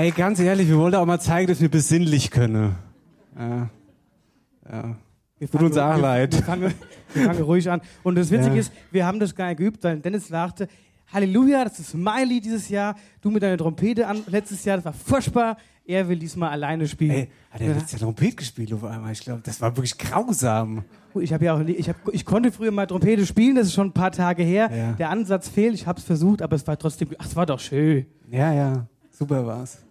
Ey, ganz ehrlich, wir wollten auch mal zeigen, dass wir besinnlich können. Ja. Ja. Tut uns auch wir, leid. Wir fangen, wir fangen ruhig an. Und das Witzige Ja. ist, wir haben das gar nicht geübt, weil Dennis lachte, Halleluja, das ist mein Lied dieses Jahr. Du mit deiner Trompete an, letztes Jahr, das war furchtbar. Er will diesmal alleine spielen. Ey, hat er letztes Jahr Trompet gespielt auf einmal? Ich glaube, das war wirklich grausam. Ich habe ja auch, ich, hab, ich konnte früher mal Trompete spielen, das ist schon ein paar Tage her. Ja. Der Ansatz fehlt, ich habe es versucht, aber es war trotzdem, ach, es war doch schön. Ja, ja, super war's.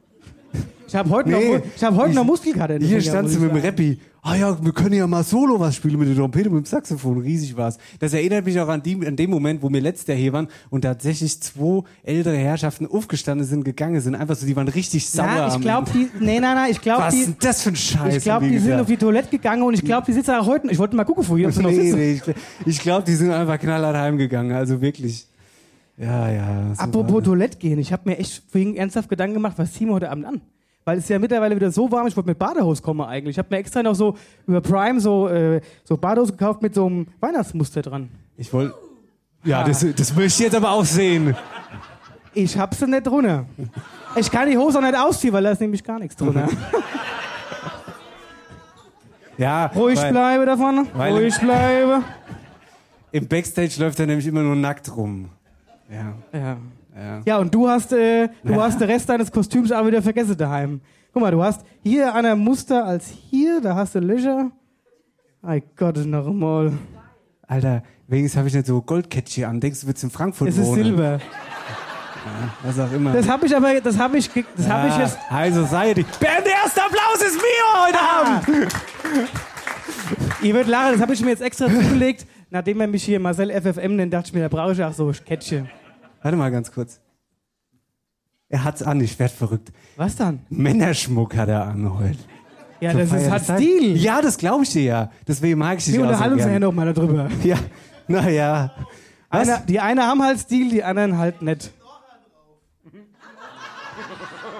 Ich habe heute, Nee, noch, ich hab heute ich- noch Muskelkater in den Hier standst du mit dem. Rappi. Ah ja, wir können ja mal Solo was spielen mit der Trompete, mit dem Saxophon. Riesig war's. Das erinnert mich auch an, die, an dem Moment, wo wir letztes Jahr hier waren und tatsächlich zwei ältere Herrschaften aufgestanden sind, gegangen sind. Einfach so, die waren richtig sauer. Ja, ich glaube, die, nee, nein, nein, ich glaube, Was ist die, das für ein Scheiß? ich glaube, die wir sind gesagt. auf die Toilette gegangen und ich glaube, die sitzen auch heute, ich wollte mal gucken ob sie noch Nee, sitzen. nee, ich, ich glaube, die sind einfach knallhart heimgegangen. Also wirklich. Ja, ja. so Apropos. Toilette gehen, ich habe mir echt vorhin ernsthaft Gedanken gemacht, was ziehen wir heute Abend an? Weil es ist ja mittlerweile wieder so warm, ich wollte mit Badehose kommen eigentlich. Ich habe mir extra noch so über Prime so, äh, so Badehose gekauft mit so einem Weihnachtsmuster dran. Ich wollte. Ja, das, das möchte ich jetzt aber auch sehen. Ich hab sie nicht drunter. Ich kann die Hose auch nicht ausziehen, weil da ist nämlich gar nichts drunter. Ja, Ruhig weil bleibe davon, weil- ruhig bleibe. Im Backstage läuft er nämlich immer nur nackt rum. Ja, Ja. Ja. Ja, und du hast, äh, du hast den Rest deines Kostüms aber wieder vergessen daheim. Guck mal, du hast hier einer Muster als hier, da hast du Löcher. Ei Gott, noch einmal. Alter, wenigstens habe ich nicht so Goldkettchen an. Denkst du, willst in Frankfurt Es ist wohnen? Silber. Was auch immer. Das habe ich aber, das habe ich, das habe ich Ah, jetzt. High Society. Ben, der erste Applaus ist mir heute Abend. Ihr würdet lachen, das habe ich mir jetzt extra zugelegt. Nachdem er mich hier Marcel FFM nennt, dachte ich mir, da brauche ich auch so Kätzchen. Warte mal ganz kurz. Er hat's an, ich werd verrückt. Was dann? Männerschmuck hat er an heute. Ja, Zur das Feier ist halt. Stil. Ja, das glaube ich dir ja. Deswegen mag ich dich Wir unterhalten uns ja noch mal darüber. Ja, naja. Was? Einer, die einen haben halt Stil, die anderen halt nicht.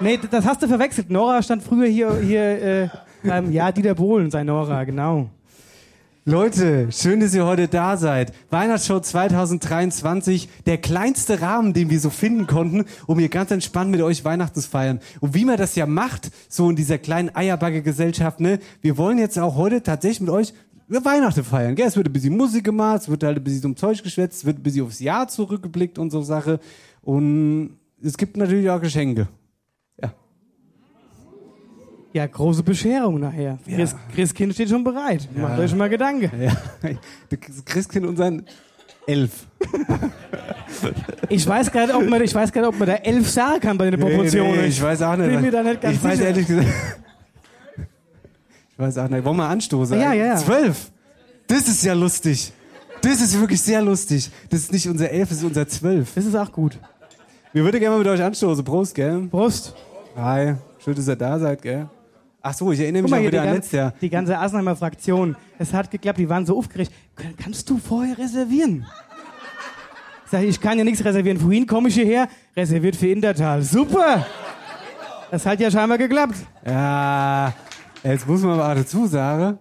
Nee, das hast du verwechselt. Nora stand früher hier, hier äh, beim, ja, Dieter Bohlen, sei Nora, genau. Leute, schön, dass ihr heute da seid. Weihnachtsshow 2023, der kleinste Rahmen, den wir so finden konnten, um hier ganz entspannt mit euch Weihnachten zu feiern. Und wie man das ja macht, so in dieser kleinen Eierbacke-Gesellschaft, ne? Wir wollen jetzt auch heute tatsächlich mit euch Weihnachten feiern. Gell? Es wird ein bisschen Musik gemacht, es wird halt ein bisschen um Zeug geschwätzt, es wird ein bisschen aufs Jahr zurückgeblickt und so Sache. Und es gibt natürlich auch Geschenke. Ja. Ja, große Bescherung nachher. Chris, Christkind steht schon bereit. Macht euch mal Gedanke. ja. Christkind und sein Elf. Ich weiß nicht, ob man, ich weiß ob man da elf sagen kann bei den Proportionen. Nee, nee, ich weiß auch nicht. Bin mir da nicht ganz ich weiß sicher. ehrlich gesagt. Ich weiß auch nicht. Wollen wir anstoßen? Ja, ja, ja. Zwölf. Das ist ja lustig. Das ist wirklich sehr lustig. Das ist nicht unser elf, das ist unser zwölf. Das ist auch gut. Wir würden gerne mal mit euch anstoßen. Prost, gell? Prost. Hi. Schön, dass ihr da seid, gell? Ach so, ich erinnere mich mal wieder an letztes Jahr. die ganze Asnheimer Fraktion. Es hat geklappt, die waren so aufgeregt. Kann- Kannst du vorher reservieren? Ich, ich kann ja nichts reservieren. Vorhin komme ich hierher, reserviert für Indertal. Super! Das hat ja scheinbar geklappt. Ja, jetzt muss man aber dazu sagen,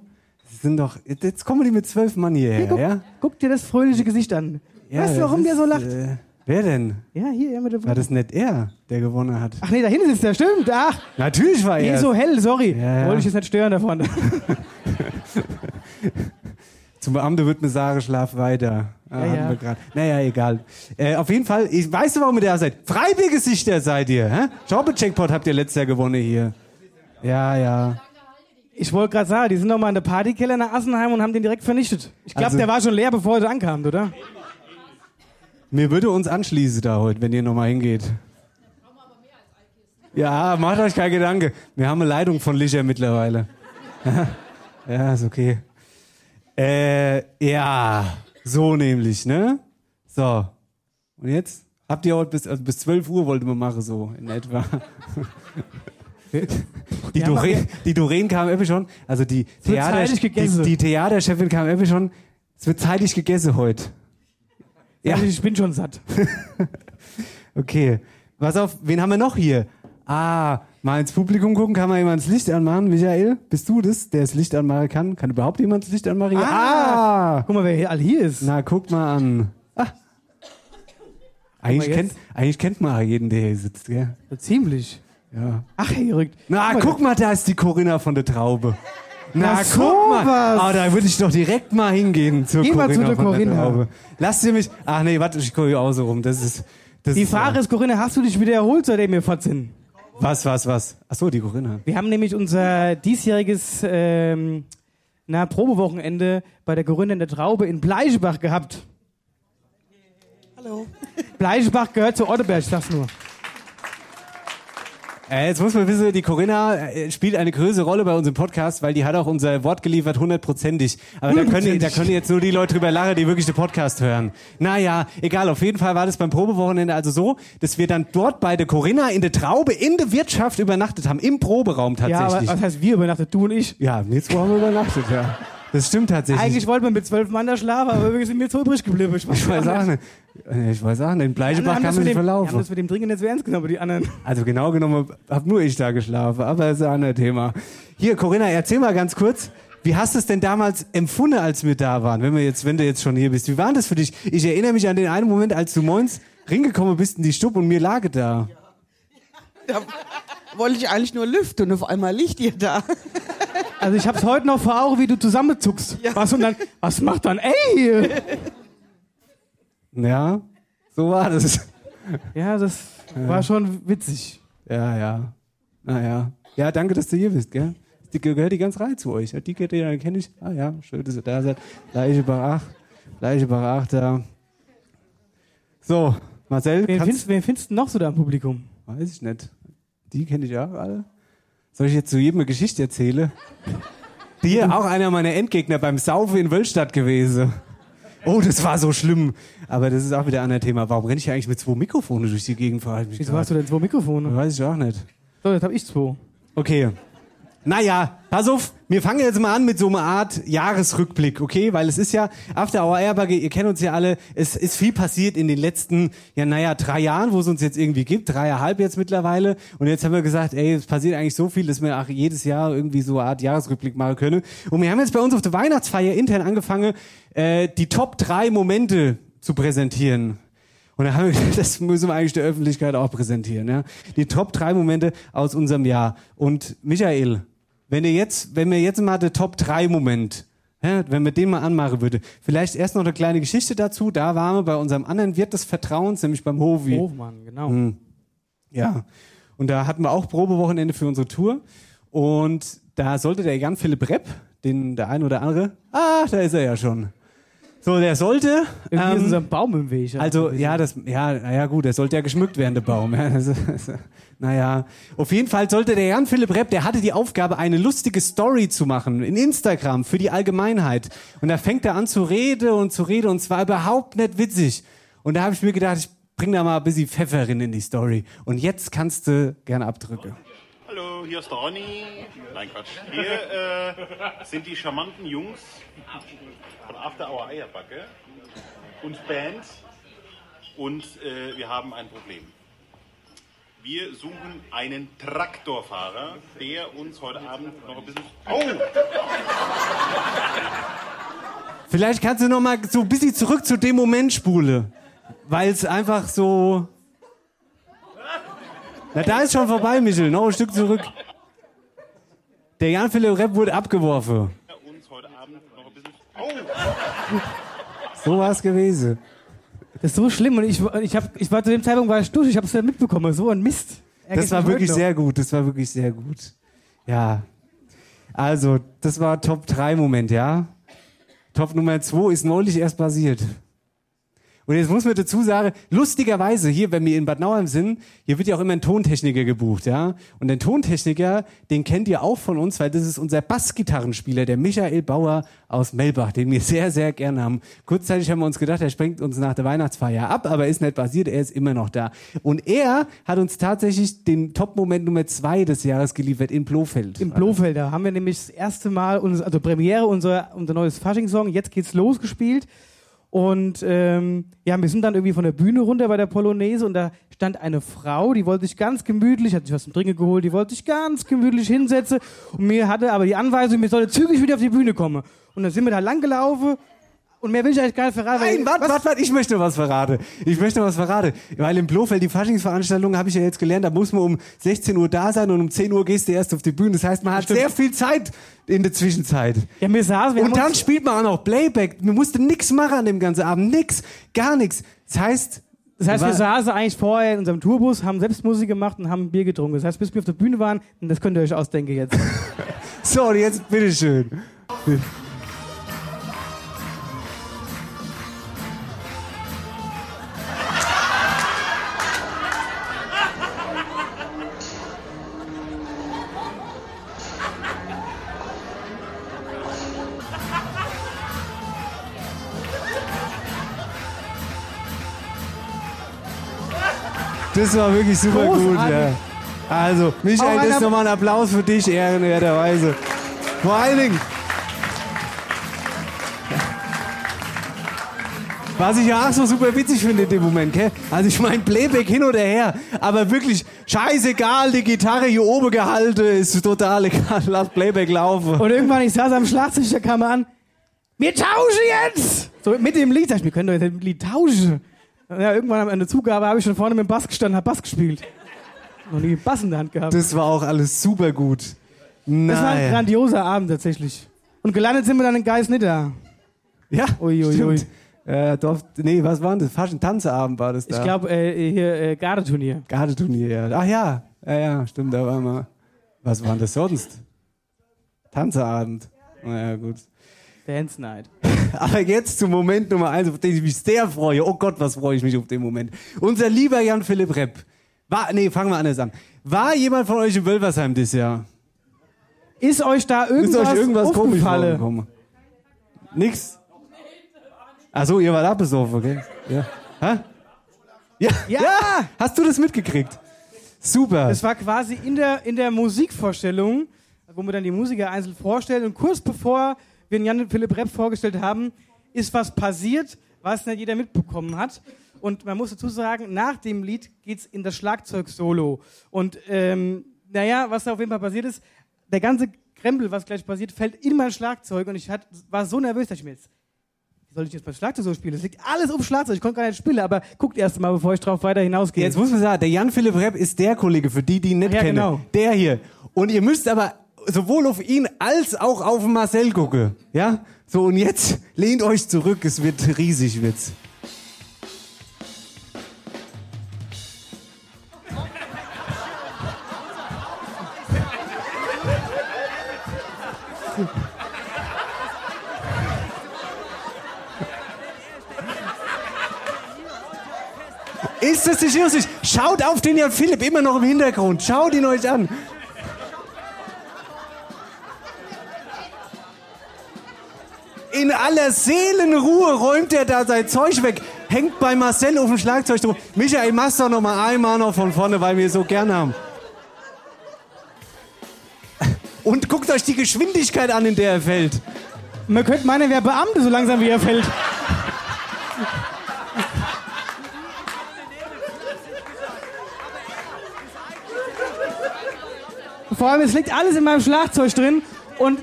sie sind doch, jetzt kommen die mit zwölf Mann hierher, Hier, guck, ja? guck dir das fröhliche Gesicht an. ja weißt du, warum der so ist, lacht? Äh, wer denn? Ja, hier, er mit der War das nicht er, der gewonnen hat? Ach nee, da hinten ist der, stimmt. Ach, Natürlich war er. ist so hell, sorry. Ja, ja. Wollte ich jetzt nicht stören davon. Zum Beamte wird mir sagen, schlaf weiter. Ah, Ja, ja. Naja, egal. Äh, auf jeden Fall, ich weiß warum ihr da seid. Freibiergesichter seid ihr. Hä? Jobbe-Checkpot habt ihr letztes Jahr gewonnen hier. Ja, ja. Ich wollte gerade sagen, die sind noch mal in der Partykeller nach Assenheim und haben den direkt vernichtet. Ich glaube, Also- der war schon leer, bevor er ankam, oder? Mir würde uns anschließen da heute, wenn ihr nochmal hingeht. Ja, macht euch keine Gedanke. Wir haben eine Leitung von Licher mittlerweile. ja, ist okay. Äh, ja, so nämlich, ne? So. Und jetzt? Habt ihr heute bis, also bis 12 Uhr wollten wir machen, so in etwa. Die, Doreen, die Doreen kam eben schon, also die, Theater, die, die Theaterchefin kam eben schon, es wird zeitig gegessen heute. Ja. Also ich bin schon satt. Okay. Pass auf, wen haben wir noch hier? Ah, mal ins Publikum gucken, kann mal jemand das Licht anmachen? Michael, bist du das, der das Licht anmachen kann? Kann überhaupt jemand das Licht anmachen? Ah! ah! Guck mal, wer hier all hier ist. Na, guck mal an. Ah. Eigentlich, kennt, eigentlich kennt man jeden, der hier sitzt, gell? So ziemlich. Ja. Ach, er gerückt. Na, guck mal, da ist die Corinna von der Traube. Na, Na, guck mal. sowas. Ah, da würde ich doch direkt mal hingehen zur Geh mal Corinna zu der von Corinna. der Traube. Lasst ihr mich... Ach nee, warte, ich gucke auch so rum. Das ist... Das Die ist, Frage ist, Corinna, hast du dich wieder erholt, seitdem wir fort sind? Was, was, was? Ach so, die Corinna. Wir haben nämlich unser diesjähriges ähm, na, Probewochenende bei der Corinna in der Traube in Bleichebach gehabt. Hallo. Bleichebach gehört zu Otteberg, ich sag's nur. Äh, jetzt muss man wissen, die Corinna äh, spielt eine größere Rolle bei unserem Podcast, weil die hat auch unser Wort geliefert, hundertprozentig. Aber da können, da können jetzt nur die Leute drüber lachen, die wirklich den Podcast hören. Naja, egal, auf jeden Fall war das beim Probewochenende also so, dass wir dann dort bei der Corinna in der Traube in der Wirtschaft übernachtet haben, im Proberaum Ja, aber tatsächlich. was heißt wir übernachtet? Du und ich. Ja, jetzt haben wir übernachtet, ja. Das stimmt tatsächlich. Eigentlich wollten wir mit zwölf Mann da schlafen, aber wir sind mir zu übrig geblieben. Ich weiß, ich weiß auch nicht. Ich weiß auch nicht. In anderen kann man nicht dem- die haben verlaufen. das mit dem Trinken nicht so ernst genommen, die anderen. Also genau genommen hab nur ich da geschlafen, aber das ist ein anderes Thema. Hier, Corinna, erzähl mal ganz kurz, wie hast du es denn damals empfunden, als wir da waren, wenn, wir jetzt, wenn du jetzt schon hier bist? Wie war das für dich? Ich erinnere mich an den einen Moment, als du moins ringekommen bist in die Stub und mir lag da. Da wollte ich eigentlich nur lüften und auf einmal liegt ihr da. Also ich hab's heute noch vor Augen, wie du zusammenzuckst. Ja. Was und dann, was macht dann, ey? Ja, so war das. Ja, das war schon witzig. Ja, ja. Naja. Ja, danke, dass du hier bist, gell? Die gehört die ganze Reihe zu euch. Die geht die kenne ich. Ah ja, schön, dass ihr da seid. Leiche Barach. Leiche Barach da. So, Marcel, Wen findest, wen findest du noch so da im Publikum? weiß ich nicht. Die kenne ich auch alle. Soll ich jetzt zu jedem eine Geschichte erzählen? Dir auch einer meiner Endgegner beim Saufen in Wölstadt gewesen. Oh, das war so schlimm. Aber das ist auch wieder ein anderes Thema. Warum renne ich eigentlich mit zwei Mikrofonen durch die Gegend? Wieso hast du denn zwei Mikrofone? Weiß ich auch nicht. So, jetzt hab ich zwei. Okay. Naja, pass auf, wir fangen jetzt mal an mit so einer Art Jahresrückblick, okay? Weil es ist ja, After Our Airbag, ihr kennt uns ja alle, es ist viel passiert in den letzten, ja naja, drei Jahren, wo es uns jetzt irgendwie gibt, dreieinhalb jetzt mittlerweile. Und jetzt haben wir gesagt, ey, es passiert eigentlich so viel, dass wir auch jedes Jahr irgendwie so eine Art Jahresrückblick machen können. Und wir haben jetzt bei uns auf der Weihnachtsfeier intern angefangen, äh, die Top drei Momente zu präsentieren. Und da haben wir das müssen wir eigentlich der Öffentlichkeit auch präsentieren. Ja? Die Top drei Momente aus unserem Jahr. Und Michael, wenn ihr jetzt, wenn wir jetzt mal den Top drei Moment, ja, wenn wir den mal anmachen würde, vielleicht erst noch eine kleine Geschichte dazu. Da waren wir bei unserem anderen Wirt des Vertrauens, nämlich beim Hovi. Hofmann, genau. Hm. Ja. Und da hatten wir auch Probewochenende für unsere Tour. Und da sollte der Jan Philipp Repp, den der ein oder andere, ah, da ist er ja schon. So, der sollte. Irgendwie ist ähm, unser Baum im Weg. also ja, das ja, ja gut, der sollte ja geschmückt werden, der Baum. Ja, das, das, naja, auf jeden Fall sollte der Jan Philipp Repp, der hatte die Aufgabe, eine lustige Story zu machen in Instagram für die Allgemeinheit. Und da fängt er an zu reden und zu reden und zwar überhaupt nicht witzig. Und da habe ich mir gedacht, ich bring da mal ein bisschen Pfeffer rein in die Story. Und jetzt kannst du gerne abdrücken. Hallo, hier ist der Ronny. Nein, Quatsch. Hier äh, sind die charmanten Jungs von After Hour Eierbacke und Band. Und äh, wir haben ein Problem. Wir suchen einen Traktorfahrer, der uns heute Abend noch ein bisschen. Oh! Vielleicht kannst du noch mal so ein bisschen zurück zu dem Moment spule, weil es einfach so. Na, da ist schon vorbei, Michel. Noch ein Stück zurück. Der Jan Philipp Repp wurde abgeworfen. Uns heute Abend noch ein bisschen. Oh! So war es gewesen. Das ist so schlimm und ich, ich, hab, ich war zu dem Zeitpunkt war ich durch, ich habe es ja mitbekommen, so ein Mist. Ärgert Das war wirklich noch. sehr gut. Das war wirklich sehr gut. Ja. Also, das war Top 3 Moment, ja. Top Nummer 2 ist neulich erst passiert. Und jetzt muss man dazu sagen, lustigerweise hier, wenn wir in Bad Nauheim sind, hier wird ja auch immer ein Tontechniker gebucht, ja. Und den Tontechniker, den kennt ihr auch von uns, weil das ist unser Bassgitarrenspieler, der Michael Bauer aus Melbach, den wir sehr, sehr gerne haben. Kurzzeitig haben wir uns gedacht, er sprengt uns nach der Weihnachtsfeier ab, aber ist nicht passiert, er ist immer noch da. Und er hat uns tatsächlich den Top-Moment Nummer 2 des Jahres geliefert in Blofeld. Im Blofelder haben wir nämlich das erste Mal, uns, also Premiere, unser, unser neues Fasching-Song, jetzt geht's los gespielt. Und ähm, ja, wir sind dann irgendwie von der Bühne runter bei der Polonaise und da stand eine Frau, die wollte sich ganz gemütlich, hat sich was zum Trinken geholt, die wollte sich ganz gemütlich hinsetzen und mir hatte aber die Anweisung, mir sollte zügig wieder auf die Bühne kommen. Und dann sind wir da lang gelaufen und mehr will ich eigentlich gar nicht verraten. Nein, warte, warte, warte, ich möchte was verraten. Ich möchte was verraten. Weil in Blofeld, die Faschingsveranstaltung, habe ich ja jetzt gelernt, da muss man um 16 Uhr da sein und um 10 Uhr gehst du erst auf die Bühne. Das heißt, man hat sehr viel Zeit in der Zwischenzeit. Ja, wir saßen, wir Und dann spielt man auch noch Playback. Man musste nix machen an dem ganzen Abend. Nix. Gar nichts. Das heißt, das heißt, wir saßen eigentlich vorher in unserem Tourbus, haben selbst Musik gemacht und haben Bier getrunken. Das heißt, bis wir auf der Bühne waren, und das könnt ihr euch ausdenken jetzt. so, und jetzt bitteschön. Das war wirklich super gut, Großartig. ja. Also, Michael, das ist nochmal ein Applaus für dich, ehrenwerterweise. Vor allen Dingen. Was ich ja auch so super witzig finde in dem Moment, gell? Also ich meine Playback hin oder her, aber wirklich scheißegal, die Gitarre hier oben gehalten ist total egal, lass Playback laufen. Und irgendwann, ich saß am Schlagzeug, da kam er an, wir tauschen jetzt! So mit dem Lied, sag ich, wir können doch jetzt mit dem Lied tauschen. Ja, irgendwann an der Zugabe habe ich schon vorne mit dem Bass gestanden, hab Bass gespielt. Noch nie Bass in der Hand gehabt. Das, Das war auch alles super gut. war ein grandioser Abend tatsächlich. Und gelandet sind wir dann in Geisnitter. Ja, Ui, ui, stimmt. ui. Äh, Dorf, nee, was war denn das? Faschen Tanzeabend war das da. Ich glaube, äh, hier äh, Gardeturnier. Gardeturnier, ja. Ach ja, ja, ja, stimmt, da war mal. Was war denn das sonst? Tanzeabend. Naja, gut. Dance Night. Aber jetzt zum Moment Nummer eins, auf den ich mich sehr freue. Oh Gott, was freue ich mich auf den Moment. Unser lieber Jan-Philipp Repp. War, nee, fangen wir anders an. War jemand von euch in Wölversheim dieses Jahr? Ist euch da Ist irgendwas, euch irgendwas komisch vorgekommen? Nix? Ach so, ihr wart abbesoffen, okay? Ja. Hä? Ja. Ja! Hast du das mitgekriegt? Super. Es war quasi in der, in der Musikvorstellung, wo wir dann die Musiker einzeln vorstellen. Und kurz bevor wir den Jan Philipp Repp vorgestellt haben, ist was passiert, was nicht jeder mitbekommen hat. Und man muss dazu sagen, nach dem Lied geht's in das Schlagzeug-Solo. Und ähm, naja, was da auf jeden Fall passiert ist, der ganze Krempel, was gleich passiert, fällt in mein Schlagzeug. Und ich hat, war so nervös, dass ich mir jetzt, wie soll ich jetzt mein Schlagzeug so spielen? Es liegt alles um Schlagzeug. Ich konnte gar nicht spielen, aber guckt erst mal, bevor ich drauf weiter hinausgehe. Jetzt muss man sagen, der Jan-Philipp Repp ist der Kollege, für die, die ihn nicht Ja, kennen. genau. Der hier. Und ihr müsst aber sowohl auf ihn als auch auf Marcel gucken. Ja? So, und jetzt lehnt euch zurück, es wird riesig, wird's. Ist das nicht lustig? Schaut auf den Jan Philipp immer noch im Hintergrund. Schaut ihn euch an. In aller Seelenruhe räumt er da sein Zeug weg. Hängt bei Marcel auf dem Schlagzeug drum. Michael, mach's doch noch mal einmal noch von vorne, weil wir so gern haben. Und guckt euch die Geschwindigkeit an, in der er fällt. Man könnte meinen, er wäre Beamte, so langsam wie er fällt. Vor allem, es liegt alles in meinem Schlagzeug drin und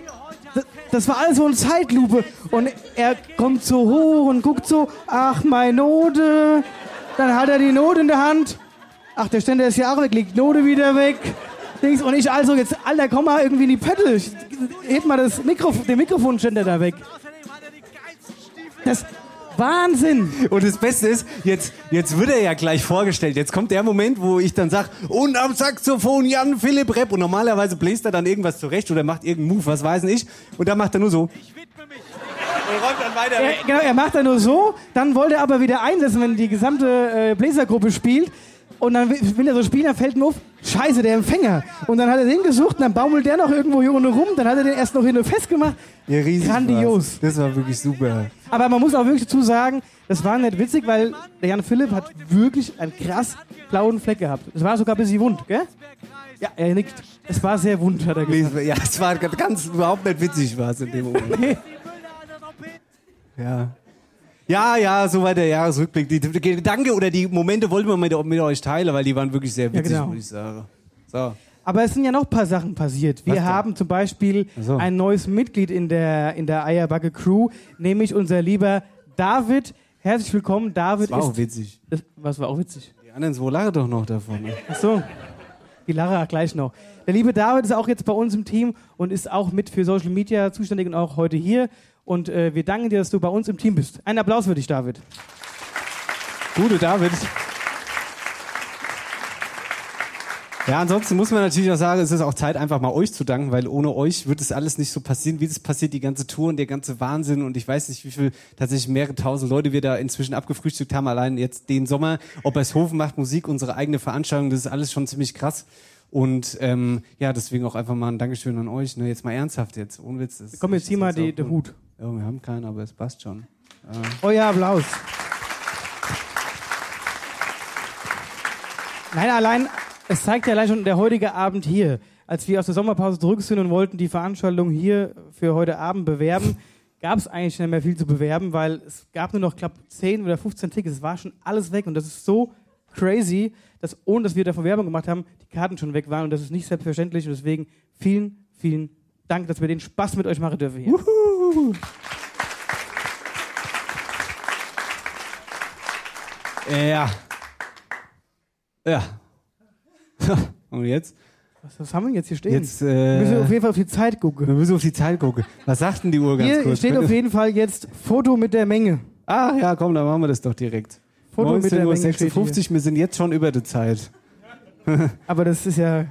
das, war alles so eine Zeitlupe. Und er kommt so hoch und guckt so, ach, meine Note. Dann hat er die Note in der Hand. Ach, der Ständer ist ja auch weg, liegt Note wieder weg. Und ich also jetzt, Alter, komm mal irgendwie in die Pötte. Ich, heb mal das Mikrofon, den Mikrofonständer da weg. Das Wahnsinn. Und das Beste ist, jetzt, jetzt wird er ja gleich vorgestellt. Jetzt kommt der Moment, wo ich dann sag, und am Saxophon Jan Philipp Repp. Und normalerweise bläst er dann irgendwas zurecht oder macht irgendeinen Move, was weiß ich. Und dann macht er nur so. Und räumt dann weiter Er, weg. genau, er macht da nur so, dann wollte er aber wieder einsetzen, wenn die gesamte äh, Bläsergruppe spielt. Und dann will, er so spielen, dann fällt ihm auf, scheiße, der Empfänger. Und dann hat er den gesucht und dann baumelt der noch irgendwo hier unten rum. Dann hat er den erst noch hier nur festgemacht. Ja, riesig Grandios. war's. Das war wirklich super. Aber man muss auch wirklich dazu sagen, das war nicht witzig, weil der Jan Philipp hat wirklich einen krass blauen Fleck gehabt. Es war sogar ein bisschen wund, gell? Ja, er nickt. Es war sehr wund, hat er gesagt. Ja, es war ganz überhaupt nicht witzig war es in dem Moment. Ja. Ja, ja, soweit der Jahresrückblick. Die, die Gedanke oder die Momente wollten wir mit, mit euch teilen, weil die waren wirklich sehr witzig, genau. muss ich sagen. So. Aber es sind ja noch ein paar Sachen passiert. Wir haben zum Beispiel so. ein neues Mitglied in der, in der Eierbacke Crew, nämlich unser lieber David. Herzlich willkommen, David. Das war auch ist, witzig. das, was war auch witzig? Die anderen zwei lachen doch noch davon. Ne? Ach so. Die Lara gleich noch. Der liebe David ist auch jetzt bei uns im Team und ist auch mit für Social Media zuständig und auch heute hier. Und äh, wir danken dir, dass du bei uns im Team bist. Ein Applaus für dich, David. Gute David. Ja, ansonsten muss man natürlich auch sagen, es ist auch Zeit, einfach mal euch zu danken, weil ohne euch wird es alles nicht so passieren, wie es passiert, die ganze Tour und der ganze Wahnsinn und ich weiß nicht, wie viel, tatsächlich mehrere tausend Leute wir da inzwischen abgefrühstückt haben, allein jetzt den Sommer. Obershofen macht Musik, unsere eigene Veranstaltung, das ist alles schon ziemlich krass. Und ähm, ja, deswegen auch einfach mal ein Dankeschön an euch. Ne? Jetzt mal ernsthaft jetzt, ohne Witz. Komm, jetzt zieh mal den Hut. Ja, wir haben keinen, aber es passt schon. Euer Applaus. Nein, allein, es zeigt ja allein schon der heutige Abend hier. Als wir aus der Sommerpause zurück sind und wollten die Veranstaltung hier für heute Abend bewerben, gab es eigentlich nicht mehr viel zu bewerben, weil es gab nur noch, glaube 10 oder 15 Tickets. Es war schon alles weg und das ist so crazy, dass ohne dass wir davon Werbung gemacht haben, die Karten schon weg waren und das ist nicht selbstverständlich und deswegen vielen, vielen Dank, dass wir den Spaß mit euch machen dürfen hier. Ja. Ja. Und jetzt? Was, was haben wir jetzt hier stehen? Jetzt, wir müssen auf äh, jeden Fall auf die Zeit gucken. wir müssen auf die Zeit gucken. Was sagt denn die Uhr ganz Hier kurz? steht auf jeden Fall jetzt Foto mit der Menge. ah, ja, komm, dann machen wir das doch direkt. Foto mit der Menge steht 19.56 wir sind jetzt schon über der Zeit. Aber das ist ja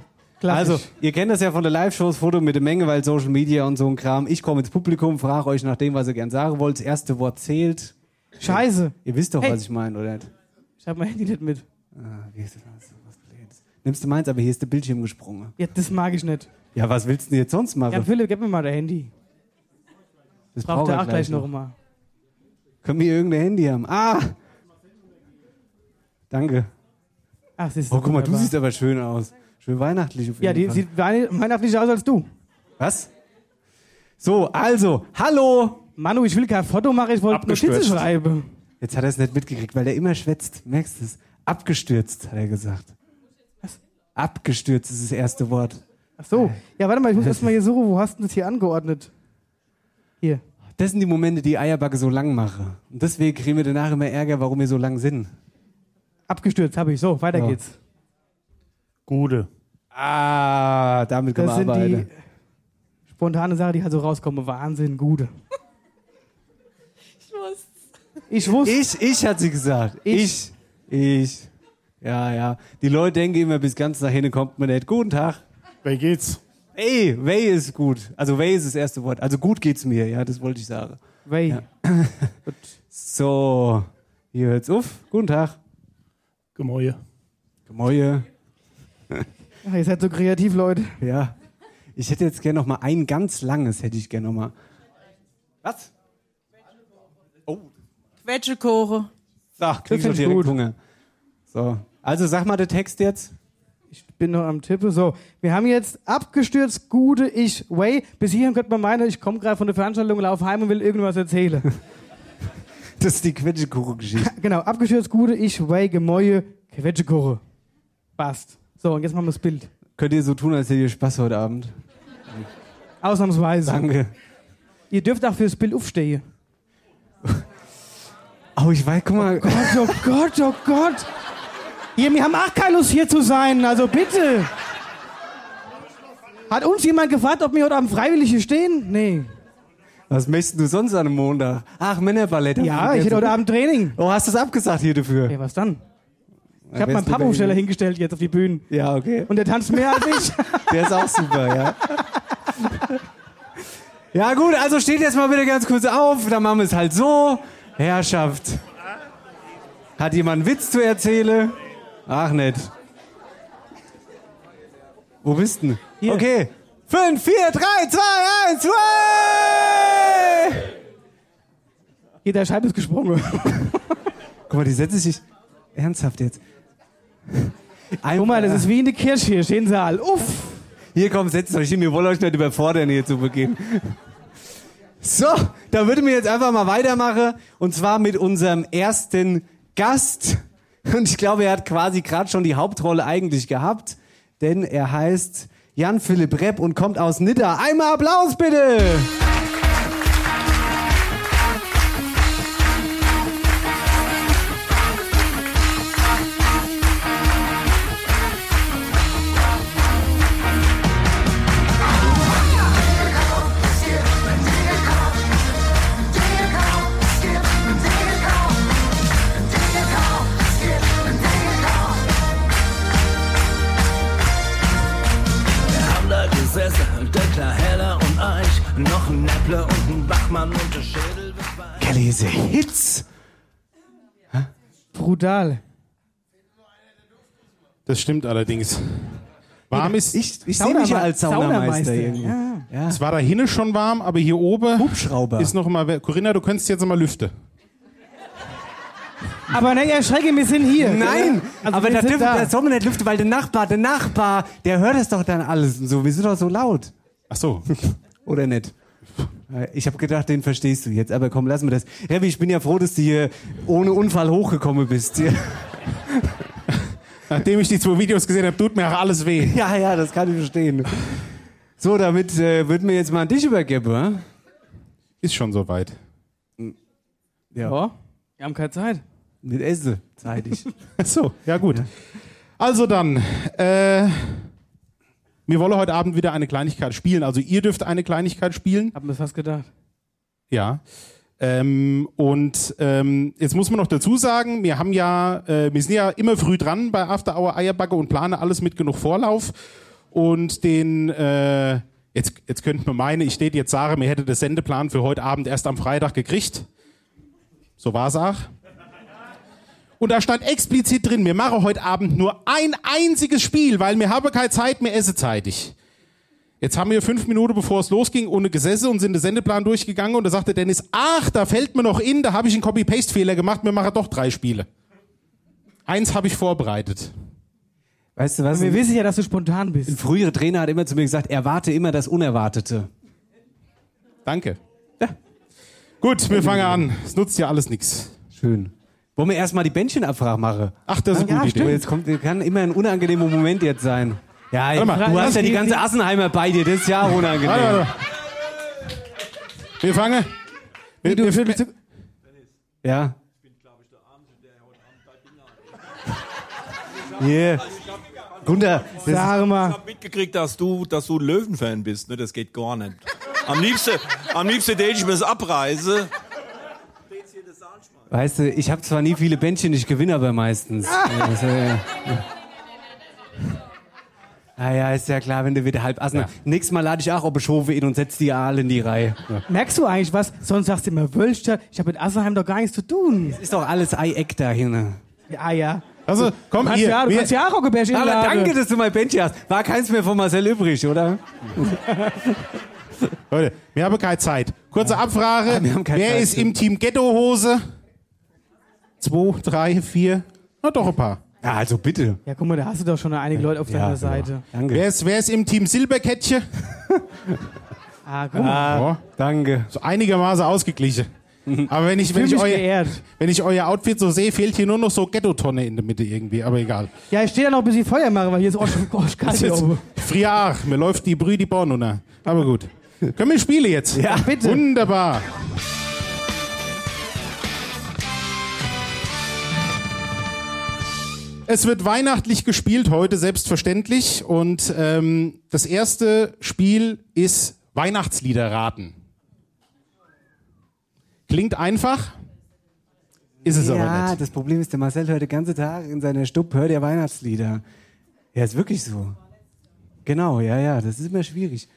Klassisch. Also, ihr kennt das ja von der Live-Shows, Foto mit der Menge, weil Social Media und so ein Kram. Ich komme ins Publikum, frage euch nach dem, was ihr gern sagen wollt. Das erste Wort zählt. Scheiße. Ihr wisst doch, Hey. was ich meine, oder nicht? Ich habe mein Handy nicht mit. Ah, wie ist das? Was. Nimmst du meins, aber hier ist der Bildschirm gesprungen. Ja, das mag ich nicht. Ja, was willst du denn jetzt sonst machen? Jan Philipp, gib mir mal dein Handy. das Braucht er auch gleich noch mal. Können wir irgendein Handy haben? Ah! Danke. Ach, Oh, guck mal, du wunderbar. siehst aber schön aus. Schön weihnachtlich Ja, die Fall. sieht weihn- weihnachtlicher aus als du. Was? So, also, hallo! Manu, ich will kein Foto machen, ich wollte Notizen schreiben. Jetzt hat er es nicht mitgekriegt, weil der immer schwätzt. Merkst du es? Abgestürzt, hat er gesagt. Was? Abgestürzt ist das erste Wort. Ach so. Ja, warte mal, ich muss erst mal hier suchen, wo hast du das hier angeordnet? Hier. Das sind die Momente, die Eierbacke so lang mache. Und deswegen kriegen wir danach immer Ärger, warum wir so lang sind. Abgestürzt habe ich. So, weiter Ja. geht's. Gute. Ah, damit können Das wir sind arbeiten. die spontane Sachen, die halt so rauskommen. Wahnsinn, gute. Ich wusste. Ich wusste. Ich, ich hat sie gesagt. Ich. Ich. Ja, ja. Die Leute denken immer, bis ganz nach hinten kommt man nicht. Guten Tag. Wer geht's? Ey, Way ist gut. Also Way ist das erste Wort. Also gut geht's mir, ja, das wollte ich sagen. Wey. Ja. So, hier hört's auf. Guten Tag. Gemäue. Gemäue. Ach, ihr seid so kreativ, Leute. Ja. Ich hätte jetzt gerne noch mal ein ganz langes, hätte ich gerne noch mal. Was? Oh, ich find doch ich direkt gut. Hunger. So, also sag mal den Text jetzt. Ich bin noch am Tippe. So, wir haben jetzt abgestürzt, gute ich, way. Bis hierhin könnte man meinen, ich komme gerade von der Veranstaltung, laufe heim und will irgendwas erzählen. Das ist die Quetschekuchen-Geschichte. genau, abgestürzt, gute ich, way, Gemäue, Quetschekoche. Passt. So, und jetzt machen wir das Bild. Könnt ihr so tun, als hättet ihr Spaß heute Abend? Ausnahmsweise. Danke. Ihr dürft auch fürs Bild aufstehen. Oh, ich weiß, guck mal. Gott, oh Gott, oh Gott. Hier, wir haben auch keine Lust hier zu sein, also bitte. Hat uns jemand gefragt, ob wir heute Abend freiwillig hier stehen? Nee. Was möchtest du sonst an einem Montag? Ach, Männerballett. Ja, ich hätte heute Abend Training. Oh, hast du es abgesagt hier dafür? Ja, was dann? Ich habe meinen Pappaufsteller hingestellt jetzt auf die Bühne. Ja, okay. Und der tanzt mehr als ich. Der ist auch super, ja. Ja gut, also steht jetzt mal bitte ganz kurz auf, dann machen wir es halt so. Herrschaft. Hat jemand einen Witz zu erzählen? Ach nicht. Wo bist du? Hier. Okay. 5, 4, 3, 2, 1, way! Hier, der Scheibe ist gesprungen. Guck mal, die setzt sich ernsthaft jetzt. Guck mal, das ist wie in der Kirche hier, sie alle. Uff. Hier kommt, setzt euch hin, wir wollen euch nicht überfordern hier zu Beginn. So, da würde mir jetzt einfach mal weitermachen und zwar mit unserem ersten Gast. Und ich glaube, er hat quasi gerade schon die Hauptrolle eigentlich gehabt, denn er heißt Jan Philipp Repp und kommt aus Nidda. Einmal Applaus bitte! Brutal. Das stimmt allerdings. Warm ist. Ich, ich sehe mich ja als Saunameister Saunameister, irgendwie. ja. Ja. Es war da hinten schon warm, aber hier oben Hubschrauber. ist noch mal. Corinna, du könntest jetzt mal lüften. Aber naja, Schrecke, wir sind hier. Nein, Also aber da, dürfen, da. da soll man nicht lüften, weil der Nachbar, der Nachbar, der hört es doch dann alles und so. Wir sind doch so laut. Ach so. Oder nicht? Ich habe gedacht, den verstehst du jetzt, aber komm, lass mir das. Revi, ich bin ja froh, dass du hier ohne Unfall hochgekommen bist. Nachdem ich die zwei Videos gesehen habe, tut mir auch alles weh. Ja, ja, das kann ich verstehen. So, damit äh, würden wir jetzt mal an dich übergeben, wa? Ist schon soweit. Ja. Oh, wir haben keine Zeit. Mit Essen, zeitig. Ach so, ja gut. Also dann, äh, wir wollen heute Abend wieder eine Kleinigkeit spielen. Also ihr dürft eine Kleinigkeit spielen. Hab mir fast gedacht. Ja. Ähm, und ähm, jetzt muss man noch dazu sagen, wir haben ja, äh, wir sind ja immer früh dran bei After Hour Eierbacke und planen alles mit genug Vorlauf. und den, äh, jetzt, jetzt könnte man meinen, ich stehe jetzt sagen, mir hätte der Sendeplan für heute Abend erst am Freitag gekriegt. So war's auch. Und da stand explizit drin, wir machen heute Abend nur ein einziges Spiel, weil wir haben keine Zeit, mehr esse zeitig. Jetzt haben wir fünf Minuten, bevor es losging, ohne gesessen und sind den Sendeplan durchgegangen und da sagte Dennis, ach, da fällt mir noch in, da habe ich einen Copy-Paste-Fehler gemacht, wir machen doch drei Spiele. Eins habe ich vorbereitet. Weißt du was? Wir wissen ja, dass du spontan Ein bist. früherer Trainer hat immer zu mir gesagt, erwarte immer das Unerwartete. Danke. Gut, wir fangen an. Es nutzt ja alles nichts. Schön. Wollen wir erstmal die Bändchenabfrage machen? Ach, das ist eine Ja, gute. Idee. Jetzt kommt, kann immer ein unangenehmer Moment jetzt sein. Ja, du hast ja die ganze Assenheimer bei dir, das ist ja auch unangenehm. Warte, warte. Wir fangen. Wir, wir, wir, Ja. Yeah. Gunter, Sag Ich mal. hab mitgekriegt, dass du, dass du ein Löwenfan bist, ne? Das geht gar nicht. Am liebsten, am liebsten ich mir das abreise. Weißt du, ich habe zwar nie viele Bändchen, ich gewinne aber meistens. Ja, das, äh, ja. Ah ja, ist ja klar, wenn du wieder halb Assen. Nächstes Mal lade ich auch Obeschove in und setz die alle in die Reihe. Ja. Merkst du eigentlich was? Sonst sagst du immer Wölchter. Ich habe mit Assenheim doch gar nichts zu tun. Ist doch alles Ei-Eck da hin. Ja, ja. also, komm, hier. ja, du wir, kannst ja auch Rockebärchen Aber danke, dass du mein Bändchen hast. War keins mehr von Marcel übrig, oder? Leute, wir haben keine Zeit. Kurze Abfrage. Ah, wir haben keine Wer Zeit, ist im Team Ghetto-Hose? Zwei, drei, vier. Na doch ein paar. Ja, also bitte. Ja, guck mal, da hast du doch schon einige Leute auf deiner Ja, Seite. Danke. Wer ist, wer ist im Team Silberkettchen? Ah, guck mal. Ja, Danke. so einigermaßen ausgeglichen. Aber wenn ich, wenn, Fühl ich euer, wenn ich euer Outfit so sehe, fehlt hier nur noch so Ghetto-Tonne in der Mitte irgendwie. Aber egal. Ja, ich stehe da noch ein bisschen Feuer machen, weil hier ist auch schon oben. Auch. Mir läuft die Brühe die Born runter. Aber gut. Können wir spielen jetzt? Ja, bitte. Wunderbar. Es wird weihnachtlich gespielt heute, selbstverständlich. Und ähm, das erste Spiel ist Weihnachtslieder raten. Klingt einfach, ist es aber Ja, nicht. das Problem ist, der Marcel hört den ganzen Tag in seiner Stub, hört er Weihnachtslieder. Ja, ist wirklich so. Genau, ja, ja, das ist immer schwierig.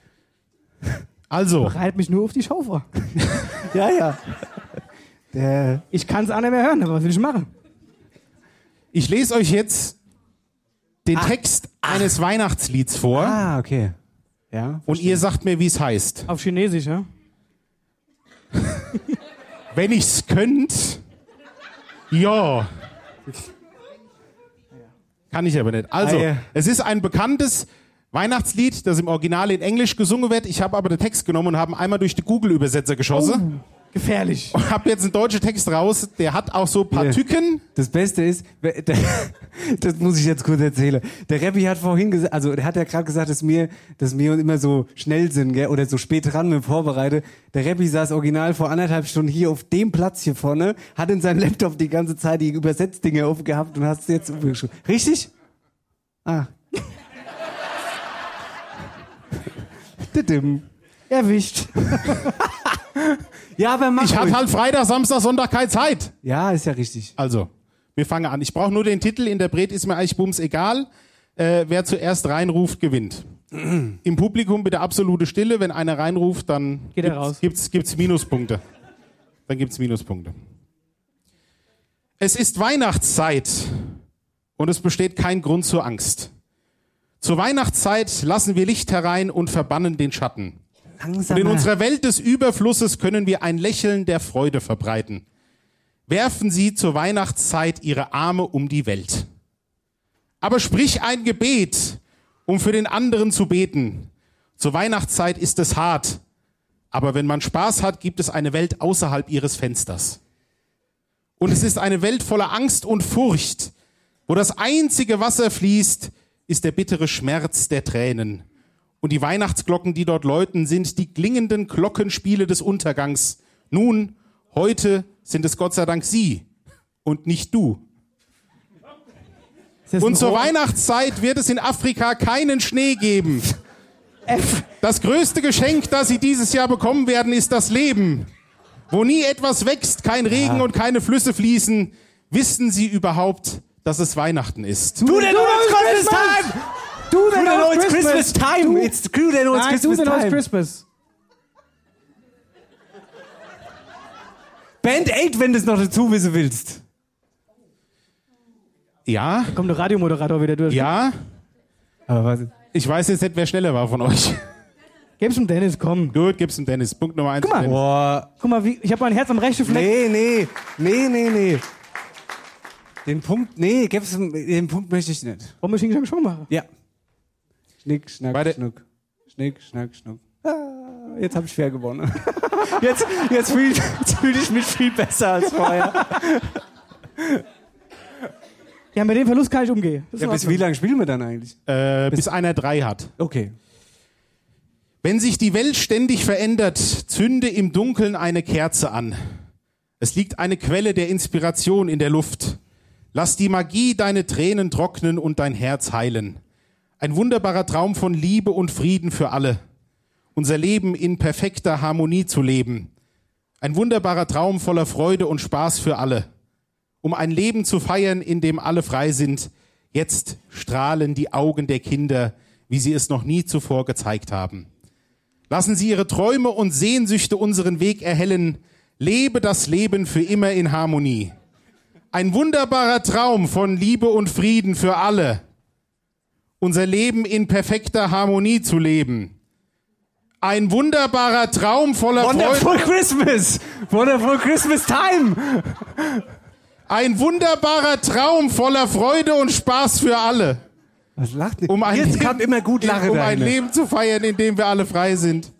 Also, Bereit mich nur auf die Show vor. Ja, ja. Der, Ich kann es auch nicht mehr hören, aber was will ich machen? Ich lese euch jetzt den Text eines Weihnachtslieds vor ah, okay. Ja. und ihr sagt mir, wie es heißt. Auf Chinesisch, ja? Wenn ich's könnt, ja. Kann ich aber nicht. Also, Ah, ja. es ist ein bekanntes Weihnachtslied, das im Original in Englisch gesungen wird. Ich habe aber den Text genommen und habe einmal durch die Google-Übersetzer geschossen Gefährlich. und habe jetzt einen deutschen Text raus. Der hat auch so ein paar Ja. Tücken. Das Beste ist, der, das muss ich jetzt kurz erzählen. Der Reppi hat vorhin gesagt, also der hat ja gerade gesagt, dass wir, dass wir immer so schnell sind, gell, oder so spät dran mit Vorbereite. Der Reppi saß original vor anderthalb Stunden hier auf dem Platz hier vorne, hat in seinem Laptop die ganze Zeit die Übersetzdinge aufgehabt und hast es jetzt umgeschrieben. Richtig? Ah. Erwischt. Ja, aber mach Ich hatte ruhig. halt Freitag, Samstag, Sonntag keine Zeit. Ja, ist ja richtig. Also, wir fangen an. Ich brauche nur den Titel. Interpret ist mir eigentlich bums egal. Äh, wer zuerst reinruft, gewinnt. Im Publikum bitte absolute Stille. Wenn einer reinruft, dann Geht er gibt's, raus. Gibt's, gibt's Minuspunkte. Dann gibt's Minuspunkte. Es ist Weihnachtszeit und es besteht kein Grund zur Angst. Zur Weihnachtszeit lassen wir Licht herein und verbannen den Schatten. Langsam. Und in unserer Welt des Überflusses können wir ein Lächeln der Freude verbreiten. Werfen Sie zur Weihnachtszeit Ihre Arme um die Welt. Aber sprich ein Gebet, um für den anderen zu beten. Zur Weihnachtszeit ist es hart. Aber wenn man Spaß hat, gibt es eine Welt außerhalb Ihres Fensters. Und es ist eine Welt voller Angst und Furcht, wo das einzige Wasser fließt, ist der bittere Schmerz der Tränen. Und die Weihnachtsglocken, die dort läuten, sind die klingenden Glockenspiele des Untergangs. Nun, heute sind es Gott sei Dank Sie und nicht du. Und zur Weihnachtszeit wird es in Afrika keinen Schnee geben. Das größte Geschenk, das Sie dieses Jahr bekommen werden, ist das Leben. Wo nie etwas wächst, kein Regen und keine Flüsse fließen, wissen Sie überhaupt, dass es Weihnachten ist. Du, Du, Christmas! time! Du True that know it's Christmas time. Du- It's true that know it's Christmas do it's time. Christmas. Band 8, wenn du es noch dazu wissen willst. Ja, Kommt der Radiomoderator wieder durch. ja. Aber was? Ich weiß jetzt nicht, wer schneller war von euch. Gib's dem Dennis, komm. Gut, gib's dem Dennis. Punkt Nummer eins. Guck mal. Boah. Guck mal, wie, ich habe mein Herz am rechten Fleck. Nee, nee. Nee, nee, nee. Den Punkt, nee, gib's, den Punkt möchte ich nicht. Wollen wir Xing schon machen? Ja. Schnick, schnack, Warte. schnuck. Schnick, schnack, schnuck. Ah, jetzt habe ich fair gewonnen. Jetzt, jetzt fühle fühl ich mich viel besser als vorher. Ja, mit dem Verlust kann ich umgehen. Das Ja, bis wie lange spielen wir dann eigentlich? Äh, bis einer drei hat. Okay. Wenn sich die Welt ständig verändert, zünde im Dunkeln eine Kerze an. Es liegt eine Quelle der Inspiration in der Luft. Lass die Magie deine Tränen trocknen und dein Herz heilen. Ein wunderbarer Traum von Liebe und Frieden für alle. Unser Leben in perfekter Harmonie zu leben. Ein wunderbarer Traum voller Freude und Spaß für alle. Um ein Leben zu feiern, in dem alle frei sind. Jetzt strahlen die Augen der Kinder, wie sie es noch nie zuvor gezeigt haben. Lassen Sie Ihre Träume und Sehnsüchte unseren Weg erhellen. Lebe das Leben für immer in Harmonie. Ein wunderbarer Traum von Liebe und Frieden für alle. Unser Leben in perfekter Harmonie zu leben. Ein wunderbarer Traum voller Freude. Wonderful Christmas! Wonderful Christmas time! Ein wunderbarer Traum voller Freude und Spaß für alle. Was lacht ihr? Um ein, Jetzt Leben, kann immer gut lachen. um ein. Leben zu feiern, in dem wir alle frei sind.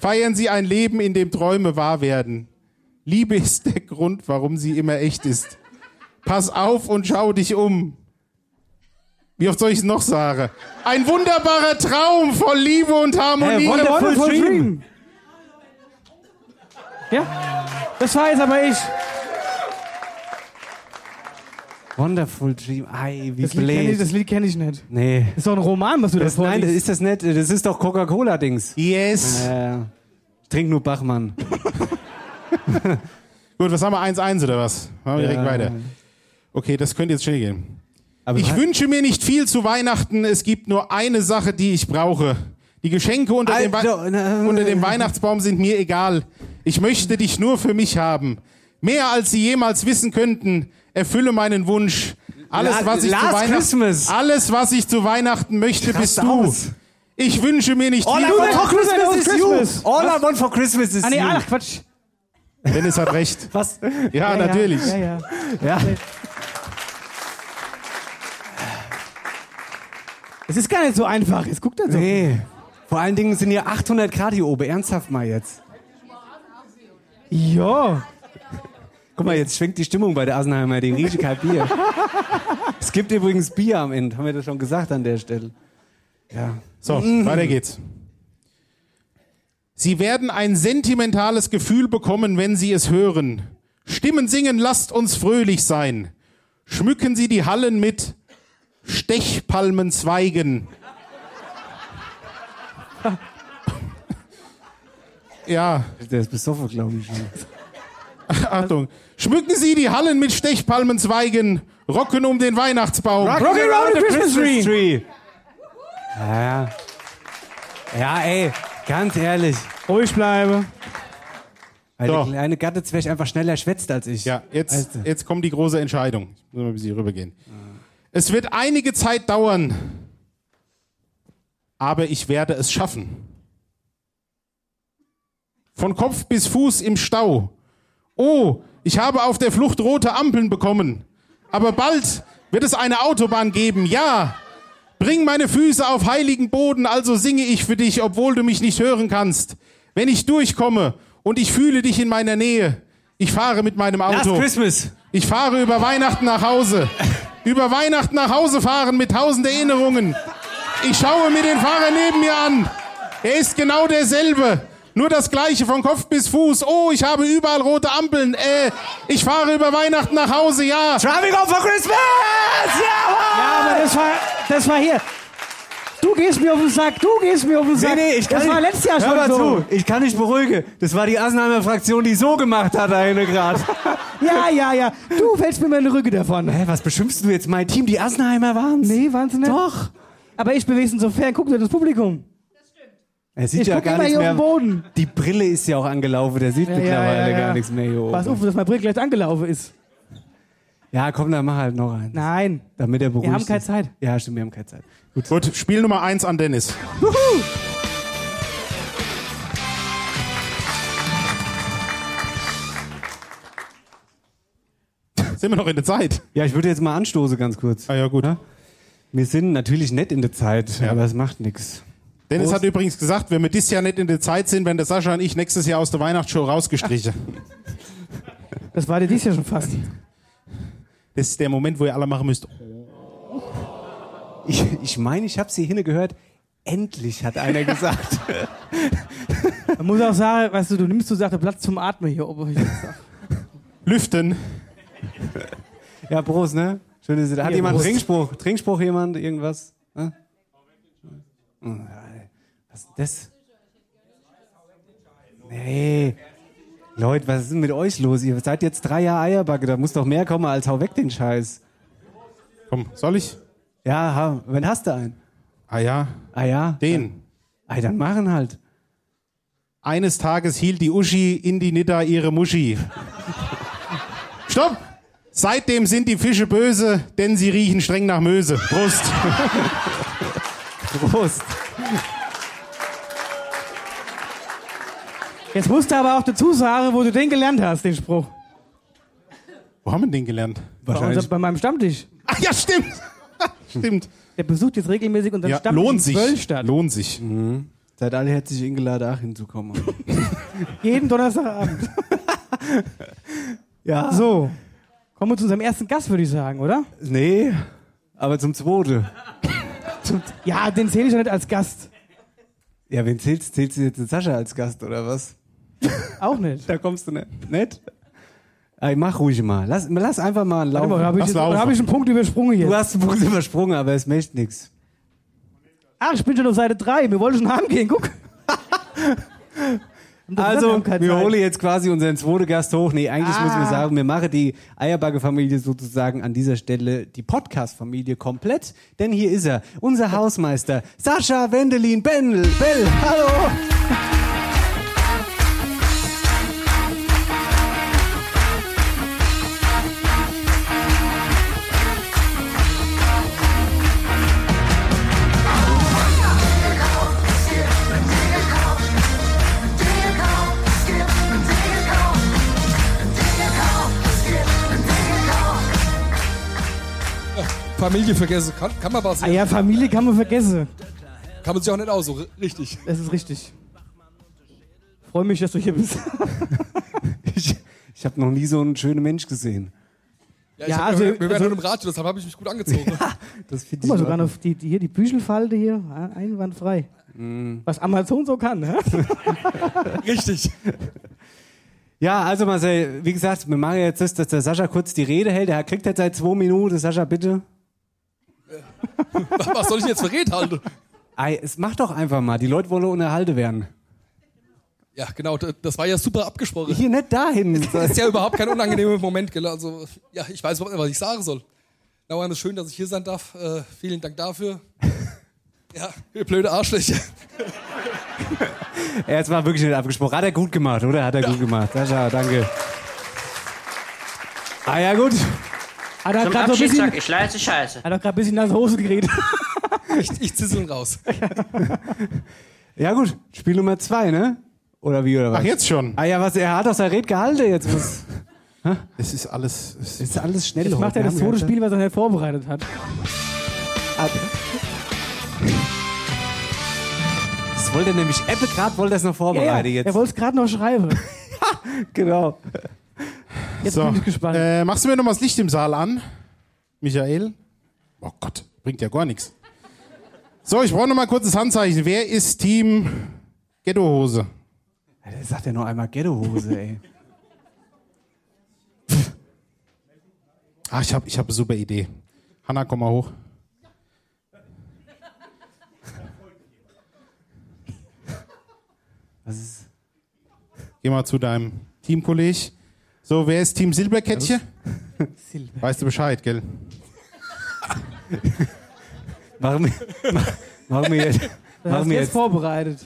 Feiern Sie ein Leben, in dem Träume wahr werden. Liebe ist der Grund, warum sie immer echt ist. Pass auf und schau dich um. Wie oft soll ich es noch sagen? Ein wunderbarer Traum voll Liebe und Harmonie. Hey, wunderful Wonderful dream. Dream. Ja? Das war jetzt aber ich. Wonderful Dream. Ei, wie Das Lied kenne ich, das Lied kenn ich nicht. Nee. Das ist doch ein Roman, was du Das, da nein, das vorliest. ist das nicht. Das ist doch Coca-Cola-Dings. yes. Äh, ich trink nur Bachmann. Gut, was haben wir? 1-1 oder was? Machen wir direkt Ja. weiter. Okay, das könnte jetzt schnell gehen. Aber Ich wünsche mir nicht viel zu Weihnachten. Es gibt nur eine Sache, die ich brauche. Die Geschenke unter, dem, Also, na, unter dem Weihnachtsbaum sind mir egal. Ich möchte dich nur für mich haben. Mehr als sie jemals wissen könnten. Erfülle meinen Wunsch. Alles, was ich zu Weihnachten, Christmas. alles, was ich zu Weihnachten möchte, bist du. aus. Ich wünsche mir nicht All I viel. want for Christmas Christmas is you. All I want for Christmas is Ah, nee, you. ach, Quatsch. Dennis hat recht. Was? Ja, natürlich. Ja, ja. Ja. Es ist gar nicht so einfach. Jetzt guckt er so. Nee. Vor allen Dingen sind hier 800 Grad hier oben. Ernsthaft mal jetzt. Ja. Guck mal, jetzt schwenkt die Stimmung bei der Asenheimer. Die rieche kein Bier. es gibt übrigens Bier am Ende. Haben wir das schon gesagt an der Stelle? Ja. So, weiter geht's. Sie werden ein sentimentales Gefühl bekommen, wenn Sie es hören. Stimmen singen, lasst uns fröhlich sein. Schmücken Sie die Hallen mit Stechpalmenzweigen. ja, Der ist besoffen, glaube ich. Achtung. Schmücken Sie die Hallen mit Stechpalmenzweigen. Rocken um den Weihnachtsbaum. Rocking around the Christmas tree. Ja, ja. Ja, ey, ganz ehrlich. Ruhig bleibe. Weil So. der kleine Gattezwerg einfach schneller schwätzt als ich. Ja, jetzt, Alter. jetzt kommt die große Entscheidung. Ich muss mal ein bisschen rübergehen. Es wird einige Zeit dauern, aber ich werde es schaffen. Von Kopf bis Fuß im Stau. Oh, ich habe auf der Flucht rote Ampeln bekommen. Aber bald wird es eine Autobahn geben, ja. Bring meine Füße auf heiligen Boden, also singe ich für dich, obwohl du mich nicht hören kannst. Wenn ich durchkomme und ich fühle dich in meiner Nähe, ich fahre mit meinem Last Auto. Christmas. Ich fahre über Weihnachten nach Hause. Über Weihnachten nach Hause fahren mit tausend Erinnerungen. Ich schaue mir den Fahrer neben mir an. Er ist genau derselbe. Nur das gleiche von Kopf bis Fuß. Oh, ich habe überall rote Ampeln. Äh, ich fahre über Weihnachten nach Hause, ja. Driving home for Christmas! Ja, Ja, aber das war, das war hier. Du gehst mir auf den Sack, du gehst mir auf den Sack. Nee, nee, ich kann das war nicht- letztes Jahr Hör schon mal so. zu, ich kann dich beruhigen. Das war die Asenheimer Fraktion, die so gemacht hat, eine Grad. Ja, ja, ja. Du fällst mir mal in den Rücken davon. Hä, was beschimpfst du jetzt mein Team? Die Asenheimer waren's? Nee, waren sie nicht. Doch. Aber ich bewege fern, guck dir das Publikum. Er sieht Ich ja gar immer nichts hier mehr. auf den Boden. Die Brille ist ja auch angelaufen, der sieht Ja, mittlerweile ja, ja. gar nichts mehr hier oben. Pass auf, dass mein Brill gleich angelaufen ist. Ja, komm, dann mach halt noch einen. Nein. Damit er beruhigt Wir haben keine ist. Zeit. Ja, stimmt, wir haben keine Zeit. Gut. Gut, Spiel Nummer eins an Dennis. Sind wir noch in der Zeit? Ja, ich würde jetzt mal anstoßen, ganz kurz. Ah ja, gut. Wir sind natürlich nicht in der Zeit, aber es macht nichts. Dennis Prost. hat übrigens gesagt, wenn wir dieses Jahr nicht in der Zeit sind, werden der Sascha und ich nächstes Jahr aus der Weihnachtsshow rausgestrichen. Das war dir dies Jahr schon fast. Das ist der Moment, wo ihr alle machen müsst. Ich meine, ich, mein, ich habe sie hinne gehört. Endlich, hat einer gesagt. Man muss auch sagen, weißt du, du nimmst so Sache Platz zum Atmen hier oben. Lüften. ja, Prost, ne? Schön, dass ihr da. Hat Hier, jemand Prost. Trinkspruch? Trinkspruch jemand? Irgendwas? Ne? Was ist das? Nee. Leute, was ist denn mit euch los? Ihr seid jetzt drei Jahre Eierbacke, da muss doch mehr kommen als hau weg den Scheiß. Komm, soll ich? Ja, wenn hast du einen? Ah ja, Ah ja? den. Ah, dann machen halt. Eines Tages hielt die Uschi in die Nidda ihre Muschi. Stopp! Seitdem sind die Fische böse, denn sie riechen streng nach Möse. Prost! Prost. Jetzt musst du aber auch dazu sagen, wo du den gelernt hast, den Spruch. Wo haben wir den gelernt? Bei, unser, bei meinem Stammtisch. Ach ja, stimmt! stimmt. Der besucht jetzt regelmäßig unseren Ja, Stammtisch lohnt in sich. Zwölstadt. Lohnt sich. Seid alle herzlich eingeladen, auch hinzukommen. Jeden Donnerstagabend. ja. So. Kommen wir zu unserem ersten Gast, würde ich sagen, oder? Nee, aber zum zweiten. Ja, den zähle ich ja nicht als Gast. Ja, wen zählst, zählst du jetzt den Sascha als Gast oder was? Auch nicht. Da kommst du nicht. Nicht? Ey, mach ruhig mal. Lass, lass einfach mal Warte laufen. mal, habe ich, jetzt- hab ich einen Punkt übersprungen hier. Du hast den Punkt übersprungen, aber es möchte nichts. Ach, ich bin schon auf Seite 3. Wir wollten schon guck. Haben gesagt, wir Also, keine wir holen jetzt quasi unseren zweiten Gast hoch. Nee, eigentlich Ah. müssen wir sagen, wir machen die Eierbagge-Familie sozusagen an dieser Stelle die Podcast-Familie komplett. Denn hier ist er, unser Hausmeister, Sascha Wendelin Bendel. Bell, hallo! Familie vergessen. Kann, kann man was? Ah ja, Familie kann man vergessen. Kann man sich auch nicht aus, so ri- richtig. Das ist richtig. Freue mich, dass du hier bist. Ich, ich habe noch nie so einen schönen Mensch gesehen. Ja, ich Ja, hab, also- wir, wir werden also- heute im Radio, deshalb habe ich mich gut angezogen. Das finde Guck mal, sogar noch die, die, hier die Büchelfalte hier, einwandfrei. Was Amazon so kann, ne? richtig. Ja, also Marcel, wie gesagt, wir machen jetzt das, dass der Sascha kurz die Rede hält. Er kriegt jetzt seit zwei Minuten. Sascha, bitte. Was soll ich jetzt für Rede halten? Ei, es macht doch einfach mal. Die Leute wollen unterhalten werden. Ja, genau, das war ja super abgesprochen. Hier nicht dahin. Das ist ja überhaupt kein unangenehmer Moment, gell? Also, ja, ich weiß überhaupt nicht, was ich sagen soll. Es ist schön, dass ich hier sein darf. Äh, vielen Dank dafür. Ja, ihr blöde Arschlöcher. Er jetzt war wirklich nicht abgesprochen. Hat er gut gemacht, oder? Hat er gut gemacht. Sascha, danke. Ah ja, gut. Hat er Zum gerade so bisschen, sag ich leise Scheiße. hat er gerade ein bisschen nach Hose geredet. Ich, ich zissel raus. Ja gut, Spiel Nummer zwei, ne? Oder wie, oder was? Ach, jetzt schon. Ah ja, was, er hat doch sein Red gehalten jetzt. Was, Es ist alles. Es ist alles schnell. Jetzt macht er das zweite ja- Spiel, was er vorbereitet hat. Das wollte er nämlich, Ebbe gerade wollte er es noch Ja, vorbereiten ja, jetzt. er wollte es gerade noch schreiben. genau. Jetzt so. bin ich gespannt. Äh, machst du mir noch mal das Licht im Saal an, Michael? Oh Gott, bringt ja gar nichts. So, ich brauche noch mal kurz das Handzeichen. Wer ist Team Ghettohose? Der sagt ja noch einmal Ghettohose, ey. Ah, ich habe ich hab eine super Idee. Hanna, komm mal hoch. Was ist? Geh mal zu deinem Teamkolleg. So, wer ist Team Silberkettchen? Silber. Weißt du Bescheid, gell? Machen wir, mach- machen wir jetzt, machen wir jetzt vorbereitet.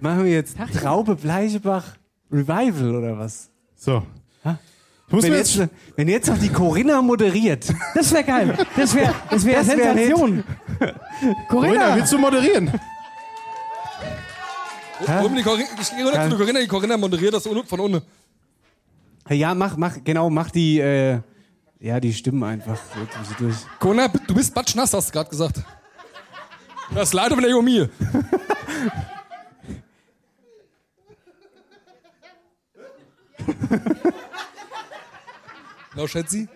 machen wir jetzt Traube Bleichebach Revival oder was? So. Ich muss Wenn jetzt, jetzt, wenn jetzt noch die Corinna moderiert. Das wäre geil. Das wäre das wär Das wär Sensation. Corinna, Corinna, willst du moderieren? Oben die Corinna, die Corinna moderiert das von unten. Ja, mach, mach, genau, mach die, äh, ja, die Stimmen einfach so. Corinna, du bist batschnass, hast du gerade gesagt. Das Leid von der mir. Na, Schätzi?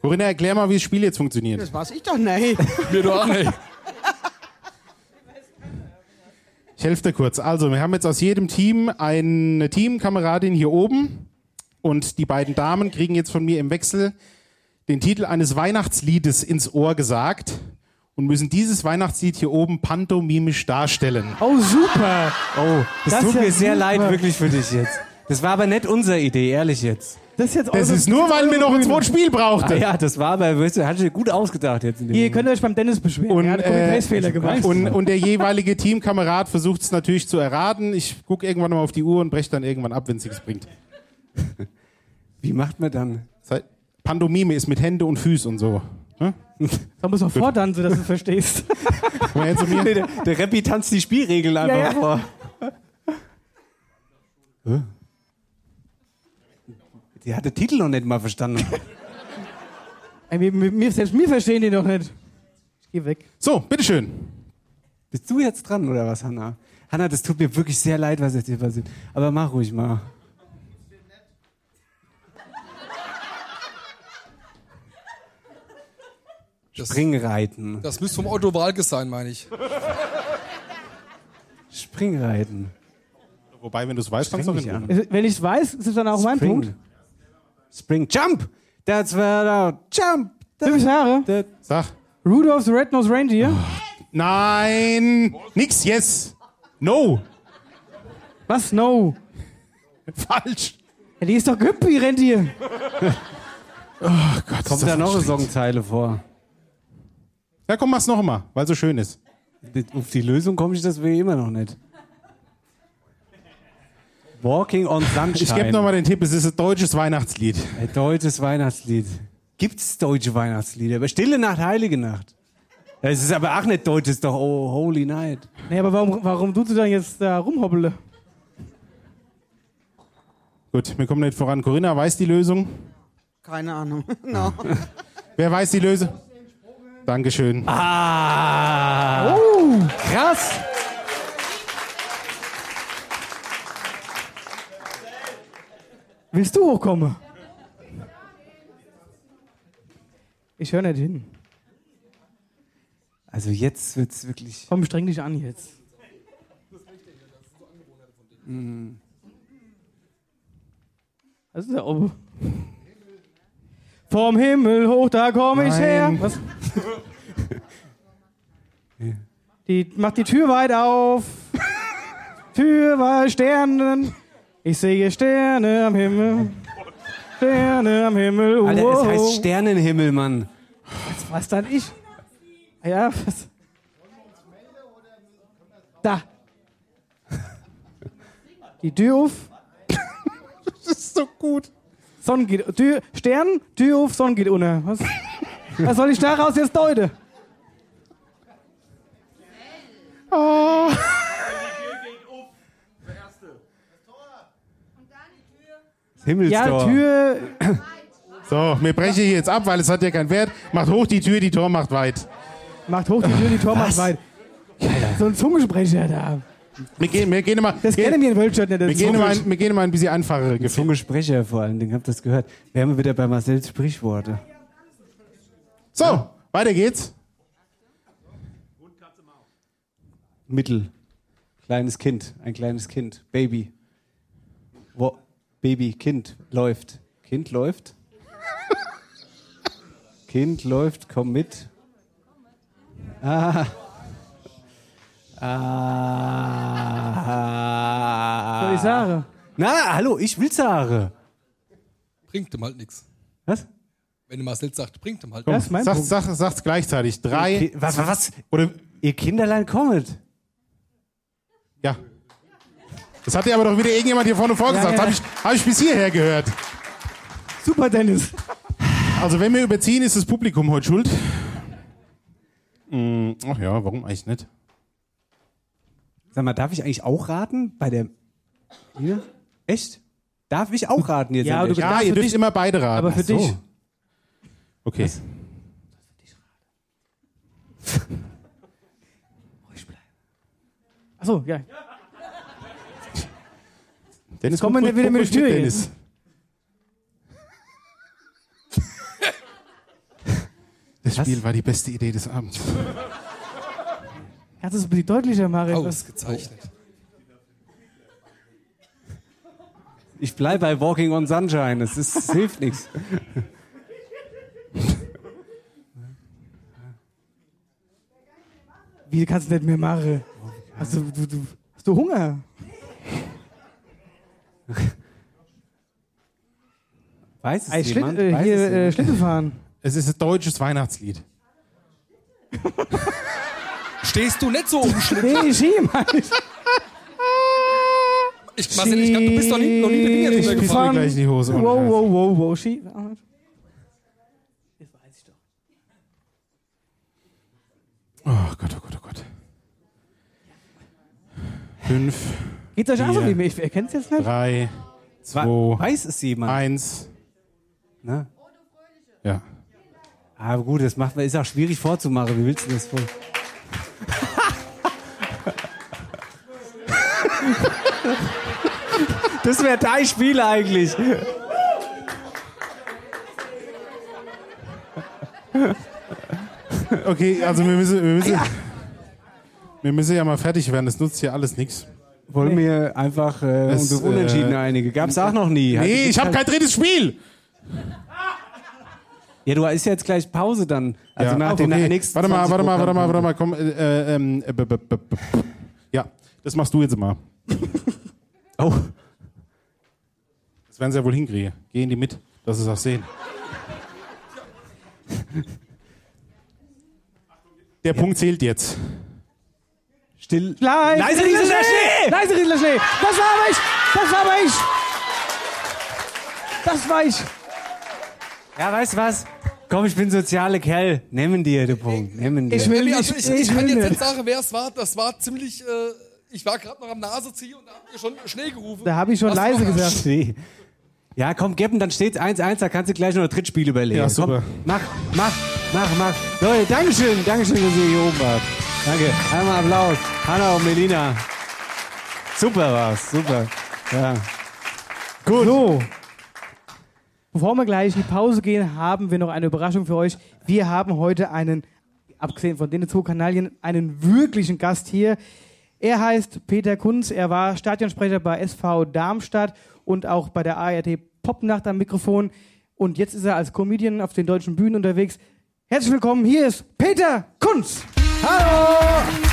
Corinna, erklär mal, wie das Spiel jetzt funktioniert. Das weiß ich doch nicht. Mir doch auch nicht. Ich helfe dir kurz. Also, wir haben jetzt aus jedem Team eine Teamkameradin hier oben und die beiden Damen kriegen jetzt von mir im Wechsel den Titel eines Weihnachtsliedes ins Ohr gesagt und müssen dieses Weihnachtslied hier oben pantomimisch darstellen. oh super. Oh, das, Das tut ja mir sehr super. leid, wirklich für dich jetzt. Das war aber nicht unsere Idee, ehrlich jetzt. Das ist jetzt Das ist nur, weil wir noch ein zweites Spiel Ah, brauchten. ja, das war aber, weißt du, hat sich gut ausgedacht jetzt in dem Ihr Moment. könnt euch beim Dennis beschweren. Und, er hat äh, Copy-Paste-Fehler gemacht. Und, und der jeweilige Teamkamerad versucht es natürlich zu erraten. Ich gucke irgendwann mal auf die Uhr und breche dann irgendwann ab, wenn es nichts bringt. Wie macht man dann? Pantomime ist mit Hände und Füß und so. Hm? Da muss man fordern, so dass du verstehst. Nee, der, der Rappi tanzt die Spielregeln einfach Ja, ja. vor. Die hat den Titel noch nicht mal verstanden. Selbst wir verstehen den doch nicht. Ich geh weg. So, bitteschön. Bist du jetzt dran oder was, Hanna? Hanna, das tut mir wirklich sehr leid, was jetzt hier passiert. Aber mach ruhig mal. Das, Springreiten. das müsste vom Otto Walke sein, meine ich. Springreiten. Wobei, wenn du es weißt, kannst du auch Wenn ich es weiß, ist es dann auch mein Spring. Punkt. Spring. Jump! That's where the jump! Fünf Jahre. That- Sag. Rudolph the Red-Nosed Reindeer. Nein! Nix, yes! No! Was? No. Falsch! Ja, die ist doch Güppi, Rentier. Gott, Kommt da noch eine Songzeile vor? Ja, komm, mach's noch mal, weil so schön ist. Auf die Lösung komme ich das wie immer noch nicht. Walking on Sunshine. Ich gebe noch mal den Tipp, es ist ein deutsches Weihnachtslied. Ein deutsches Weihnachtslied. Gibt's deutsche Weihnachtslieder? Aber Stille Nacht, Heilige Nacht. Es ist aber auch nicht deutsch, es ist doch oh, Holy Night. Nee, aber warum, warum tust du dann jetzt da rumhoppeln? Gut, wir kommen nicht voran. Corinna weiß die Lösung. Keine Ahnung. No. Wer weiß die Lösung? Dankeschön. Ah! Oh, krass! Willst du hochkommen? Ich höre nicht hin. Also jetzt wird's wirklich. Komm, streng dich an jetzt. Was ist da oben? Vom Himmel hoch, da komme ich her. Was? Die macht die Tür weit auf. Tür weit, Sternen. Ich sehe Sterne am Himmel. Sterne am Himmel. Alter, es heißt. Sternenhimmel, Mann. Was dann ich? Ja, was? Da. Die Tür auf. Das ist so gut. Sonne geht. Tür, Stern, Tür auf, Sonne geht unter. Was, was soll ich daraus jetzt deuten? Oh. Himmelstor. Ja, Tür. So, wir brechen hier jetzt ab, weil es hat ja keinen Wert. Macht hoch die Tür, die Tor macht weit. Macht hoch die Tür, die Tor macht weit. So ein Zungesprecher da. Wir gehen, wir gehen immer, Das kennen wir in Wölstadt nicht. das wir gehen immer, ein, wir gehen immer ein bisschen einfachere Gefühle. Zungesprecher vor allen Dingen, habt ihr das gehört? Wir haben wieder bei Marcells Sprichworte. So, weiter geht's. Mittel. Kleines Kind, ein kleines Kind. Baby. Baby, Kind läuft. Kind läuft. kind läuft, komm mit. Ah. Ah. Soll ich sagen? Na, hallo, ich will sagen. Bringt ihm halt nichts. Was? Wenn du Marcel sagt, bringt ihm halt. Ist mein Sag, sag, sag's gleichzeitig. Drei. Ki- Was, was, was? Oder, Ihr Kinderlein kommet. ja. Das hat dir aber doch wieder irgendjemand hier vorne vorgesagt. Ja, ja. Habe ich, hab ich bis hierher gehört. Super, Dennis. Also wenn wir überziehen, ist das Publikum heute schuld. Hm, ach ja, warum eigentlich nicht? Sag mal, darf ich eigentlich auch raten bei der. Hier? Echt? Darf ich auch raten jetzt? Ja, du-? Ja, ihr dürft dich- immer beide raten. Aber für so. dich. Okay. Achso, ja. Dennis, kommen wir wieder mit der Tür Dennis. Das Was? Spiel war die beste Idee des Abends. Kannst du es ein bisschen deutlicher machen? Oh, Was- ist gezeichnet. Ich bleibe bei Walking on Sunshine. Es, ist, es hilft nichts. Wie kannst du nicht mehr machen? Hast du, du, du, hast du Hunger? Weiß es Ey, Schlitt, jemand? äh, Weiß hier es äh, jemand? Schlittel fahren. Es ist ein deutsches Weihnachtslied. Stehst du nicht so umschnitten? Nee, Ski, Mann. Ich, Marcel, ich glaub, du bist doch nie, noch nie mit Ski drüber fahren gefahren. gleich in die Hose. Wow, wow, wow, wow, Ski. Oh Gott, oh Gott, oh Gott. Fünf, Geht's euch auch so wie mir? Ich erkenne es jetzt nicht. drei, Wa- zwei, Weiß es jemand? eins. Ne? Ja. Aber gut, das macht, ist auch schwierig vorzumachen. Wie willst du das vor? das wäre dein Spiel eigentlich. Okay, also wir müssen, wir müssen, wir müssen ja mal fertig werden. Das nutzt hier alles nichts. Wollen wir einfach äh, Das, auf Unentschieden äh, einige? Gab's auch noch nie. Nee, ich habe kein drittes Spiel. Ja, du ist ja jetzt gleich Pause dann. Also ja. nach den okay. nächsten Warte mal, 20 warte mal, warte mal, warte mal, komm. Äh, ähm, äh, b- b- b- ja, das machst du jetzt mal. Oh, Das werden sie ja wohl hinkriegen. Gehen die mit, dass sie es auch sehen. Der Punkt zählt jetzt. still. Leise, Leise, Riesler Schnee! Leise, Riesler Schnee! Das war aber ich! Das war aber ich! Das war ich! Ja, weißt du was? Komm, ich bin soziale Kerl. Nehmen dir den Punkt. Nehmen dir. Ich will nicht, also ich, ich, ich kann will jetzt nicht. sagen, wer es war. Das war ziemlich. Äh, ich war gerade noch am Nase ziehen und da habt ihr schon Schnee gerufen. Da habe ich schon Was leise gesagt. Schnee. Ja, komm, Geppen, dann steht's 1-1, da kannst du gleich noch ein Drittspiel überlegen. Ja, super. Komm, mach, mach, mach, mach. Leute, Dankeschön, Dankeschön, dass ihr hier oben wart. Danke. Einmal Applaus. Hanna und Melina. Super war's, super. Ja. Gut. So. Bevor wir gleich in die Pause gehen, haben wir noch eine Überraschung für euch. Wir haben heute einen, abgesehen von den zwei Kanalien, einen wirklichen Gast hier. Er heißt Peter Kunz. Er war Stadionsprecher bei SV Darmstadt und auch bei der ARD Popnacht am Mikrofon. Und jetzt ist er als Comedian auf den deutschen Bühnen unterwegs. Herzlich willkommen. Hier ist Peter Kunz. Hallo!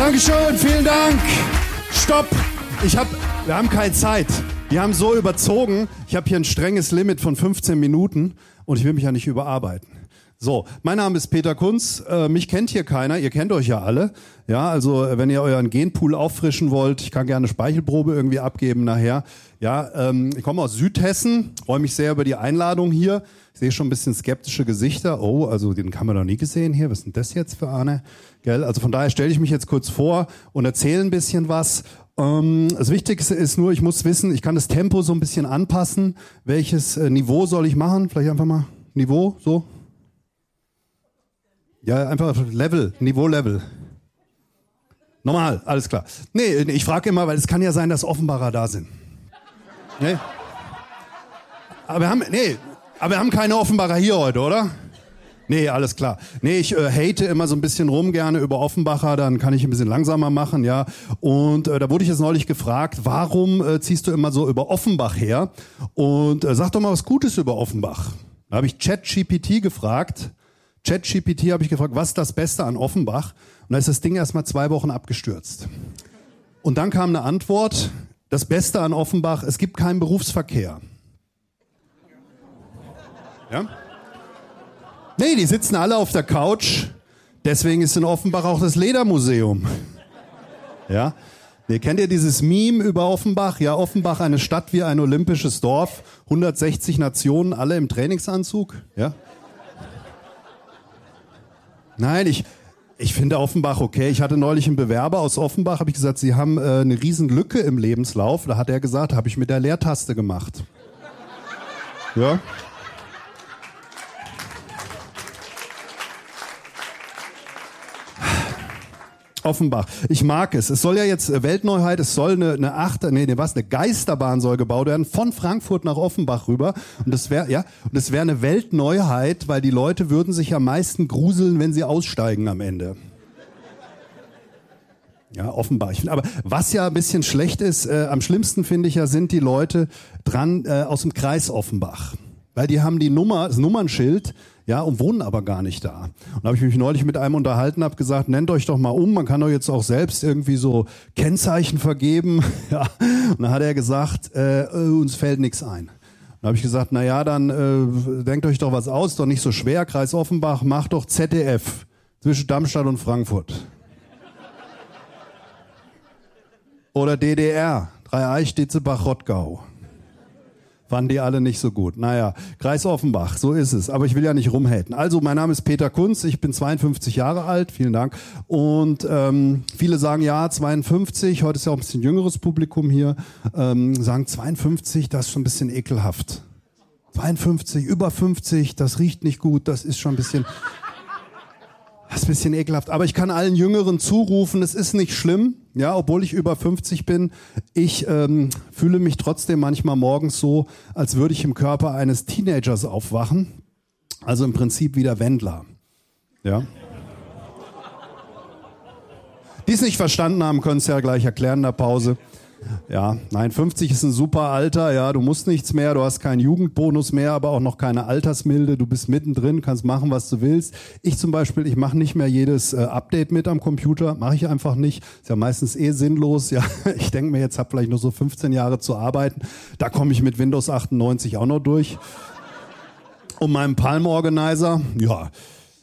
Dankeschön, vielen Dank. Stopp. Ich hab, wir haben keine Zeit. Wir haben so überzogen. Ich habe hier ein strenges Limit von 15 Minuten und ich will mich ja nicht überarbeiten. So, mein Name ist Peter Kunz. Äh, mich kennt hier keiner. Ihr kennt euch ja alle. Ja, also äh, wenn ihr euren Genpool auffrischen wollt, ich kann gerne Speichelprobe irgendwie abgeben nachher. Ja, ähm, ich komme aus Südhessen. Freue mich sehr über die Einladung hier. Ich sehe schon ein bisschen skeptische Gesichter. Oh, also den haben wir noch nie gesehen hier. Was ist denn das jetzt für eine? Gell? Also von daher stelle ich mich jetzt kurz vor und erzähle ein bisschen was. Ähm, das Wichtigste ist nur, ich muss wissen, ich kann das Tempo so ein bisschen anpassen. Welches äh, Niveau soll ich machen? Vielleicht einfach mal Niveau, so. Ja, einfach Level, Niveau-Level. Normal, alles klar. Nee, ich frage immer, weil es kann ja sein, dass Offenbarer da sind. Nee? Aber wir haben, nee, aber wir haben keine Offenbarer hier heute, oder? Nee, alles klar. Nee, ich äh, hate immer so ein bisschen rum gerne über Offenbacher, dann kann ich ein bisschen langsamer machen, ja. Und äh, da wurde ich jetzt neulich gefragt, warum äh, ziehst du immer so über Offenbach her? Und äh, sag doch mal was Gutes über Offenbach. Da habe ich ChatGPT gefragt. ChatGPT habe ich gefragt, was ist das Beste an Offenbach? Und da ist das Ding erstmal zwei Wochen abgestürzt. Und dann kam eine Antwort, Das Beste an Offenbach, es gibt keinen Berufsverkehr. Ja? Nee, die sitzen alle auf der Couch. Deswegen ist in Offenbach auch das Ledermuseum. Ja? Nee, kennt ihr dieses Meme über Offenbach? Ja, Offenbach eine Stadt wie ein olympisches Dorf, 160 Nationen, alle im Trainingsanzug. Ja? Nein, ich, ich finde Offenbach okay. Ich hatte neulich einen Bewerber aus Offenbach, habe ich gesagt, Sie haben äh, eine riesen Lücke im Lebenslauf. Da hat er gesagt, habe ich mit der Leertaste gemacht. Ja. Offenbach. Ich mag es. Es soll ja jetzt äh, Weltneuheit, es soll eine, eine Achter, nee, nee, was, eine Geisterbahn soll gebaut werden von Frankfurt nach Offenbach rüber. Und das wäre, ja, und das wäre eine Weltneuheit, weil die Leute würden sich am meisten gruseln, wenn sie aussteigen am Ende. Ja, offenbar. Ich find, aber was ja ein bisschen schlecht ist, äh, am schlimmsten finde ich ja, sind die Leute dran äh, aus dem Kreis Offenbach. Weil die haben die Nummer, das Nummernschild, ja, und wohnen aber gar nicht da. Und da habe ich mich neulich mit einem unterhalten, habe gesagt, nennt euch doch mal um, man kann doch jetzt auch selbst irgendwie so Kennzeichen vergeben. ja. Und dann hat er gesagt, äh, uns fällt nichts ein. Dann habe ich gesagt, na ja, dann äh, denkt euch doch was aus, doch nicht so schwer, Kreis Offenbach, macht doch ZDF zwischen Darmstadt und Frankfurt. Oder DDR, Dreieich, Ditzebach, Rottgau. Fanden die alle nicht so gut. Naja, Kreis Offenbach, so ist es. Aber ich will ja nicht rumhaten. Also, mein Name ist Peter Kunz, ich bin 52 Jahre alt, vielen Dank. Und ähm, viele sagen ja, 52, heute ist ja auch ein bisschen jüngeres Publikum hier, ähm, sagen 52, das ist schon ein bisschen ekelhaft. 52, über 50, das riecht nicht gut, das ist schon ein bisschen... Das ist ein bisschen ekelhaft. Aber ich kann allen Jüngeren zurufen, es ist nicht schlimm. Ja, obwohl ich über 50 bin. Ich ähm, fühle mich trotzdem manchmal morgens so, als würde ich im Körper eines Teenagers aufwachen. Also im Prinzip wie der Wendler. Ja. Die es nicht verstanden haben, können es ja gleich erklären in der Pause. Ja, nein, 50 ist ein super Alter, ja, du musst nichts mehr, du hast keinen Jugendbonus mehr, aber auch noch keine Altersmilde, du bist mittendrin, kannst machen, was du willst. Ich zum Beispiel, ich mache nicht mehr jedes äh, Update mit am Computer, mache ich einfach nicht, ist ja meistens eh sinnlos, ja, ich denke mir jetzt, habe vielleicht nur so 15 Jahre zu arbeiten, da komme ich mit Windows 98 auch noch durch. Und meinem Palm Organizer, ja,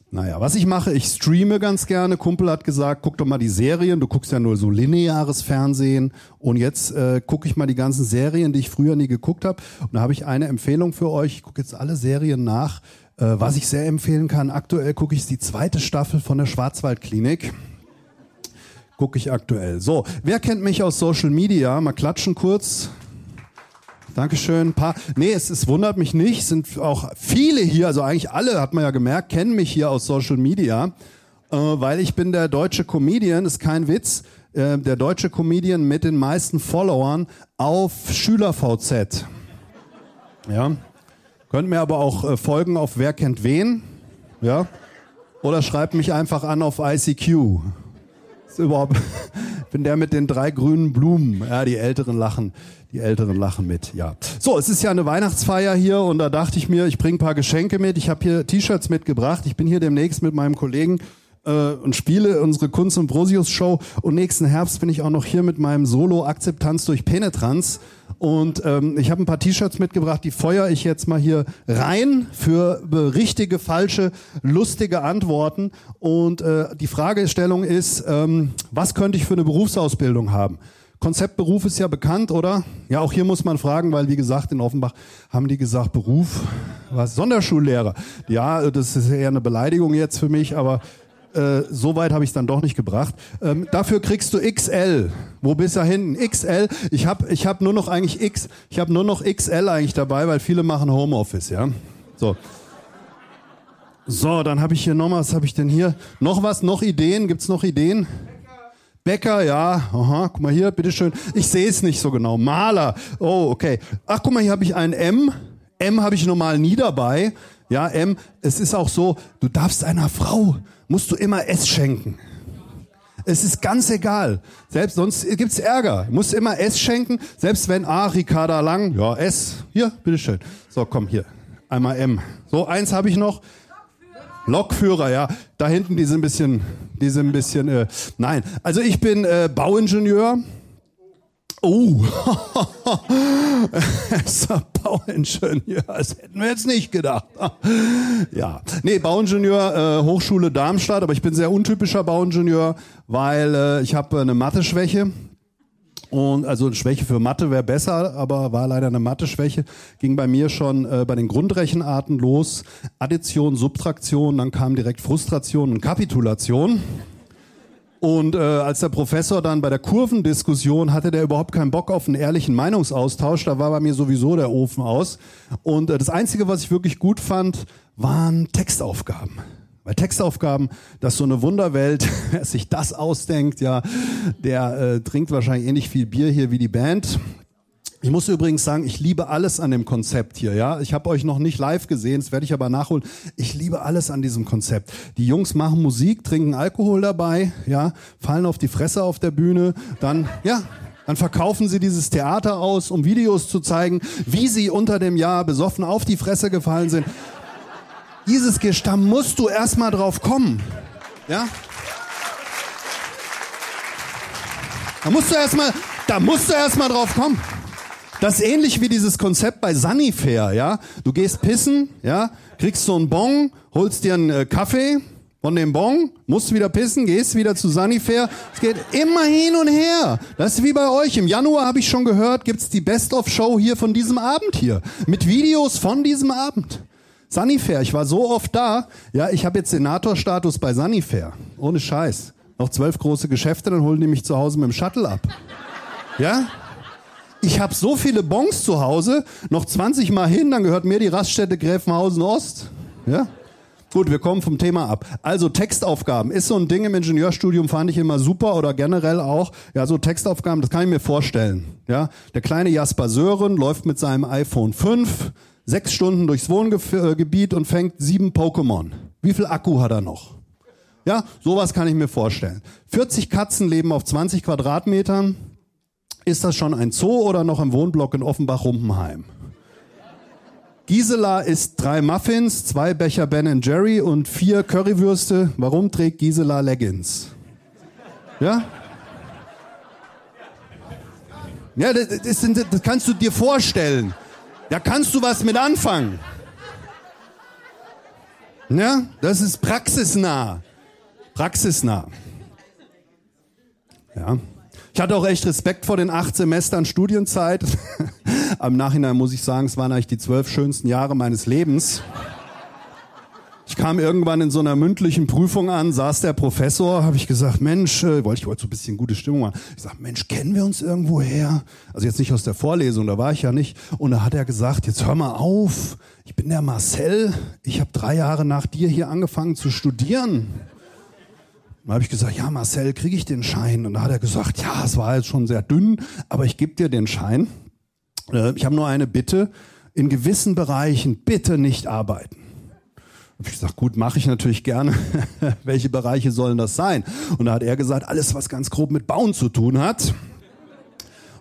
naja, was ich mache, ich streame ganz gerne. Kumpel hat gesagt, guck doch mal die Serien. Du guckst ja nur so lineares Fernsehen. Und jetzt äh, gucke ich mal die ganzen Serien, die ich früher nie geguckt habe. Und da habe ich eine Empfehlung für euch. Ich gucke jetzt alle Serien nach. Äh, was ich sehr empfehlen kann, aktuell gucke ich die zweite Staffel von der Schwarzwaldklinik. Gucke ich aktuell. So, wer kennt mich aus Social Media? Mal klatschen kurz. Dankeschön. Paar. Nee, es, es wundert mich nicht. Es sind auch viele hier, also eigentlich alle, hat man ja gemerkt, kennen mich hier aus Social Media, äh, weil ich bin der deutsche Comedian, ist kein Witz, äh, der deutsche Comedian mit den meisten Followern auf SchülerVZ. Ja. Könnt mir aber auch äh, folgen auf Wer kennt wen. Ja. Oder schreibt mich einfach an auf ICQ. Ist überhaupt, bin der mit den drei grünen Blumen. Ja, die Älteren lachen. Die Älteren lachen mit, ja. So, es ist ja eine Weihnachtsfeier hier und da dachte ich mir, ich bringe ein paar Geschenke mit. Ich habe hier T-Shirts mitgebracht. Ich bin hier demnächst mit meinem Kollegen äh, und spiele unsere Kunst und Brosius Show und nächsten Herbst bin ich auch noch hier mit meinem Solo Akzeptanz durch Penetranz und ähm, ich habe ein paar T-Shirts mitgebracht, die feuere ich jetzt mal hier rein für richtige, falsche, lustige Antworten und äh, die Fragestellung ist, ähm, was könnte ich für eine Berufsausbildung haben? Konzeptberuf ist ja bekannt, oder? Ja, auch hier muss man fragen, weil wie gesagt, in Offenbach haben die gesagt, Beruf, was? Sonderschullehrer. Ja, das ist eher eine Beleidigung jetzt für mich, aber äh, so weit habe ich es dann doch nicht gebracht. Ähm, dafür kriegst du XL. Wo bist du hinten? XL. Ich habe ich hab nur noch eigentlich X, ich habe nur noch XL eigentlich dabei, weil viele machen Homeoffice, ja. So. So, dann habe ich hier noch was, habe ich denn hier? Noch was, noch Ideen? Gibt's noch Ideen? Bäcker, ja, aha, guck mal hier, bitteschön. Ich sehe es nicht so genau. Maler, oh, okay. Ach, guck mal, hier habe ich ein M. M habe ich normal nie dabei. Ja, M, es ist auch so, du darfst einer Frau, musst du immer S schenken. Es ist ganz egal. Selbst sonst gibt's Ärger. Musst immer S schenken, selbst wenn A, Ricarda Lang, ja, S. Hier, bitteschön. So, komm hier. Einmal M. So, eins habe ich noch. Lokführer, ja. Da hinten, die sind ein bisschen, die sind ein bisschen, äh, nein. Also ich bin äh, Bauingenieur. Oh, ein Bauingenieur, das hätten wir jetzt nicht gedacht. Ja, nee, Bauingenieur, äh, Hochschule Darmstadt, aber ich bin sehr untypischer Bauingenieur, weil äh, ich habe eine Mathe-Schwäche. Und also eine Schwäche für Mathe wäre besser, aber war leider eine Mathe-Schwäche. Ging bei mir schon äh, bei den Grundrechenarten los. Addition, Subtraktion, dann kam direkt Frustration und Kapitulation. Und äh, als der Professor dann bei der Kurvendiskussion hatte der überhaupt keinen Bock auf einen ehrlichen Meinungsaustausch, da war bei mir sowieso der Ofen aus. Und äh, das Einzige, was ich wirklich gut fand, waren Textaufgaben. Weil Textaufgaben, das ist so eine Wunderwelt, wer sich das ausdenkt, ja, der äh, trinkt wahrscheinlich ähnlich viel Bier hier wie die Band. Ich muss übrigens sagen, ich liebe alles an dem Konzept hier, ja. Ich habe euch noch nicht live gesehen, das werde ich aber nachholen. Ich liebe alles an diesem Konzept. Die Jungs machen Musik, trinken Alkohol dabei, ja, fallen auf die Fresse auf der Bühne, dann, ja, dann verkaufen sie dieses Theater aus, um Videos zu zeigen, wie sie unter dem Jahr besoffen auf die Fresse gefallen sind. Dieses Gestamm musst du erstmal drauf kommen. Ja? Da musst du erstmal, da musst du erstmal drauf kommen. Das ist ähnlich wie dieses Konzept bei Sunnyfair, ja? Du gehst pissen, ja? Kriegst so einen Bon, holst dir einen äh, Kaffee von dem Bon, musst wieder pissen, gehst wieder zu Sunnyfair. Es geht immer hin und her. Das ist wie bei euch. Im Januar habe ich schon gehört, gibt's die Best-of-Show hier von diesem Abend hier. Mit Videos von diesem Abend. Sunnyfair, ich war so oft da. Ja, ich habe jetzt Senatorstatus bei Sunnyfair. Ohne Scheiß. Noch zwölf große Geschäfte, dann holen die mich zu Hause mit dem Shuttle ab. Ja? Ich habe so viele Bons zu Hause, noch 20 Mal hin, dann gehört mir die Raststätte Gräfenhausen Ost. Ja? Gut, wir kommen vom Thema ab. Also Textaufgaben ist so ein Ding im Ingenieurstudium fand ich immer super oder generell auch. Ja, so Textaufgaben, das kann ich mir vorstellen. Ja, der kleine Jasper Sören läuft mit seinem iPhone 5 sechs Stunden durchs Wohngebiet und fängt sieben Pokémon. Wie viel Akku hat er noch? Ja, sowas kann ich mir vorstellen. 40 Katzen leben auf 20 Quadratmetern. Ist das schon ein Zoo oder noch im Wohnblock in Offenbach-Rumpenheim? Gisela isst drei Muffins, zwei Becher Ben Jerry und vier Currywürste. Warum trägt Gisela Leggings? Ja? Ja, das, das, das kannst du dir vorstellen. Da kannst du was mit anfangen. Ja, das ist praxisnah. Praxisnah. Ja. Ich hatte auch echt Respekt vor den acht Semestern Studienzeit. Am Nachhinein muss ich sagen, es waren eigentlich die zwölf schönsten Jahre meines Lebens. Ich kam irgendwann in so einer mündlichen Prüfung an, saß der Professor, habe ich gesagt, Mensch, äh, wollte ich wollte so ein bisschen gute Stimmung machen. Ich sag, Mensch, kennen wir uns irgendwo her? Also jetzt nicht aus der Vorlesung, da war ich ja nicht. Und da hat er gesagt, jetzt hör mal auf, ich bin der Marcel, ich habe drei Jahre nach dir hier angefangen zu studieren. Dann habe ich gesagt, ja Marcel, kriege ich den Schein? Und da hat er gesagt, ja, es war jetzt schon sehr dünn, aber ich gebe dir den Schein. Äh, ich habe nur eine Bitte, in gewissen Bereichen bitte nicht arbeiten. Hab ich gesagt, gut, mache ich natürlich gerne. Welche Bereiche sollen das sein? Und da hat er gesagt, alles, was ganz grob mit Bauen zu tun hat.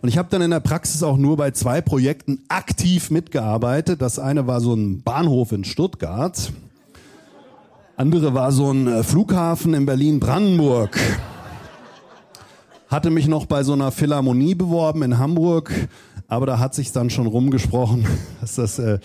Und ich habe dann in der Praxis auch nur bei zwei Projekten aktiv mitgearbeitet. Das eine war so ein Bahnhof in Stuttgart. Andere war so ein äh, Flughafen in Berlin-Brandenburg. Hatte mich noch bei so einer Philharmonie beworben in Hamburg, aber da hat sich dann schon rumgesprochen, dass das äh,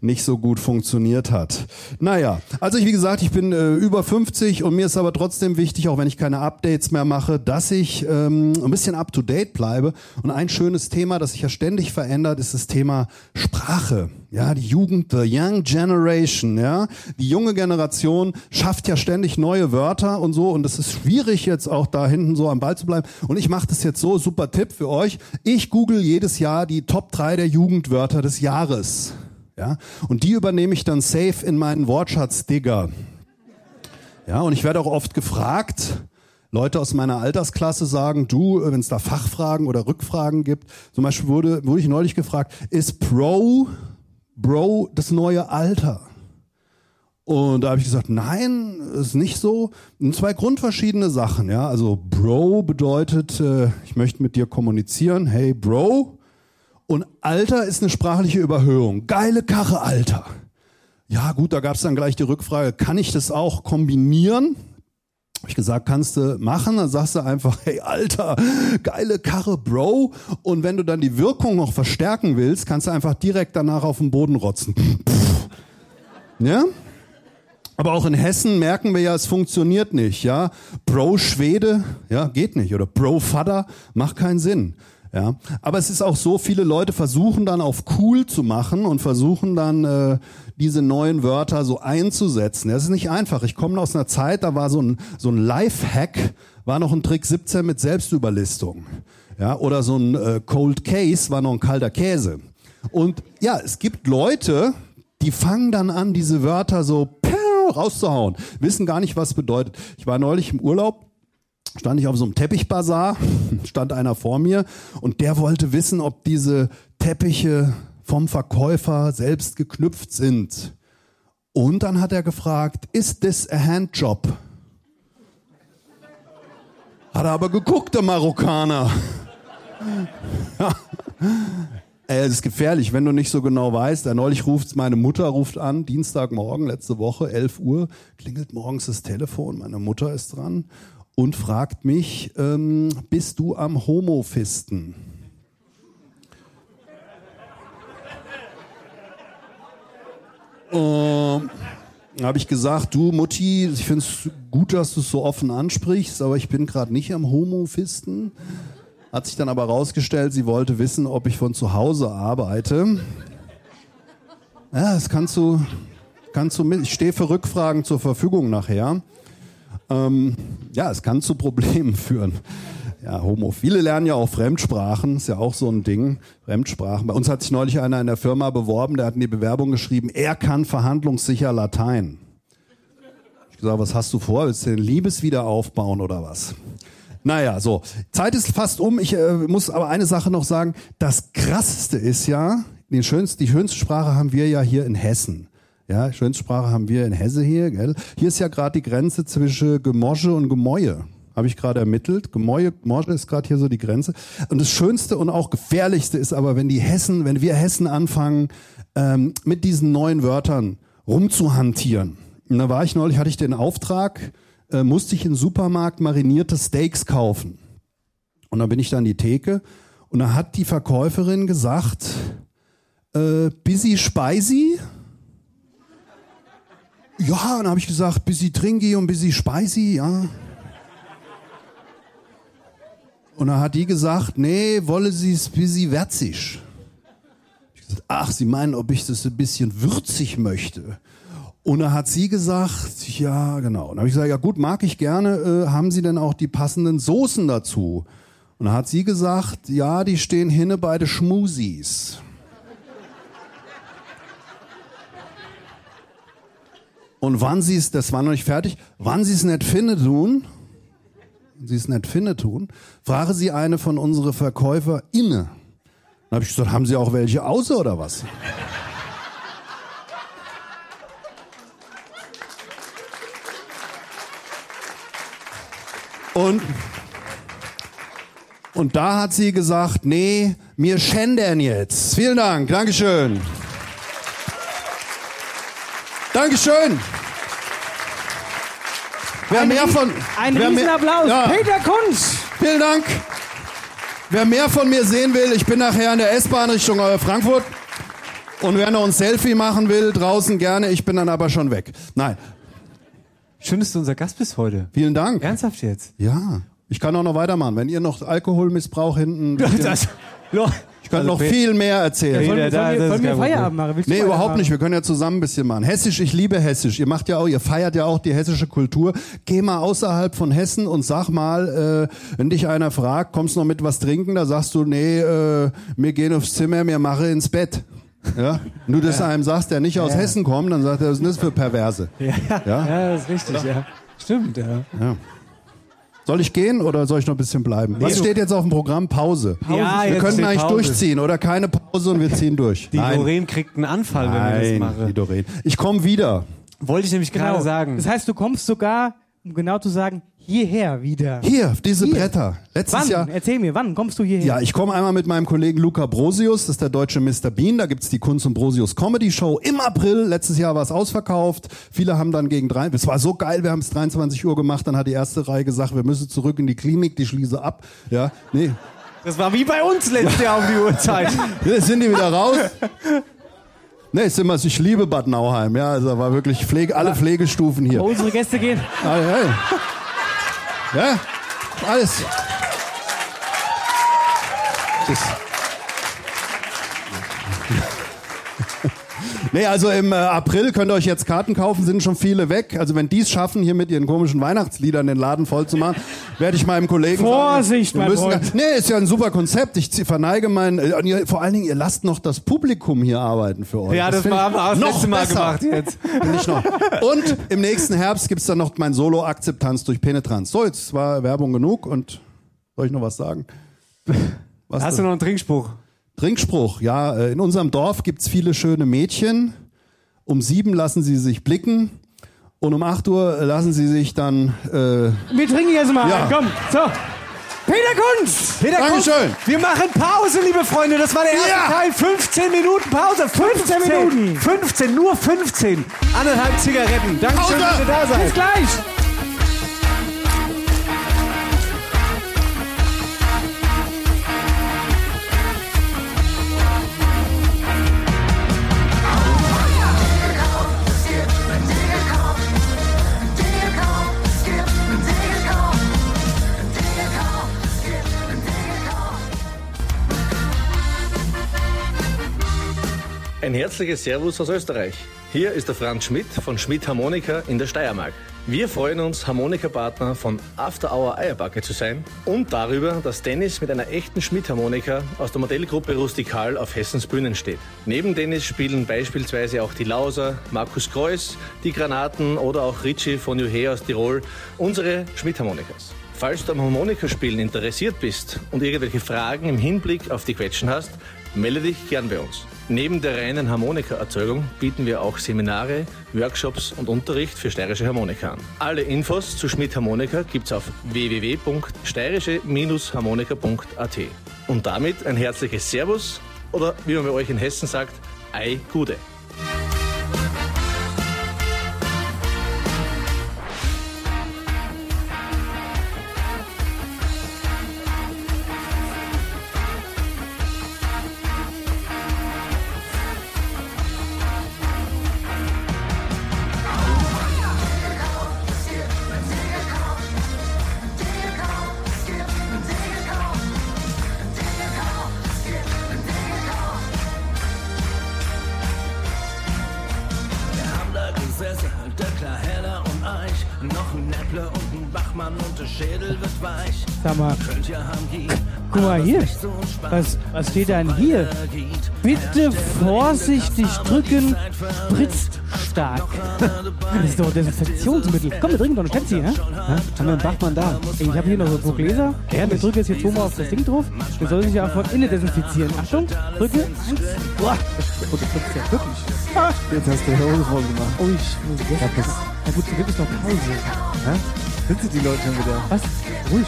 nicht so gut funktioniert hat. Naja, also ich, wie gesagt, ich bin äh, über 50 und mir ist aber trotzdem wichtig, auch wenn ich keine Updates mehr mache, dass ich ähm, ein bisschen up-to-date bleibe. Und ein schönes Thema, das sich ja ständig verändert, ist das Thema Sprache. Ja, die Jugend, the young generation, ja. Die junge Generation schafft ja ständig neue Wörter und so und es ist schwierig jetzt auch da hinten so am Ball zu bleiben. Und ich mache das jetzt so, super Tipp für euch. Ich google jedes Jahr die Top 3 der Jugendwörter des Jahres. Ja, und die übernehme ich dann safe in meinen Wortschatz Digger. Ja, und ich werde auch oft gefragt, Leute aus meiner Altersklasse sagen, du, wenn es da Fachfragen oder Rückfragen gibt, zum Beispiel wurde, wurde ich neulich gefragt, ist Pro Bro das neue Alter? Und da habe ich gesagt, nein, ist nicht so. Und zwei grundverschiedene Sachen, ja. Also Bro bedeutet, äh, ich möchte mit dir kommunizieren. Hey Bro. Und Alter ist eine sprachliche Überhöhung. Geile Karre, Alter. Ja gut, da gab es dann gleich die Rückfrage, kann ich das auch kombinieren? Hab ich gesagt, kannst du machen? Dann sagst du einfach, hey Alter, geile Karre, Bro. Und wenn du dann die Wirkung noch verstärken willst, kannst du einfach direkt danach auf den Boden rotzen. Pff. Ja? Aber auch in Hessen merken wir ja, es funktioniert nicht, ja. Bro Schwede, ja, geht nicht. Oder Bro Vater, macht keinen Sinn. Ja, aber es ist auch so, viele Leute versuchen dann auf cool zu machen und versuchen dann äh, diese neuen Wörter so einzusetzen. Das ist nicht einfach. Ich komme aus einer Zeit, da war so ein so ein Lifehack, war noch ein Trick 17 mit Selbstüberlistung. Ja, oder so ein äh, Cold Case war noch ein kalter Käse. Und ja, es gibt Leute, die fangen dann an, diese Wörter so rauszuhauen, wissen gar nicht, was bedeutet. Ich war neulich im Urlaub stand ich auf so einem Teppichbazar, stand einer vor mir und der wollte wissen, ob diese Teppiche vom Verkäufer selbst geknüpft sind. Und dann hat er gefragt, ist this a handjob? Hat er aber geguckt, der Marokkaner. Ja. Es ist gefährlich, wenn du nicht so genau weißt. Neulich ruft meine Mutter ruft an, Dienstagmorgen, letzte Woche, 11 Uhr, klingelt morgens das Telefon, meine Mutter ist dran und fragt mich, ähm, bist du am Homofisten? Ähm, habe ich gesagt, du Mutti, ich finde es gut, dass du es so offen ansprichst, aber ich bin gerade nicht am Homofisten. Hat sich dann aber rausgestellt, sie wollte wissen, ob ich von zu Hause arbeite. Ja, das kannst du, kannst du mit. Ich stehe für Rückfragen zur Verfügung nachher. Ähm, ja, es kann zu Problemen führen. Ja, Homo. Viele lernen ja auch Fremdsprachen, ist ja auch so ein Ding. Fremdsprachen. Bei uns hat sich neulich einer in der Firma beworben, der hat in die Bewerbung geschrieben, er kann verhandlungssicher Latein. Ich gesagt, was hast du vor? Willst du den Liebes wieder aufbauen oder was? Naja, so. Zeit ist fast um. Ich äh, muss aber eine Sache noch sagen. Das Krasseste ist ja, den schönsten, die schönste Sprache haben wir ja hier in Hessen. Ja, schönste Sprache haben wir in Hesse hier, gell? Hier ist ja gerade die Grenze zwischen Gemosche und Gemäue. Habe ich gerade ermittelt. Gemäue, Gemosche ist gerade hier so die Grenze. Und das Schönste und auch Gefährlichste ist aber, wenn die Hessen, wenn wir Hessen anfangen, ähm, mit diesen neuen Wörtern rumzuhantieren. Und da war ich neulich, hatte ich den Auftrag, äh, musste ich im Supermarkt marinierte Steaks kaufen. Und dann bin ich da an die Theke und da hat die Verkäuferin gesagt, äh, busy spicy? Ja, dann habe ich gesagt, busy trinky und busy spicy, ja. Und dann hat die gesagt, nee, wolle sie es busy würzig. Ich gesagt, ach, sie meinen, ob ich das ein bisschen würzig möchte. Und dann hat sie gesagt, ja, genau. Und dann habe ich gesagt, ja gut, mag ich gerne. Äh, haben Sie denn auch die passenden Soßen dazu? Und dann hat sie gesagt, ja, die stehen hinne bei den Schmusis. Und wann sie es, das war noch nicht fertig, wann sie es nicht findet tun, sie es nicht findet tun, frage sie eine von unseren Verkäufer inne. Dann habe ich gesagt, haben Sie auch welche außer oder was? Und, und da hat sie gesagt, nee, mir schändern jetzt. Vielen Dank, Dankeschön. Dankeschön. Wer Ein mehr Ries- von ein wer mehr- Riesenapplaus. Peter Kunz. Vielen Dank. Wer mehr von mir sehen will, ich bin nachher in der S-Bahn Richtung Frankfurt. Und wer noch ein Selfie machen will, draußen gerne. Ich bin dann aber schon weg. Nein. Schön, dass du unser Gast bist heute. Vielen Dank. Ernsthaft jetzt? Ja. Ich kann auch noch weitermachen. Wenn ihr noch Alkoholmissbrauch hinten. Das- ich kann Also noch viel mehr erzählen. Ja, wollen wir- sollen wir- sollen wir Feierabend machen? Willst Nee, überhaupt nicht. Wir können ja zusammen ein bisschen machen. Hessisch, ich liebe Hessisch. Ihr macht ja auch, ihr feiert ja auch die hessische Kultur. Geh mal außerhalb von Hessen und sag mal, äh, wenn dich einer fragt, kommst du noch mit was trinken? Da sagst du, nee, äh, wir gehen aufs Zimmer, wir machen ins Bett. Ja? Wenn du das einem sagst, der nicht aus Ja. Hessen kommt, dann sagt er, was ist denn das für Perverse? Ja, Ja? ja? das ist richtig, ja. Stimmt, ja. Ja. Soll ich gehen oder soll ich noch ein bisschen bleiben? Nee, Was steht jetzt auf dem Programm? Pause. Ja, wir können eigentlich Pause. durchziehen oder keine Pause und wir ziehen durch. Die Nein. Doreen kriegt einen Anfall, wenn wir das Nein, machen. die Doreen. Ich komme wieder. Wollte ich nämlich gerade sagen. Das heißt, du kommst sogar, um genau zu sagen, hierher wieder? Hier, diese Hier. Bretter. Letztes Wann? Jahr. Erzähl mir, wann kommst du hierher? Ja, ich komme einmal mit meinem Kollegen Luca Brosius, das ist der deutsche Mr. Bean. Da gibt's die Kunst und Brosius Comedy Show im April. Letztes Jahr war es ausverkauft. Viele haben dann gegen drei, es war so geil, wir haben es 23 Uhr gemacht. Dann hat die erste Reihe gesagt, wir müssen zurück in die Klinik, die schließe ab. Ja, nee. Das war wie bei uns letztes Jahr um die Uhrzeit. Jetzt sind die wieder raus. Nee, ist immer, ich liebe Bad Nauheim, ja, also war wirklich Pflege, alle Pflegestufen hier. Unsere Gäste gehen. Ah, hey. Ja, alles. Das Nee, also im äh, April könnt ihr euch jetzt Karten kaufen, sind schon viele weg. Also wenn die es schaffen, hier mit ihren komischen Weihnachtsliedern den Laden voll zu machen, werde ich meinem Kollegen Vorsicht, sagen, wir mein müssen, Freund. Nee, ist ja ein super Konzept. Ich verneige mein, äh, vor allen Dingen, ihr lasst noch das Publikum hier arbeiten für euch. Ja, das ich haben wir das noch letzte Mal besser. gemacht jetzt. Nicht noch. Und im nächsten Herbst gibt's dann noch mein Solo-Akzeptanz durch Penetranz. So, jetzt war Werbung genug und soll ich noch was sagen? Was Hast du noch einen Trinkspruch? Trinkspruch, ja. äh, In unserem Dorf gibt's viele schöne Mädchen. Um sieben lassen sie sich blicken. Und um acht Uhr lassen sie sich dann. Äh, Wir trinken jetzt mal. Ja. ein, Komm, so. Peter Kunz! Peter Dankeschön. Kunz, Wir machen Pause, liebe Freunde. Das war der erste Ja. Teil. 15 Minuten Pause. 15, 15 Minuten. 15, nur 15. Anderthalb Zigaretten. Dankeschön, Pause. dass ihr da Bis seid. gleich! Ein herzliches Servus aus Österreich. Hier ist der Franz Schmidt von Schmidt Harmonika in der Steiermark. Wir freuen uns, Harmonikapartner von After Hour Eierbacke zu sein und darüber, dass Dennis mit einer echten Schmidt-Harmonika aus der Modellgruppe Rustikal auf Hessens Bühnen steht. Neben Dennis spielen beispielsweise auch die Lauser, Markus Kreuz, die Granaten oder auch Richie von Juhe aus Tirol unsere Schmidt-Harmonikas. Falls du am Harmonikaspielen interessiert bist und irgendwelche Fragen im Hinblick auf die Quetschen hast, melde dich gern bei uns. Neben der reinen Harmonikaerzeugung bieten wir auch Seminare, Workshops und Unterricht für steirische Harmonika an. Alle Infos zu Schmidt Harmonika gibt's auf www.steirische-harmonika.at. Und damit ein herzliches Servus oder wie man bei euch in Hessen sagt, Ei Gude. Mal hier. Was, was steht denn hier? Bitte vorsichtig drücken, spritzt stark. Das ist doch Desinfektionsmittel. Komm, wir trinken doch ein Stäbchen, ja? Haben wir einen Bachmann da? Ich habe hier noch so zwei Gläser. Ja, wir drücken jetzt hier zweimal auf das Ding drauf. Wir sollen sich ja von innen desinfizieren. Achtung, drücke. Eins. Boah. Oh, du drückst ja wirklich. Ah. Jetzt hast du die Hose voll gemacht. Oh, ich muss jetzt. Na gut, hier ist noch Pause. Hä? Sind sie die Leute schon wieder? Was? Ruhig.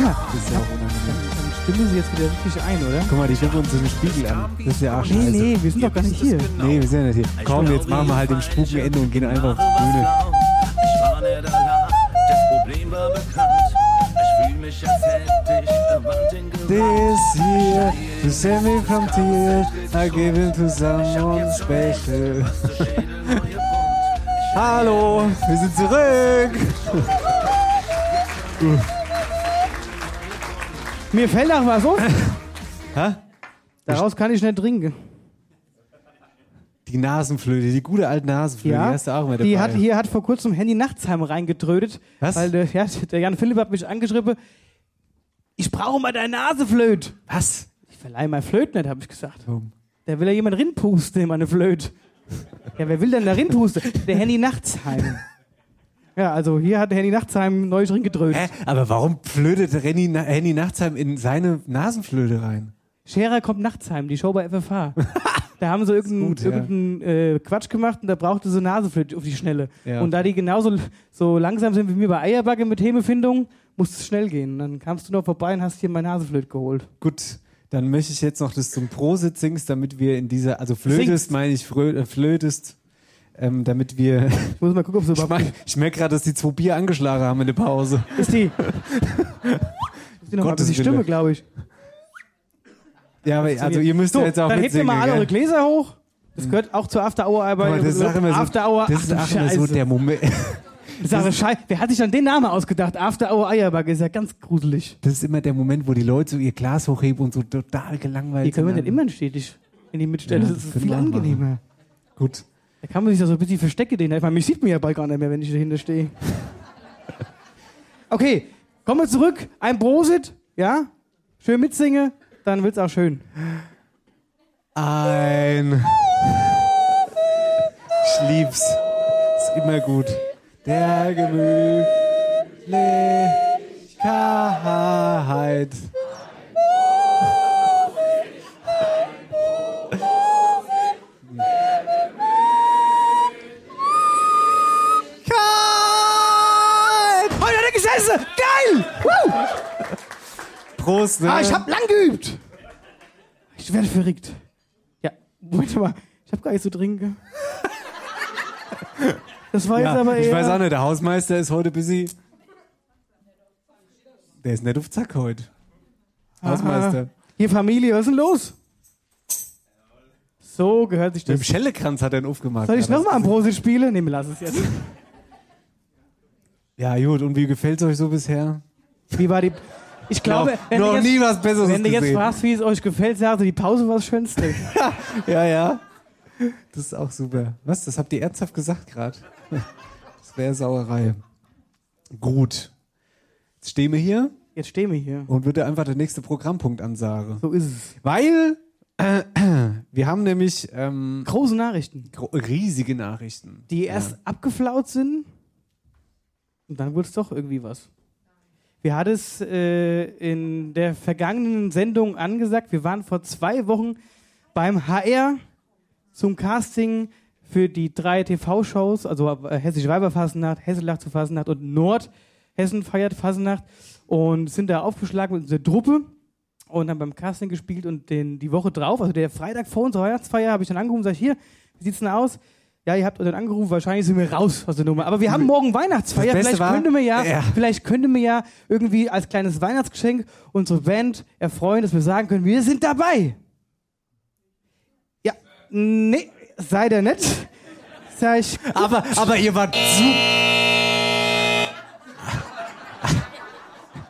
Ja. Das ist ja auch unangenehm. Stimmen sie jetzt wieder richtig ein, oder? Guck mal, die schauen uns in den Spiegel an. Das ist ja auch Nee, scheiße. nee, wir sind doch gar nicht hier. Nee, wir sind ja nicht hier. Komm, jetzt machen wir halt dem Spuken Ende und gehen einfach auf die Bühne. Ich war nicht allein, das Problem war bekannt. Ich fühl mich, als hätte ich This year, to save me from tears, I give it to someone special. Hallo, wir sind zurück. Mir fällt auch was auf. Hä? Daraus kann ich nicht trinken. Die Nasenflöte, die gute alte Nasenflöte, Ja, die hast du auch immer dabei. die hat, hier hat vor kurzem Handy Nachtsheim reingetrödet. Was? Weil der, ja, der Jan Philipp hat mich angeschrieben, ich brauche mal deine Naseflöte. Was? Ich verleihe mein Flöte nicht, habe ich gesagt. Warum? Da will ja jemand rinpusten in meine Flöte. Ja, wer will denn da rinpusten? Der Handy Nachtsheim. Ja, also hier hat Handy Nachtsheim neu drin gedrötet. Hä? Aber warum flötet Renny, Henny Nachtsheim in seine Nasenflöte rein? Scherer kommt Nachtsheim, die Show bei FFH. Da haben sie irgendeinen gut, ja. irgendeinen, äh, Quatsch gemacht und da brauchte sie Naseflöte auf die Schnelle. Ja. Und da die genauso so langsam sind wie mir bei Eierbacke mit Hemefindung, musste es schnell gehen. Dann kamst du noch vorbei und hast hier mein Naseflöt geholt. Gut, dann möchte ich jetzt noch das zum Prosit singst, damit wir in dieser, also flötest meine ich, äh, flötest, ähm, damit wir. Ich muss mal gucken, ob sie Ich, überhaupt. mein, ich merke gerade, dass die zwei Bier angeschlagen haben in der Pause. Ist die. ist die noch mal Gottes bisschen Wille. Stimme, glaube ich. Ja, aber also ihr müsst so, ja jetzt auch dann hebt ihr mitsingen. mal alle eure? Gläser hoch. Das gehört auch zur After Hour Arbeit. Aber das immer so, After Hour, das ist auch immer so der Moment. Sache Scheiße. Wer hat sich dann den Namen ausgedacht? After Hour Eierbacke ist ja ganz gruselig. Das ist immer der Moment, wo die Leute so ihr Glas hochheben und so total gelangweilt Hier können wir sind. nicht immer stetig in die Mitstelle. Ja, das das ist viel machen. angenehmer. Gut. Da kann man sich da so ein bisschen verstecken. Den. Ich meine, mich sieht man ja bald gar nicht mehr, wenn ich dahinter stehe. Okay, kommen wir zurück. Ein Prosit, ja? Schön mitsinge, dann wird's auch schön. Ein. Ich lieb's. Ist immer gut. Der Gemütlichkeit. Prost, ne? Ah, ich hab lang geübt. Ich werde verrückt. Ja, Moment mal. Ich hab gar nicht zu trinken. Das war jetzt ja, aber eher... ich weiß auch nicht, der Hausmeister ist heute busy. Der ist nicht auf Zack heute. Hausmeister. Aha. Hier Familie, was ist denn los? So gehört sich Mit dem das. Schellekranz hat er ihn aufgemacht. Soll ich Ja, nochmal ein Prosit spielen? Nee, wir lassen es jetzt. Ja, gut. Und wie gefällt es euch so bisher? Wie war die... Ich glaube, noch, wenn noch du jetzt, nie was Besseres wenn du jetzt gesehen. fragst, wie es euch gefällt, sagst du, die Pause war das Schönste. Ja, ja. Das ist auch super. Was? Das habt ihr ernsthaft gesagt gerade? Das wäre Sauerei. Gut. Jetzt stehen wir hier Jetzt stehen wir hier. und würde einfach der nächste Programmpunkt ansagen. So ist es. Weil äh, wir haben nämlich ähm, Große Nachrichten, gro riesige Nachrichten. die erst abgeflaut sind und dann wurde es doch irgendwie was. Wir hatten es äh, in der vergangenen Sendung angesagt. Wir waren vor zwei Wochen beim HR zum Casting für die drei TV-Shows, also äh, Hessische Weiberfasnacht, Hesselach zu Fasnacht und Nordhessen feiert Fasnacht und sind da aufgeschlagen mit unserer Truppe und haben beim Casting gespielt und den, die Woche drauf, also der Freitag vor unserer Weihnachtsfeier, habe ich dann angerufen und sage, hier, wie sieht's denn aus? Ja, ihr habt uns dann angerufen, wahrscheinlich sind wir raus aus der Nummer. Aber wir haben morgen Weihnachtsfeier. Vielleicht war- könnte mir ja, Ja. vielleicht könnte mir ja irgendwie als kleines Weihnachtsgeschenk unsere Band erfreuen, dass wir sagen können, wir sind dabei. Ja, nee, seid ihr nicht. Sag ich, Aber, aber ihr wart super.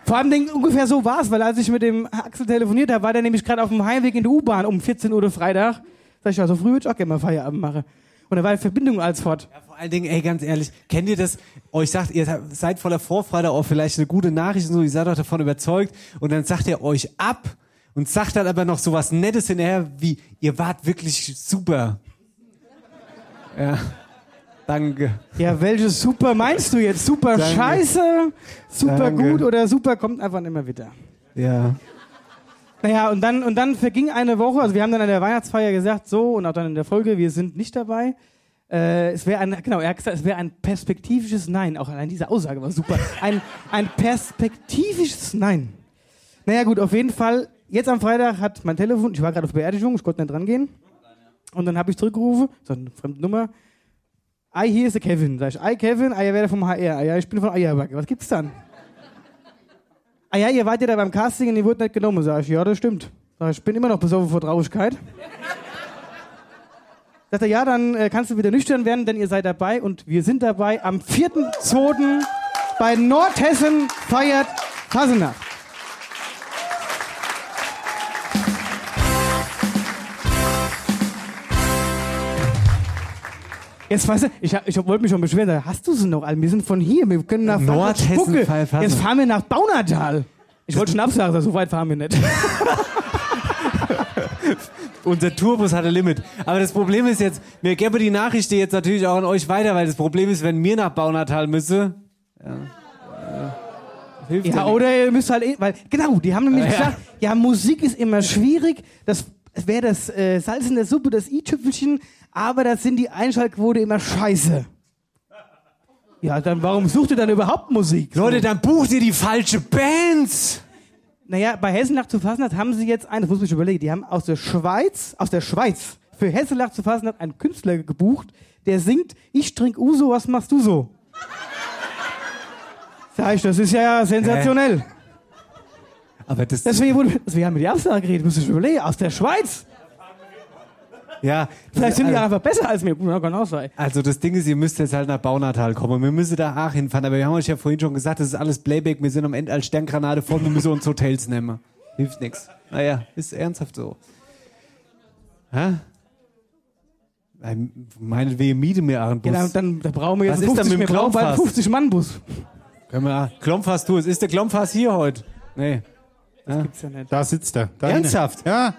Vor allem Ding, ungefähr so war es, weil als ich mit dem Axel telefoniert habe, war der nämlich gerade auf dem Heimweg in der U-Bahn um 14 Uhr Freitag. Sag ich, ja, so früh würde ich auch gerne mal Feierabend machen. Und da war die Verbindung als fort. Vor allen Dingen, ey, ganz ehrlich, kennt ihr das? Euch sagt, ihr seid voller Vorfreude auf vielleicht eine gute Nachricht und so, ihr seid doch davon überzeugt und dann sagt er euch ab und sagt dann aber noch so was Nettes hinterher, wie, ihr wart wirklich super. Ja, danke. Ja, welches super meinst du jetzt? Super Danke. scheiße, super Danke. gut oder super kommt einfach immer wieder. Ja. Naja, und dann, und dann verging eine Woche, also wir haben dann an der Weihnachtsfeier gesagt, so, und auch dann in der Folge, wir sind nicht dabei. Äh, es wäre ein, genau, er hat gesagt, es wäre ein perspektivisches Nein. Auch allein diese Aussage war super. Ein, ein perspektivisches Nein. Naja, gut, auf jeden Fall. Jetzt am Freitag hat mein Telefon, ich war gerade auf Beerdigung, ich konnte nicht dran gehen. Und dann habe ich zurückgerufen, so eine fremde Nummer. Ei, hier ist der Kevin. Sag ich, ei, Kevin, ei, wer vom HR? Ja, ich bin von Eierbacke. Was gibt's dann? Ah ja, ihr wart ja da beim Casting und ihr wurdet nicht genommen. Sag ich, ja, das stimmt. Sag ich, ich bin immer noch besoffen vor Traurigkeit. Sagt er, ja, dann äh, kannst du wieder nüchtern werden, denn ihr seid dabei und wir sind dabei. Am 4.2. bei Nordhessen feiert Fasenacht. Jetzt weißt du, ich, ich wollte mich schon beschweren, sag, hast du sie noch? alle? Wir sind von hier, wir können nach Nordhessen. Jetzt fahren wir nach Baunatal. Ich wollte schon absagen, so weit fahren wir nicht. Unser Tourbus hat ein Limit. Aber das Problem ist jetzt, mir gäbe die Nachricht jetzt natürlich auch an euch weiter, weil das Problem ist, wenn mir nach Baunatal müsse. Ja. Hilft Ja, oder ihr müsst halt, eh- weil, genau, die haben nämlich Ja. gesagt, ja, Musik ist immer schwierig, das wäre das äh, Salz in der Suppe, das i-Tüpfelchen, aber da sind die Einschaltquote immer scheiße. Ja, dann warum sucht ihr dann überhaupt Musik? Leute, dann bucht ihr die falsche Bands. Naja, bei Hessenlach zu Fasnacht haben sie jetzt einen, das muss ich überlegen, die haben aus der Schweiz, aus der Schweiz, für Hessenlach zu Fasnacht einen Künstler gebucht, der singt, ich trink Uso, was machst du so? Sag ich, das ist ja sensationell. Aber das, Deswegen wurde, wir haben mit die Absage geredet, muss ich überlegen, aus der Schweiz. Ja. Vielleicht sind die also, einfach besser als mir. Ja, kann auch sein. also das Ding ist, ihr müsst jetzt halt nach Baunatal kommen. Wir müssen da auch hinfahren. Aber wir haben euch ja vorhin schon gesagt, das ist alles Playback. Wir sind am Ende als Sterngranate voll. Wir müssen uns Hotels nehmen. Hilft nix. Naja, ist ernsthaft so. Hä? Meinetwegen miete mir auch einen Bus. Ja, dann, dann, dann brauchen wir jetzt Was ist denn mit dem wir brauchen bald einen Klompfass? 50-Mann-Bus. Können wir. Klompfass du. Ist der Klompfass hier heute? Nee. Das gibt's ja nicht. Da sitzt er. Da Ernsthaft? Ja.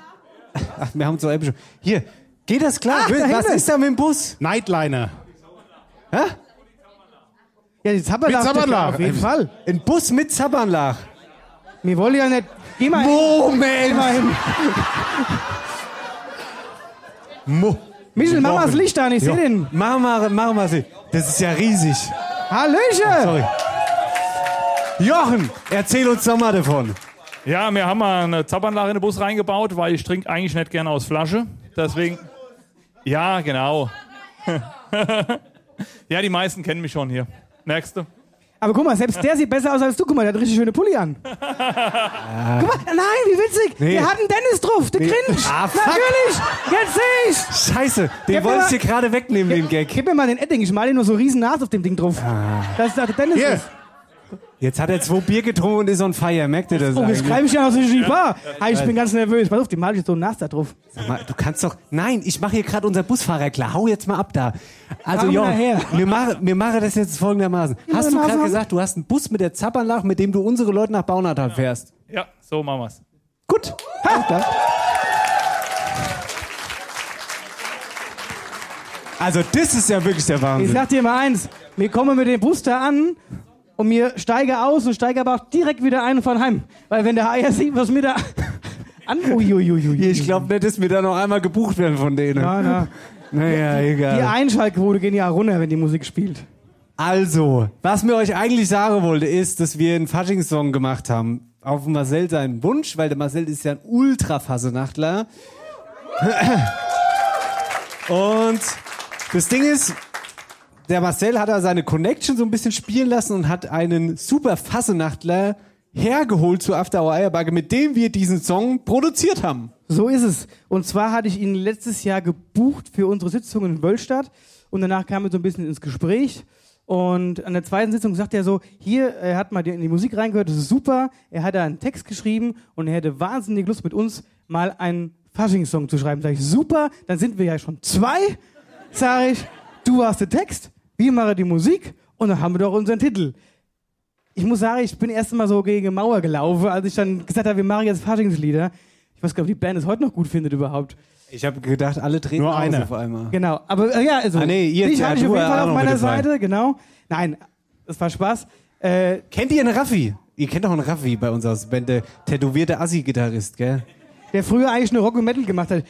Ach, wir haben es doch eben schon. Hier, geht das klar? Ach, da Was hinten. ist da mit dem Bus? Nightliner. Hä? Ja, die Zabberlach. Mit Zabberlach. Auf jeden Fall. Ein Bus mit Zabernlach. Wir wollen ja nicht. Geh mal Moment. hin. Geh mal hin. Mo Michel, mach mal das Licht an, ich Jo. seh den. Mach mal, mach mal sie. Das ist ja riesig. Hallöchen! Sorry. Jochen, erzähl uns doch mal davon. Ja, wir haben mal eine Zapfanlage in den Bus reingebaut, weil ich trinke eigentlich nicht gerne aus Flasche. Deswegen. Ja, genau. ja, die meisten kennen mich schon hier. Merkst du? Aber guck mal, selbst der sieht besser aus als du. Guck mal, der hat richtig schöne Pulli an. Guck mal, nein, wie witzig. Nee. Der hat einen Dennis drauf, der Nee. Grinch. Ah, fuck. Natürlich, jetzt seh ich's. Scheiße, den Gib mir wollte ich mal- dir gerade wegnehmen, den Gag. Gib mir mal den Edding, ich mal dir nur so riesen Nas auf dem Ding drauf. Das ist der Dennis. Hier. ist. Jetzt hat er zwei Bier getrunken und ist on fire. Merkt ihr das? Oh, jetzt greife ich ja noch so schief wahr. Hey, ich bin ganz nervös. Pass auf, die mal ich jetzt so nass da drauf. Sag mal, du kannst doch. Nein, ich mache hier gerade unser Busfahrer klar. Hau jetzt mal ab da. Also, daher. wir machen, wir machen das jetzt folgendermaßen. Hast du gerade gesagt, du hast einen Bus mit der Zappernlach, mit dem du unsere Leute nach Baunatal fährst? Ja, so machen wir's. Gut. Klar. Also, das ist ja wirklich der Ich Wahnsinn. sag dir mal eins. Wir kommen mit dem Bus da an und mir steige aus und steige aber auch direkt wieder ein und fahren heim. Weil wenn der HR sieht, was mir da an... Ich glaube nicht, dass wir da noch einmal gebucht werden von denen. Ja, na. Naja, Die egal. Einschaltquote gehen ja runter, wenn die Musik spielt. Also, was mir euch eigentlich sagen wollte, ist, dass wir einen Faschingssong gemacht haben. Auf Marcel seinen Wunsch, weil der Marcel ist ja ein Ultra-Fassenachtler. Und das Ding ist, der Marcel hat da seine Connection so ein bisschen spielen lassen und hat einen super Fassenachtler hergeholt zu After Hour Eierbacke, mit dem wir diesen Song produziert haben. So ist es. Und zwar hatte ich ihn letztes Jahr gebucht für unsere Sitzung in Wölstadt. Und danach kamen wir so ein bisschen ins Gespräch. Und an der zweiten Sitzung sagt er so, hier, er hat mal in die Musik reingehört, das ist super. Er hat da einen Text geschrieben und er hätte wahnsinnig Lust mit uns mal einen Faschingssong zu schreiben. Sag ich, super, dann sind wir ja schon zwei. Sag ich, du hast den Text, wir machen die Musik und dann haben wir doch unseren Titel. Ich muss sagen, ich bin erst mal so gegen eine Mauer gelaufen, als ich dann gesagt habe, wir machen jetzt Faschingslieder. Ich weiß gar nicht, ob die Band es heute noch gut findet überhaupt. Ich habe gedacht, alle treten Nur eine. auf einmal. Genau, aber äh, ja, also Ah, nee, ihr- dich ja, hatte ich du, auf jeden äh, Fall auch auf meiner. Seite, genau. Nein, das war Spaß. Äh, Kennt ihr einen Raffi? Ihr kennt doch einen Raffi bei uns aus Band, der tätowierte Assi-Gitarrist, gell? Der früher eigentlich nur Rock und Metal gemacht hat.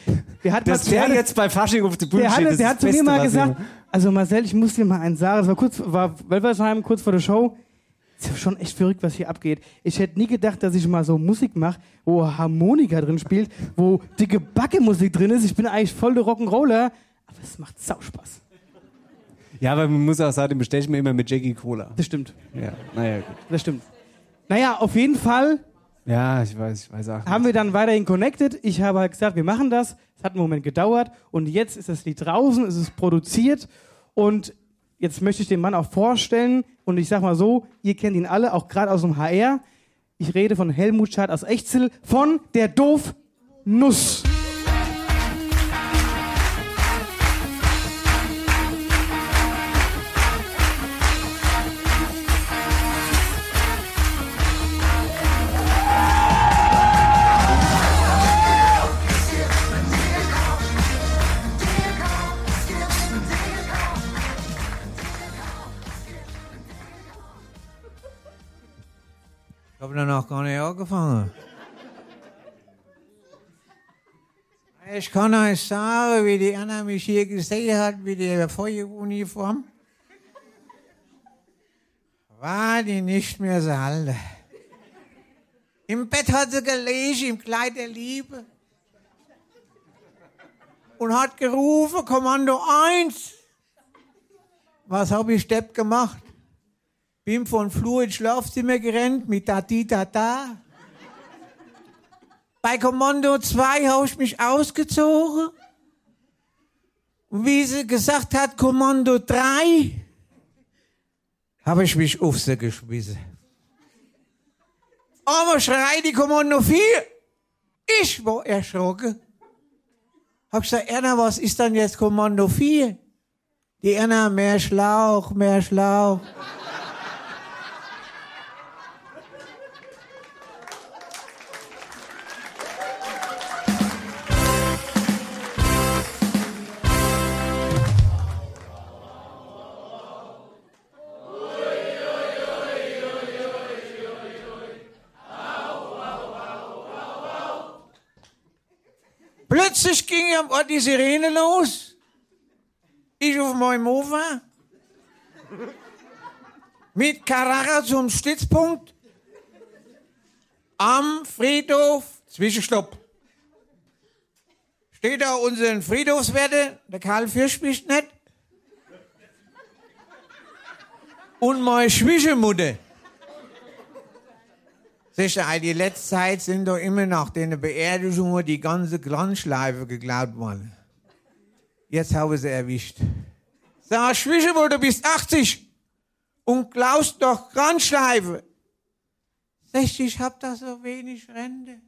Der hat Dass der jetzt bei Fasching auf der Bühne der, steht, hat, der hat zu mir mal gesagt, also Marcel, ich muss dir mal eins sagen, das war kurz, war Wölfersheim, kurz vor der Show. Das ist schon echt verrückt, was hier abgeht. Ich hätte nie gedacht, dass ich mal so Musik mache, wo Harmonika drin spielt, wo dicke Backe-Musik drin ist. Ich bin eigentlich voll der Rock'n'Roller, aber es macht Sauspaß. Ja, aber man muss auch sagen, den bestelle ich mir immer mit Jackie Cola. Das stimmt, Ja, naja, gut. das stimmt. Naja, auf jeden Fall Ja, ich weiß, ich weiß auch. haben wir dann weiterhin connected. Ich habe halt gesagt, wir machen das. Es hat einen Moment gedauert und jetzt ist das Lied draußen, es ist produziert und jetzt möchte ich den Mann auch vorstellen und ich sag mal so, ihr kennt ihn alle, auch gerade aus dem HR. Ich rede von Helmut Schad aus Echzel, von der Doof Nuss. Habe noch gar nicht angefangen. Ich kann euch sagen, wie die Anna mich hier gesehen hat, mit der Feueruniform. War die nicht mehr so alt. Im Bett hat sie gelegen, im Kleid der Liebe. Und hat gerufen, Kommando 1. Was habe ich Stepp gemacht? Bin von Flur ins Schlafzimmer gerannt mit Tati Tata. Bei Kommando 2 habe ich mich ausgezogen. Und wie sie gesagt hat, Kommando 3, habe ich mich auf sie geschmissen. Aber schreit die Kommando 4. Ich war erschrocken. Hab gesagt, Erna, was ist dann jetzt Kommando 4? Die Erna, mehr Schlauch, mehr Schlauch. Ging am Ort die Sirene los. Ich auf meinem Mofa. Mit Carrara zum Stützpunkt. Am Friedhof Zwischenstopp. Steht da unser Friedhofswärter, der Karl Fürschbicht nicht. Und meine Schwiegermutter. Sicher, die letzte Zeit sind doch immer nach den Beerdigungen die ganze Glanzschleife geklaut worden. Jetzt habe sie erwischt. Sag, Schwiegermutter, du bist 80 und klaust doch Glanzschleife. Sag ich, ich hab da so wenig Rente.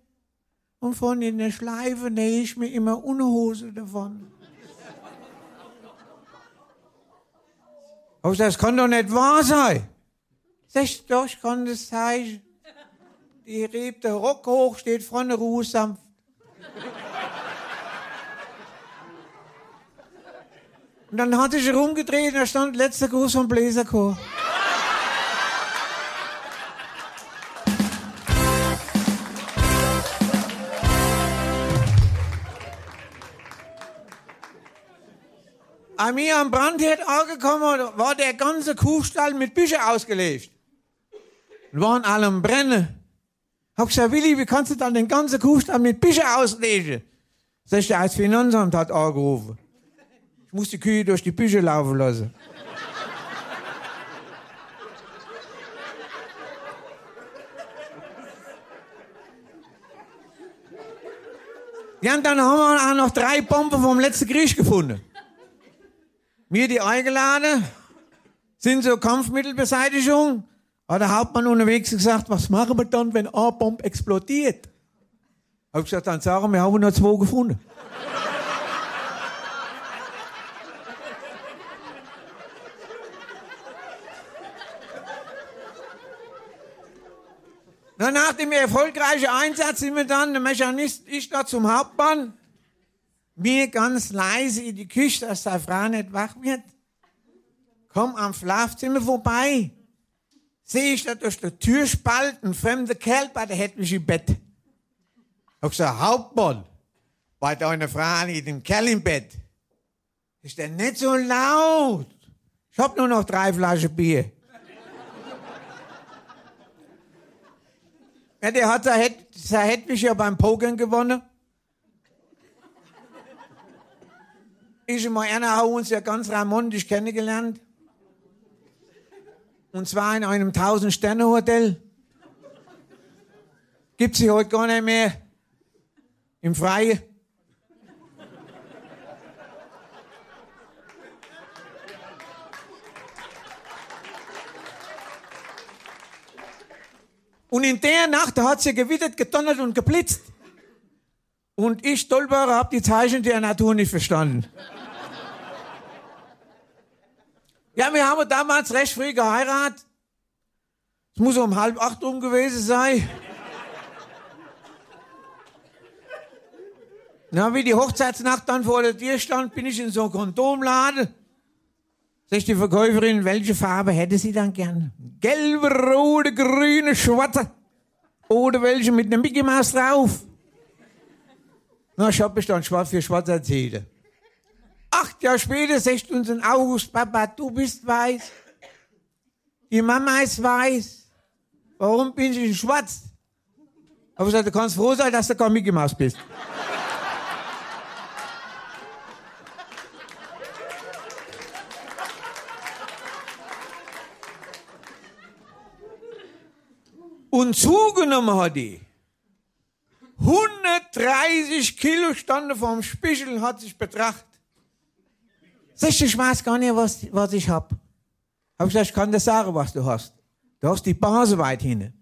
Und von in der Schleife nähe ich mir immer Unterhose davon. Aber das kann doch nicht wahr sein. Sag doch, ich kann das zeigen. Die hebt der Rock hoch, steht vorne Ruhe sanft. Und dann hat sich rumgedreht und da stand letzter Gruß vom Bläserchor. An mir am Brandherd angekommen war der ganze Kuhstall mit Büchern ausgelegt. Und waren alle am Brennen. Hab gesagt, Willi, wie kannst du dann den ganzen Kuhstall mit Büchern auslegen? Sag ich, der als Finanzamt hat angerufen. Ich muss die Kühe durch die Bücher laufen lassen. Ja, und dann haben wir auch noch drei Bomben vom letzten Krieg gefunden. Mir die eingeladen, sind so Kampfmittelbeseitigung. Hat der Hauptmann unterwegs gesagt, was machen wir dann, wenn eine Bombe explodiert? Hab ich gesagt, dann sagen wir, haben noch zwei gefunden. Na, nach dem erfolgreichen Einsatz sind wir dann, der Mechanist, ich da zum Hauptmann, mir ganz leise in die Küche, dass der Frau nicht wach wird. Komm am Schlafzimmer vorbei. Sehe ich da durch die Türspalt ein fremder Kerl bei der hätte mich im Bett. Hab gesagt, Hauptmann, bei deiner Frau nicht dem Kerl im Bett. Ist der nicht so laut? Ich hab nur noch drei Flaschen Bier. Ja, der hat, der hätte mich ja beim Pokern gewonnen. Ich und Marianne haben uns ja ganz ramondisch kennengelernt. Und zwar in einem 1000-Sterne-Hotel. Gibt sie heute gar nicht mehr. Im Freien. Und in der Nacht, da hat sie gewittert, gedonnert und geblitzt. Und ich, Stolperer, hab die Zeichen der Natur nicht verstanden. Ja, wir haben damals recht früh geheiratet. Es muss um halb acht rum gewesen sein. Na, wie die Hochzeitsnacht dann vor der Tür stand, bin ich in so einen Kondomladen. Sagt die Verkäuferin, welche Farbe hätte sie dann gern? Gelbe, rote, grüne, schwarze. Oder welche mit einem Mickey Mouse drauf? Na, ich hab mich dann schwarz für schwarz erzählt. Acht Jahre später sagt uns in August, Papa, du bist weiß. Die Mama ist weiß. Warum bin ich in schwarz? Aber ich gesagt, du kannst froh sein, dass du kein Mickey Maus bist. Und zugenommen hat die. 130 Kilo standen vorm Spiegel und hat sich betrachtet. Sagst du, ich weiß gar nicht, was, was ich hab. Hab ich gesagt, ich kann dir sagen, was du hast. Du hast die Base weit hinten.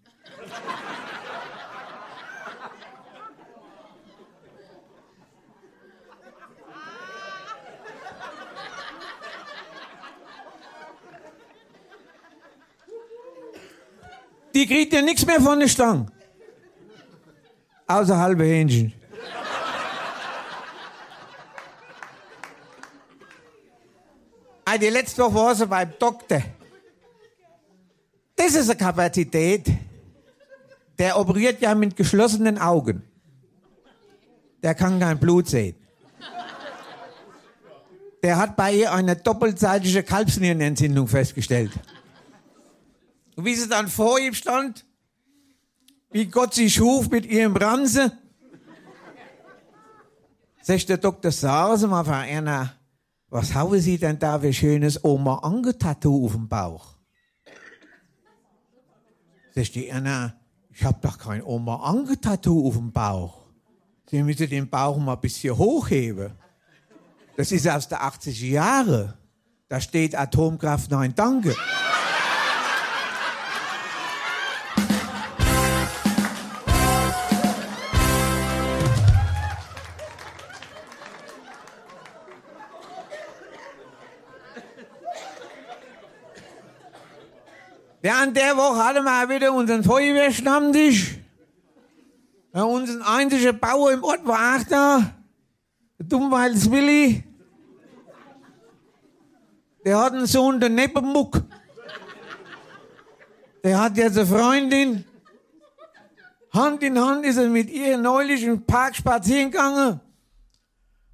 Die kriegt ja nichts mehr von der Stange. Außer halbe Hähnchen. Ah, Die letzte Woche war sie beim Doktor. Das ist eine Kapazität. Der operiert ja mit geschlossenen Augen. Der kann kein Blut sehen. Der hat bei ihr eine doppelseitige Kalbsnierenentzündung festgestellt. Und wie sie dann vor ihm stand, wie Gott sie schuf mit ihrem Ranse, sagt der Dr. Sagen Sie mal, Frau Erna, was haben Sie denn da für schönes Oma-Ange-Tattoo auf dem Bauch? Sagt die Erna, ich hab doch kein Oma-Ange-Tattoo auf dem Bauch. Sie müssen den Bauch mal ein bisschen hochheben. Das ist aus der 80er Jahre. Da steht Atomkraft, nein, danke. Ja, an der Woche hatten wir auch wieder unseren Feuerwehrstammtisch. Ja, unser einziger Bauer im Ort war auch da. Der Dummweils Willi. Der hat einen Sohn, der Neppenmuck. Der hat jetzt eine Freundin. Hand in Hand ist er mit ihr neulich im Park spazieren gegangen.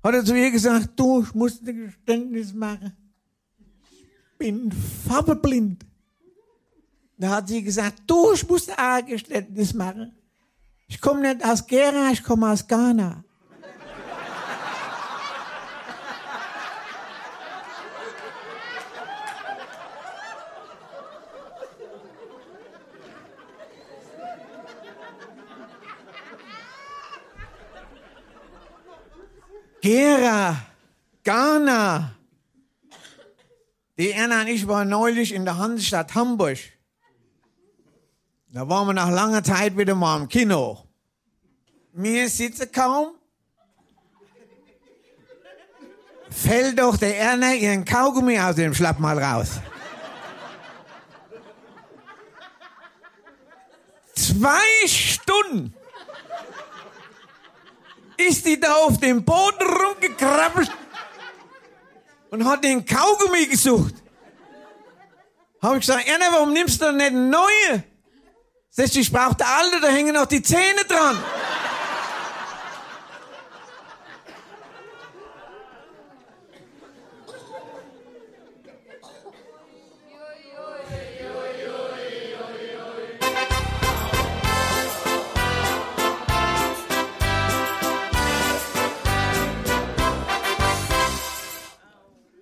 Hat er zu ihr gesagt, du, ich muss ein Geständnis machen. Ich bin farbeblind. Da hat sie gesagt, du, ich muss ein Geständnis machen. Ich komme nicht aus Gera, ich komme aus Ghana. Gera, Ghana. Die Erna und ich waren neulich in der Hansestadt Hamburg. Da waren wir nach langer Zeit wieder mal im Kino. Mir sitze kaum. Fällt doch der Erna ihren Kaugummi aus dem Schlappmal raus. Zwei Stunden ist die da auf dem Boden rumgekrabbelt und hat den Kaugummi gesucht. Habe ich gesagt, Erna, warum nimmst du denn nicht einen neuen? Ich brauche der alte, da hängen noch die Zähne dran.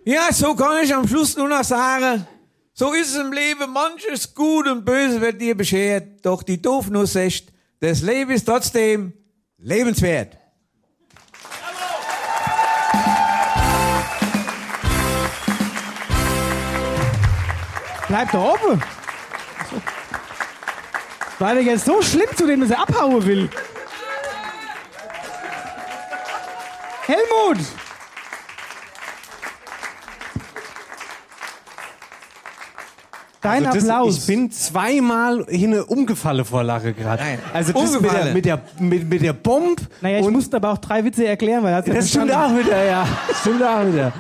Ja, so kann ich am Schluss nur noch sagen, so ist es im Leben, manches gut und böse wird dir beschert, doch die Doofnuss sagt, das Leben ist trotzdem lebenswert. Bleib doch oben. War der jetzt so schlimm zu dem, dass er abhauen will? Helmut! Dein also das, Applaus. Ich bin zweimal hin umgefallen vor Lache gerade. Also das mit der, Umgefallen. mit der, mit, mit der Bomb. Naja, ich musste aber auch drei Witze erklären, weil er ja das stimmt auch wieder, ja. Stimmt auch wieder.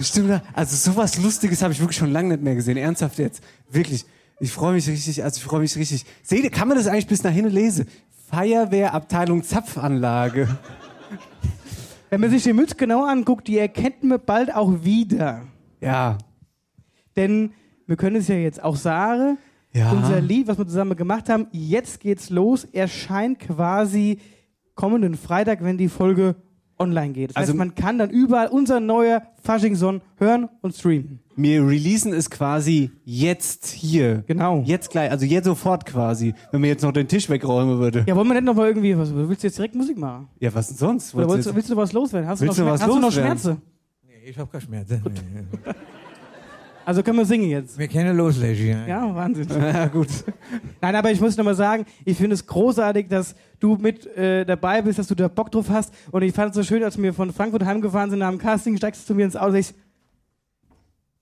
Stimmt auch. Also sowas Lustiges habe ich wirklich schon lange nicht mehr gesehen. Ernsthaft jetzt. Wirklich. Ich freue mich richtig, also ich freue mich richtig. Seht ihr, kann man das eigentlich bis nach hinten lesen? Feuerwehrabteilung Zapfanlage. Wenn man sich die Mütze genau anguckt, die erkennt man bald auch wieder. Ja. Denn wir können es ja jetzt auch sagen, Ja. unser Lied, was wir zusammen gemacht haben, jetzt geht's los, erscheint quasi kommenden Freitag, wenn die Folge online geht. Das Also- heißt, man kann dann überall unser neuer Faschingson hören und streamen. Wir releasen es quasi jetzt hier. Genau. Jetzt gleich, also jetzt sofort quasi, wenn wir jetzt noch den Tisch wegräumen würde. Ja, wollen wir nicht noch mal irgendwie, was, willst du jetzt direkt Musik machen? Ja, was denn sonst? Willst, du du, willst du was loswerden? Hast Willst du du noch, was Schmer- hast du noch loswerden? Schmerzen? Nee, ich hab keine Schmerzen. Also können wir singen jetzt. Wir können loslegen. Ja. Ja, Wahnsinn. Ja, gut. Nein, aber ich muss noch mal sagen, ich finde es großartig, dass du mit äh, dabei bist, dass du da Bock drauf hast. Und ich fand es so schön, als wir von Frankfurt heimgefahren sind nach dem Casting, steigst du zu mir ins Auto und ich,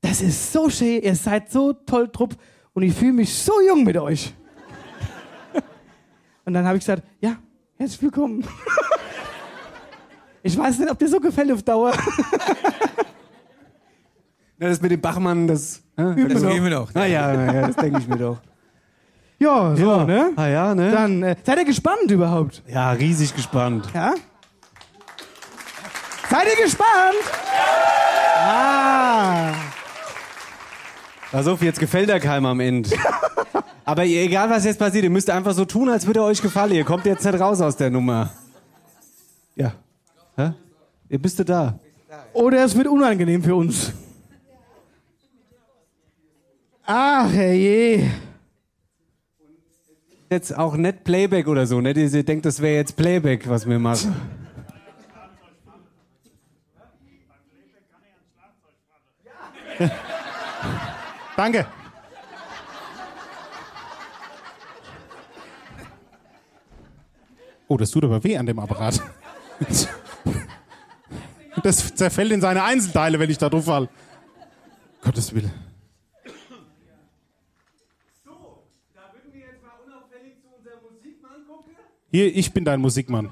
das ist so schön, ihr seid so toll Trupp und ich fühle mich so jung mit euch. und dann habe ich gesagt, ja, herzlich willkommen. ich weiß nicht, ob dir so gefällt auf Dauer. Ja, das mit dem Bachmann, das. Äh, Üben das wir gehen wir noch. Ah, ja, ja, ja, das denke ich mir doch. Ja, so, Ja. ne? Ah, ja, ne? Dann, äh, seid ihr gespannt überhaupt? Ja, riesig gespannt. Ja? Seid ihr gespannt? Ah. Pass auf, jetzt gefällt der keinem am Ende. Aber ihr- egal, was jetzt passiert, ihr müsst einfach so tun, als würde er euch gefallen. Ihr kommt jetzt nicht raus aus der Nummer. Ja. Hä? Ihr bist da. Oder es wird unangenehm für uns. Ach, herrje. Jetzt auch nicht Playback oder so, ne? Ihr denkt, das wäre jetzt Playback, was wir machen. Danke. Oh, das tut aber weh an dem Apparat. Das zerfällt in seine Einzelteile, wenn ich da drauf fall. Gottes Willen. Hier, ich bin dein Musikmann.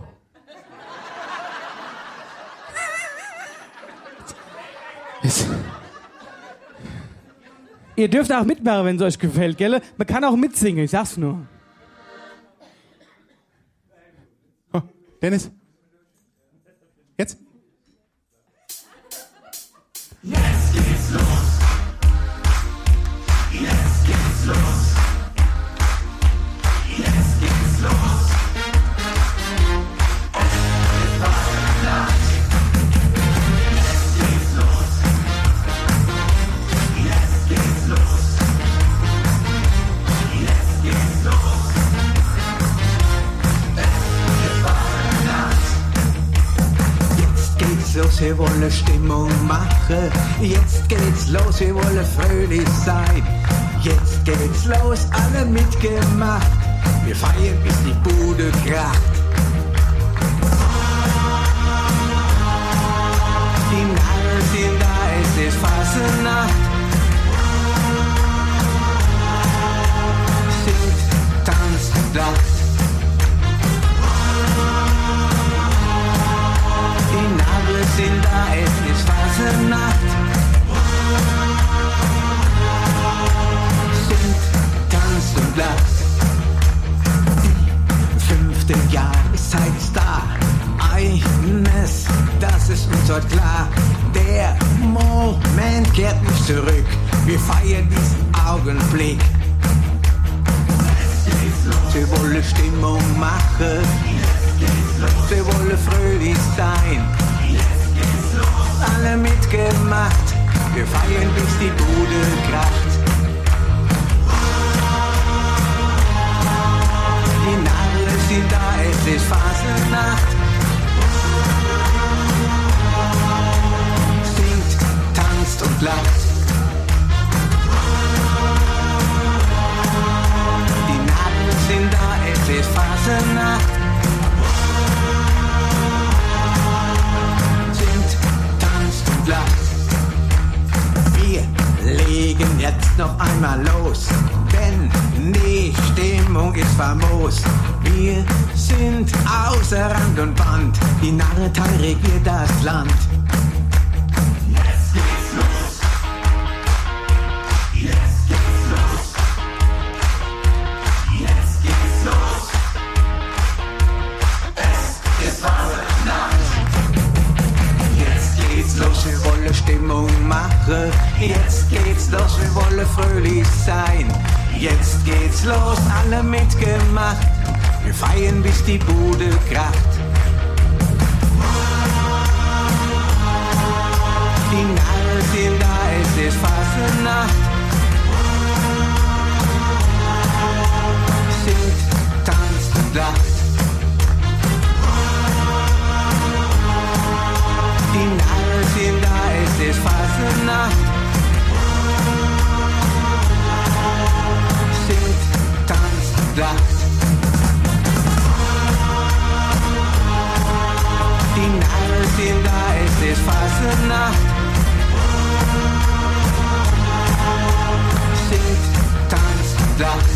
Ihr dürft auch mitmachen, wenn es euch gefällt, gell? Man kann auch mitsingen, ich sag's nur. Dennis? Jetzt? Jetzt geht's los. Jetzt geht's los. Los, wir wollen Stimmung machen. Jetzt geht's los, wir wollen fröhlich sein. Jetzt geht's los, alle mitgemacht. Wir feiern bis die Bude kracht. Die Narren sind da, es ist Fasnacht. Singt, tanzt, lacht. Sind da, ist Fasnacht. Singt, tanzt und lacht. Fünfte Jahreszeit ist da. Eines, das ist uns heute klar. Der Moment kehrt nicht zurück. Wir feiern diesen Augenblick. Wir wollen Stimmung machen. Wir wollen fröhlich sein. Alle mitgemacht. Wir feiern bis die Bude kracht. Die Narren sind da, es ist Phasennacht. Singt, tanzt und lacht. Die Narren sind da, es ist Phasennacht. Lacht. Wir legen jetzt noch einmal los, denn die Stimmung ist famos. Wir sind außer Rand und Band, die Narretei regiert das Land. Sein. Jetzt geht's los, alle mitgemacht. Wir feiern bis die Bude kracht. Die Narren sind da, es ist Fasenacht. Singt, tanzt, lacht. Die Narren sind da, es ist Fasenacht. Singt, ist Fasenacht. Singt, tanzt, lacht.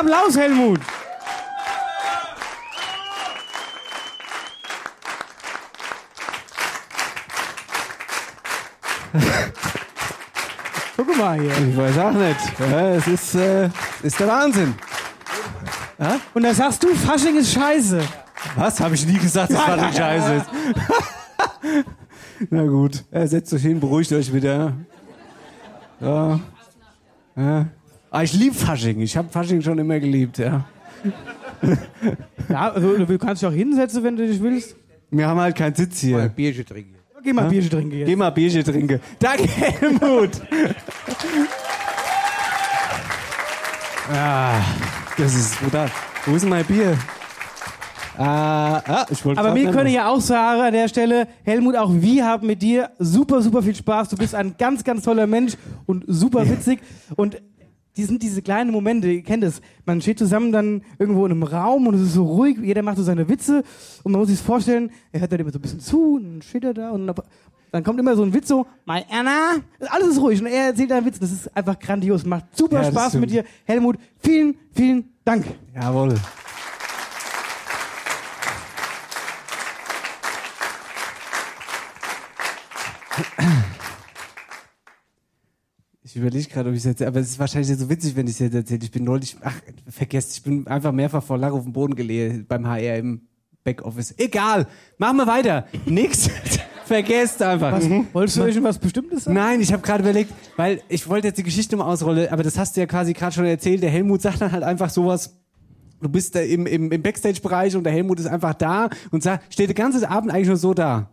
Applaus, Helmut. Guck mal hier. Ich weiß auch nicht. Ja, es ist, äh, ist der Wahnsinn. Ja? Und da sagst du, Fasching ist scheiße. Was? Habe ich nie gesagt, dass Fasching scheiße ist. Na gut, ja, setzt euch hin, beruhigt euch wieder. Ja. ja. Ah, ich liebe Fasching. Ich habe Fasching schon immer geliebt, ja. Ja, also du kannst dich auch hinsetzen, wenn du dich willst. Wir haben halt keinen Sitz hier. Bierchen trinken. Geh mal? Bierchen trinken jetzt. Geh mal Bierchen trinken. Danke, Helmut. ah, das ist brutal. Wo ist denn mein Bier? Ah, ah Aber wir können ja auch sagen an der Stelle, Helmut, auch wir haben mit dir super, super viel Spaß. Du bist ein ganz, ganz toller Mensch und super witzig. Und die sind diese kleinen Momente, ihr kennt es. Man steht zusammen dann irgendwo in einem Raum und es ist so ruhig, jeder macht so seine Witze und man muss sich vorstellen, er hört dann immer so ein bisschen zu und dann steht er da und dann kommt immer so ein Witz so, mein Anna, alles ist ruhig und er erzählt einen Witz. Das ist einfach grandios, macht super Ja, Spaß mit dir. Helmut, vielen, vielen Dank. Jawohl. Ich überlege gerade, ob ich es jetzt, aber es ist wahrscheinlich so witzig, wenn ich es jetzt erzähle. Ich bin neulich, ach, vergesst, ich bin einfach mehrfach vor Lack auf den Boden gelegen beim HR im Backoffice. Egal, machen wir weiter. Nix. Vergesst einfach. Was, Mhm. wolltest du irgendwas Bestimmtes sagen? Nein, ich habe gerade überlegt, weil ich wollte jetzt die Geschichte mal ausrollen, aber das hast du ja quasi gerade schon erzählt. Der Helmut sagt dann halt einfach sowas. Du bist da im, im, im Backstage-Bereich und der Helmut ist einfach da und sagt, steht den ganzen Abend eigentlich nur so da.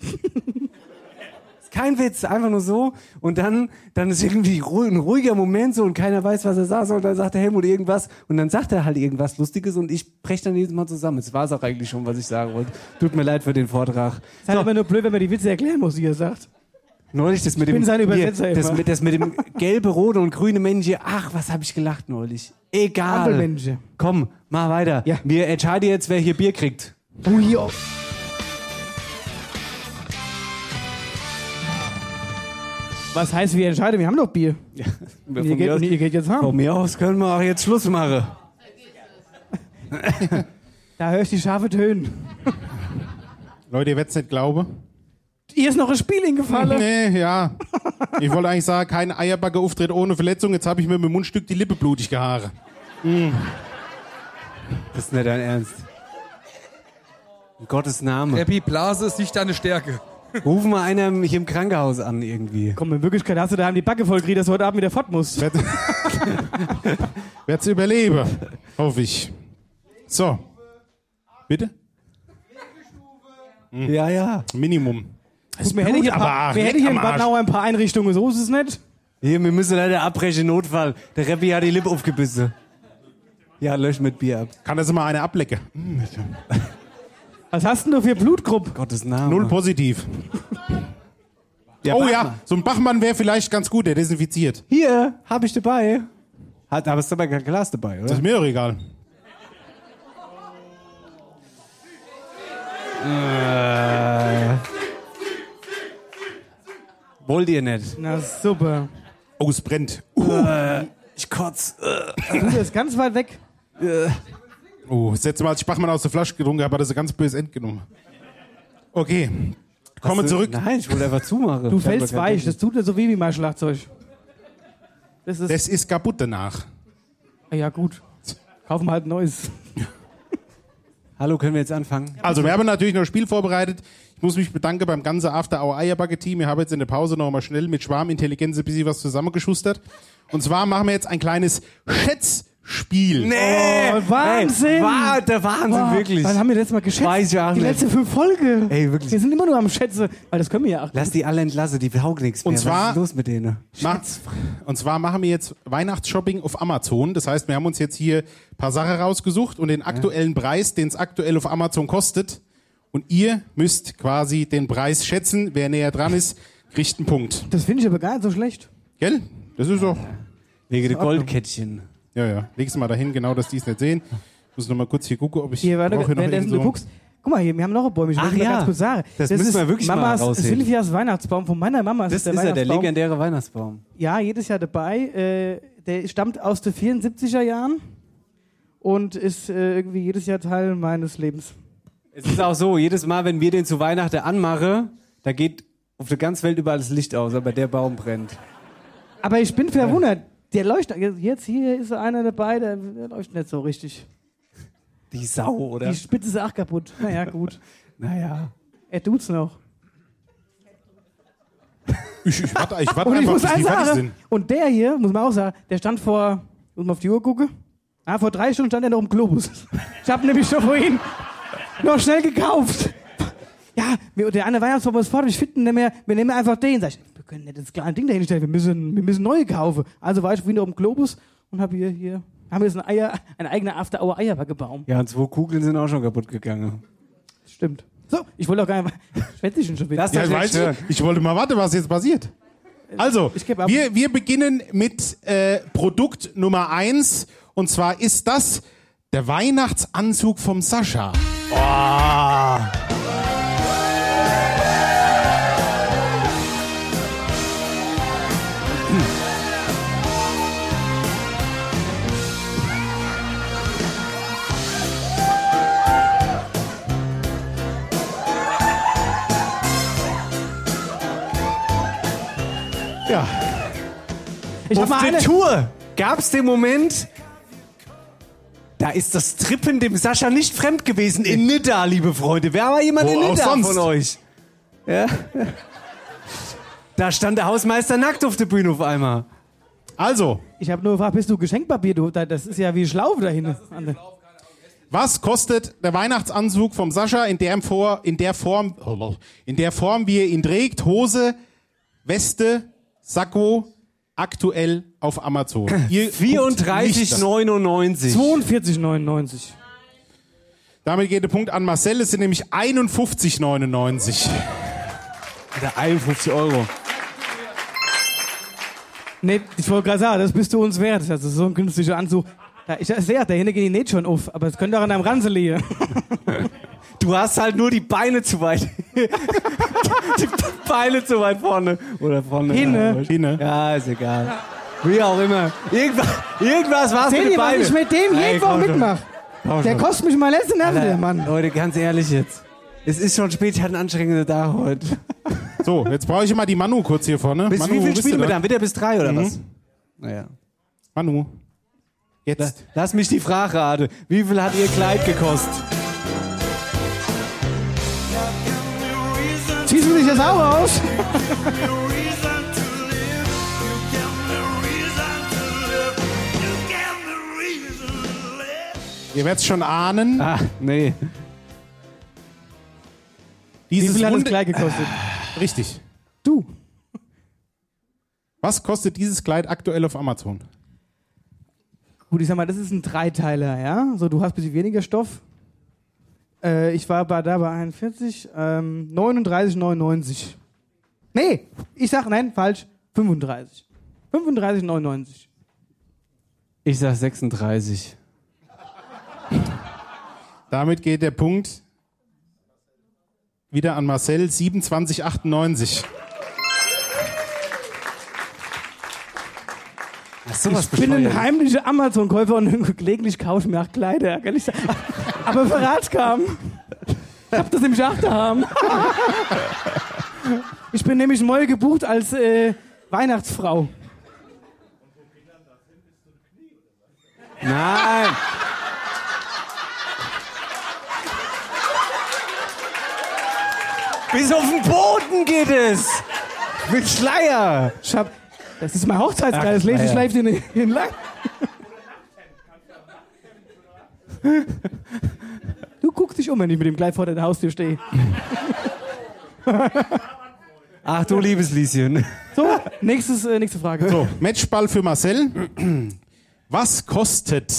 kein Witz, einfach nur so. Und dann, dann ist irgendwie ein ruhiger Moment so und keiner weiß, was er sagt. Und dann sagt der Helmut irgendwas und dann sagt er halt irgendwas Lustiges und ich breche dann jedes Mal zusammen. Das war es auch eigentlich schon, was ich sagen wollte. Tut mir leid für den Vortrag. Es ist halt immer nur blöd, wenn man die Witze erklären muss, die er sagt. Neulich das mit Ich dem bin sein Übersetzer hier, das, mit, das mit dem gelbe, rote und grüne Männchen. Ach, was habe ich gelacht neulich. Egal. Komm, mal weiter. Wir entscheiden jetzt, wer hier Bier kriegt. Oh, Was heißt, wir entscheiden? Wir haben doch Bier. Ja, Und ihr, geht, und ihr geht jetzt haben. Von mir aus können wir auch jetzt Schluss machen. Da höre ich die scharfe Töne. Leute, ihr werdet es nicht glauben. Ihr ist noch ein Spiel hingefallen. Nee, ja. Ich wollte eigentlich sagen, kein Eierbacke-Auftritt ohne Verletzung. Jetzt habe ich mir mit dem Mundstück die Lippe blutig gehaare. Das ist nicht dein Ernst. In Gottes Name. Happy Blase ist nicht deine Stärke. Rufen wir einer mich im Krankenhaus an irgendwie. Komm, in Wirklichkeit hast du daheim die Backe voll gekriegt, dass du heute Abend wieder fort musst. Werd's überleben. Hoffe ich. So. Bitte? Ja, ja. Minimum. Guck, wir hätten hier, ein paar, wir hätten hier in Bad Nauer ein paar Einrichtungen, so ist es nicht. Hier, wir müssen leider abbrechen, Notfall. Der Reppi hat die Lippe aufgebissen. Ja, lösch mit Bier ab. Kann das mal eine ablecken? Was hast denn du für Blutgruppe? Gottes Name. Null positiv. oh ja, so ein Bachmann wäre vielleicht ganz gut, der desinfiziert. Hier, hab ich dabei. Hat, aber es ist aber kein Glas dabei, oder? Das ist mir doch egal. Äh, wollt ihr nicht? Na super. Oh, es brennt. Äh, ich kotz. Äh. Du bist ganz weit weg. Oh, das letzte Mal, als ich Bachmann aus der Flasche getrunken habe, hat er so ganz böse End genommen. Okay, kommen wir Hast du- zurück. Nein, ich wollte einfach zumachen. Du fällst weich, das tut nicht so weh wie mein Schlagzeug. Das ist. Das ist kaputt danach. ja, gut. Kaufen wir halt ein neues. Hallo, können wir jetzt anfangen? Also, wir haben natürlich noch ein Spiel vorbereitet. Ich muss mich bedanken beim ganzen After Hour Eierbacke Team. Wir haben jetzt in der Pause noch mal schnell mit Schwarmintelligenz ein bisschen was zusammengeschustert. Und zwar machen wir jetzt ein kleines Schätzspiel. Nee! Oh, Wahnsinn! Ey, war der Wahnsinn, Boah, wirklich. Wann haben wir letztes Mal geschätzt? Weiß ich auch die nicht. letzte fünf Folge. Ey, wirklich. Wir sind immer nur am Schätze, weil das können wir ja auch. Lass die alle entlassen, die taugen nichts mehr. Und zwar- Was ist los mit denen? Ma- Und zwar machen wir jetzt Weihnachtsshopping auf Amazon. Das heißt, wir haben uns jetzt hier ein paar Sachen rausgesucht und den aktuellen Preis, den es aktuell auf Amazon kostet. Und ihr müsst quasi den Preis schätzen. Wer näher dran ist, kriegt einen Punkt. Das finde ich aber gar nicht so schlecht. Gell? Das ist auch. Wegen der Goldkettchen. Ja, ja. Leg's mal dahin, genau, dass die es nicht sehen. Ich muss noch mal kurz hier gucken, ob ich. Hier, warte, brauche hier noch währenddessen du so- guckst. Guck mal hier, wir haben noch ein Bäume. Ich Ach wollte mal ja. ganz kurz sagen. Das müssen ist wir wirklich mal Mamas rausheben. Silvias Weihnachtsbaum. Von meiner Mama Das ist ist der ja der legendäre Weihnachtsbaum. Ja, jedes Jahr dabei. Äh, der stammt aus den 74er Jahren und ist äh, irgendwie jedes Jahr Teil meines Lebens. Es ist auch so, jedes Mal, wenn wir den zu Weihnachten anmachen, da geht auf der ganzen Welt überall das Licht aus, aber der Baum brennt. Aber ich bin verwundert. Der leuchtet. Jetzt hier ist einer dabei, der, der leuchtet nicht so richtig. Die Sau, oder? Die Spitze ist auch kaputt. Naja, gut. Naja. Er tut's noch. Ich, ich warte, ich warte Und ich einfach, muss bis die fertig sagen, sind. und der hier, muss man auch sagen, der stand vor, muss man auf die Uhr gucken? Ah, vor drei Stunden stand er noch im Globus. Ich habe nämlich schon vorhin noch schnell gekauft. Ja, der eine Weihnachtsbaum ist fort, ich finde ihn nicht mehr, wir nehmen einfach den. Sag ich, können nicht das kleine Ding dahin stellen, wir müssen, wir müssen neue kaufen. Also war ich noch im Globus und habe hier, hier, haben wir jetzt ein, Eier, ein eigener After-Hour-Eierbackebaum. Ja, und zwei Kugeln sind auch schon kaputt gegangen. Stimmt. So, ich wollte auch gar nicht, schwätze ich schon wieder. Lass Ja, das ich weiß nicht. Ich wollte mal warten, was jetzt passiert. Also, geb ab. wir, wir beginnen mit äh, Produkt Nummer eins und zwar ist das der Weihnachtsanzug vom Sascha. Oh. Ja, Ich Auf mal der eine, Tour gab es den Moment, da ist das Trippen dem Sascha nicht fremd gewesen. In Nidda, liebe Freunde. Wer war jemand Wo in auch Nidda von euch? Ja. Da stand der Hausmeister nackt auf der Bühne auf einmal. also, ich habe nur gefragt, bist du Geschenkpapier? Du, da- das ist ja wie Schlaufe da hinten. was kostet der Weihnachtsanzug vom Sascha in der, Vor in der Form, in der Form, wie er ihn trägt? Hose, Weste, Sakko, aktuell auf Amazon. Ihr guckt nicht da. 34,99. 42,99. Damit geht der Punkt an Marcel. Es sind nämlich 51,99. Alter, 51 Euro. Nee, ich wollte gerade sagen, das bist du uns wert. Also so ein günstiger Anzug. Ich sehe, da hinten gehen die nicht schon auf, aber es könnte auch an deinem Ranse liegen. Du hast halt nur die Beine zu weit. die Beine zu weit vorne. Oder vorne. Hinne. Ja, Hinne. Ja, ist egal. Wie auch immer. Irgendwas, irgendwas war's mit den Beinen. ich mit dem Ey, jeden Woche mitmache? Der schon. kostet mich mal letzte Nerven, der Mann. Leute, ganz ehrlich jetzt. Es ist schon spät, ich hatte einen anstrengenden Tag heute. So, jetzt brauche ich mal die Manu kurz hier vorne. Bis Manu, wie viel spielen wir da? dann? Wieder bis drei oder Mhm. was? Naja. Manu. Jetzt. Lass mich die Frage raten. Wie viel hat ihr Kleid gekostet? Ziehst du dich jetzt auch aus? Ihr werdet es schon ahnen. Ah, nee. Wie Dieses viel hat das Runde- Kleid gekostet? Richtig. Du. Was kostet dieses Kleid aktuell auf Amazon? Gut, ich sag mal, das ist ein Dreiteiler, ja? So, du hast ein bisschen weniger Stoff. Äh, ich war bei, da bei 41, ähm, 39,99. Nee, ich sag, nein, falsch, 35. 35,99. Ich sag 36. Damit geht der Punkt wieder an Marcel 2798. ich bin ein heimlicher Amazon-Käufer und gelegentlich kaufe ich mir auch Kleider. Kann ich sagen. Aber Verrat kam. Ich hab das nämlich auch daheim. Ich bin nämlich neu gebucht als äh, Weihnachtsfrau. Nein. Bis auf den Boden geht es. Mit Schleier. Ich hab, das ist mein Hochzeitskleid, das lese ich live den hinlang. Du guckst dich um, wenn ich mit dem Kleid vor der Haustür stehe. Ach du liebes Lieschen. So, nächstes, äh, nächste Frage. So, Matchball für Marcel. Was kostet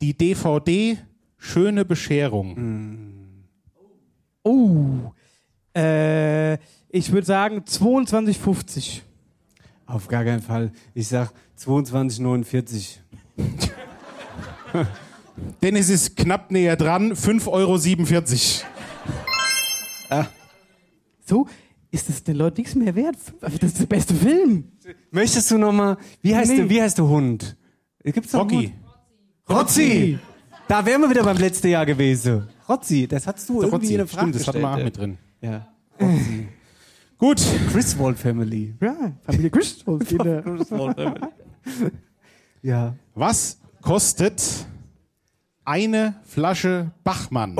die DVD Schöne Bescherung? Oh. Äh, ich würde sagen 22,50. Auf gar keinen Fall. Ich sag 22,49. Dennis ist knapp näher dran, 5,47 Euro. Ah. So, ist das den Leuten nichts mehr wert? Das ist der beste Film. Möchtest du noch mal? Wie heißt Nee. der? Wie heißt der Hund? Gibt's noch einen Rocky. Rotzi. Da wären wir wieder beim letzten Jahr gewesen. Rotzi, das hattest du Der irgendwie Rotzi, in der Frage stimmt, das hatten wir auch mit drin. Ja. Gut. Griswold Family. Ja, Familie. Kinder. Griswold Family. Ja. Was kostet eine Flasche Bachmann?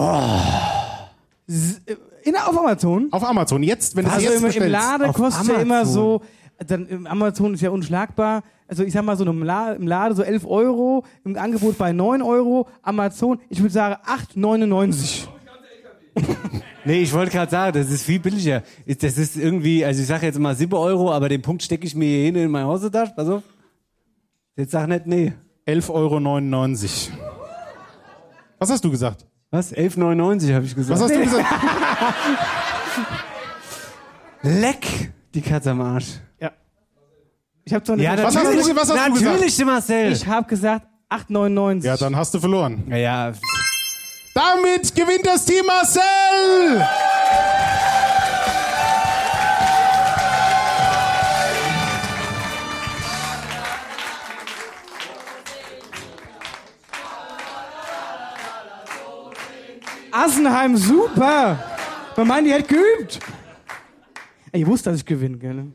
S- äh, In, auf Amazon? Auf Amazon. Jetzt, wenn du Also es jetzt im, im bestellst. Laden Auf kostet ja immer so, dann im Amazon ist ja unschlagbar. Also ich sag mal so im, La im Laden so 11 Euro, im Angebot bei 9 Euro, Amazon, ich würde sagen 8,99. Nee, ich wollte gerade sagen, das ist viel billiger. Das ist irgendwie, also ich sage jetzt mal 7 Euro, aber den Punkt stecke ich mir hier hin in meine Hosentasche. Pass auf. Jetzt sag nicht nee. 11,99 Euro. Was hast du gesagt? Was? 11,99 habe ich gesagt. Was hast du gesagt? Leck, die Katze am Arsch. Ja. Ich habe zwar eine Ja, Was hast du, was hast du gesagt? natürlich, Marcel. Ich habe gesagt 8,99. Ja, dann hast du verloren. ja, ja, Damit gewinnt das Team Marcel! Assenheim, super. Man meint, die hätte geübt. Ich wusste, dass ich gewinne, gell?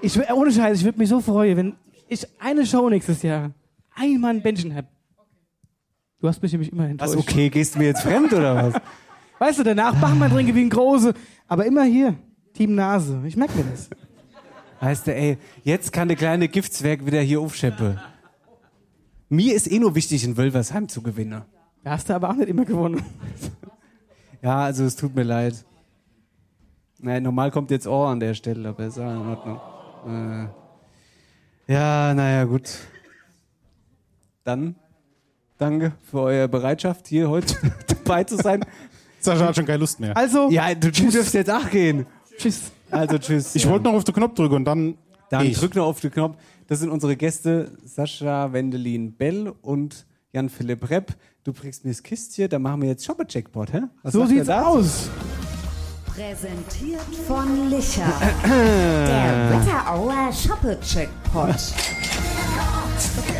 Ich, ohne Scheiß, ich würde mich so freuen, wenn ich eine Show nächstes Jahr einmal ein Bändchen habe. Du hast mich nämlich immer enttäuscht. was, okay, gehst du mir jetzt fremd oder was? Weißt du, danach Bachmann trinke wie ein Große. Aber immer hier, Team Nase. Ich merke mir das. Heißt der, ey, jetzt kann der kleine Giftswerk wieder hier aufscheppen. Mir ist eh nur wichtig, in Wölversheim zu gewinnen. Da hast du aber auch nicht immer gewonnen. Ja, also es tut mir leid. Naja, normal kommt jetzt Ohr an der Stelle, aber ist auch in Ordnung. Äh, ja, naja, gut. Dann danke für eure Bereitschaft, hier heute dabei zu sein. Sascha hat schon keine Lust mehr. Also, Ja, du, du dürft jetzt auch gehen. tschüss. Also tschüss. Ich wollte noch auf den Knopf drücken und dann. Dann ich. drück noch auf den Knopf. Das sind unsere Gäste Sascha Wendelin Bell und Jan-Philipp Repp. Du bringst mir das Kistchen, dann machen wir jetzt Shopper-Jackpot, hä? Was So sieht's aus. Präsentiert von Licher. Der Wetterauer Shoppe-Checkpot.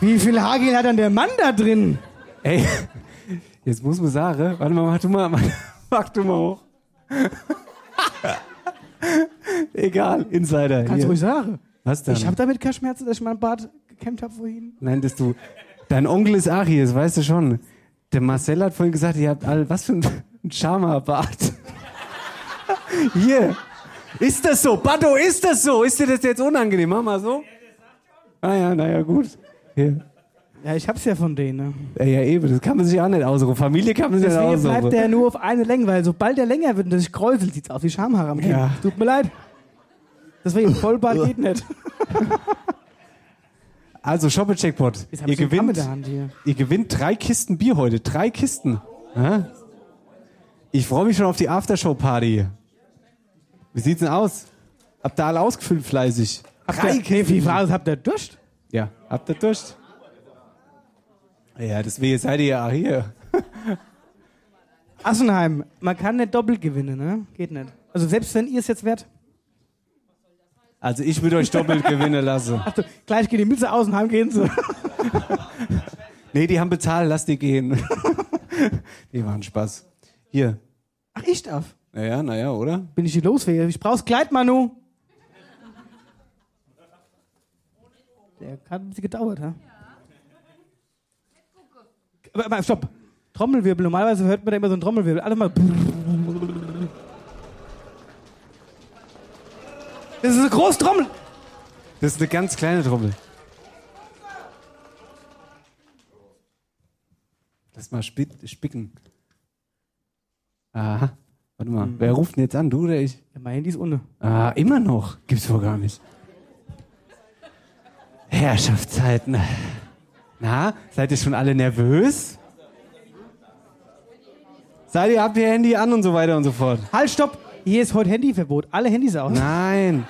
Wie viel Hagel hat dann der Mann da drin? Ey, jetzt muss man sagen, warte mal, mach du mal, mach du mal hoch. Egal, Insider. Kannst hier. du ruhig sagen. Was denn? Ich habe damit keine Schmerzen, dass ich meinen Bart gekämmt habe vorhin. Nein, dass du. Dein Onkel ist das weißt du schon. Der Marcel hat vorhin gesagt, ihr habt alle, was für ein, ein Charmerbart. hier. Ist das so? Bado, ist das so? Ist dir das jetzt unangenehm? Mach mal so. Ah ja, naja, gut. Hier. Ja, ich hab's ja von denen. Ne? Ja, ja, eben, das kann man sich auch nicht ausruhen. Familie kann man sich nicht Deswegen bleibt ausruhen. der nur auf eine Länge, weil sobald der länger wird und sich kräuselt, sieht's aus wie Schamhaare am Kinn. Ja. Tut mir leid. Deswegen, Vollbart geht nicht. Also, Shoppe Checkpot. Ihr gewinnt, ihr gewinnt drei Kisten Bier heute. Drei Kisten. Ja? Ich freue mich schon auf die Aftershow-Party. Wie sieht's denn aus? Habt ihr alle ausgefüllt fleißig? Habt ihr, nee, wie war das? Habt ihr Durst? Ja, habt ihr Durst? Ja, deswegen seid ihr ja auch hier. Assenheim, man kann nicht doppelt gewinnen, ne? Geht nicht. Also selbst wenn ihr es jetzt wert. Also ich würde euch doppelt gewinnen lassen. Ach du, gleich geht die Mütze Außenheim gehen sie. Nee, die haben bezahlt, lass die gehen. die machen Spaß. Hier. Ach, ich darf. Naja, naja, oder? Bin ich hier losfähig? Ich brauch's Kleid, Manu. Der hat ein bisschen gedauert, ha? Aber, aber stopp. Trommelwirbel. Normalerweise hört man da immer so einen Trommelwirbel. Alle mal. Das ist eine große Trommel. Das ist eine ganz kleine Trommel. Lass mal spicken. Aha. Warte mal. Wer ruft denn jetzt an? Du oder ich? Ja, mein Handy ist ohne. Ah, immer noch. Gibt's wohl gar nicht. Herrschaftszeiten. Na, seid ihr schon alle nervös? Seid ihr, habt ihr Handy an und so weiter und so fort? Halt, stopp. Hier ist heute Handyverbot. Alle Handys aus. Nein.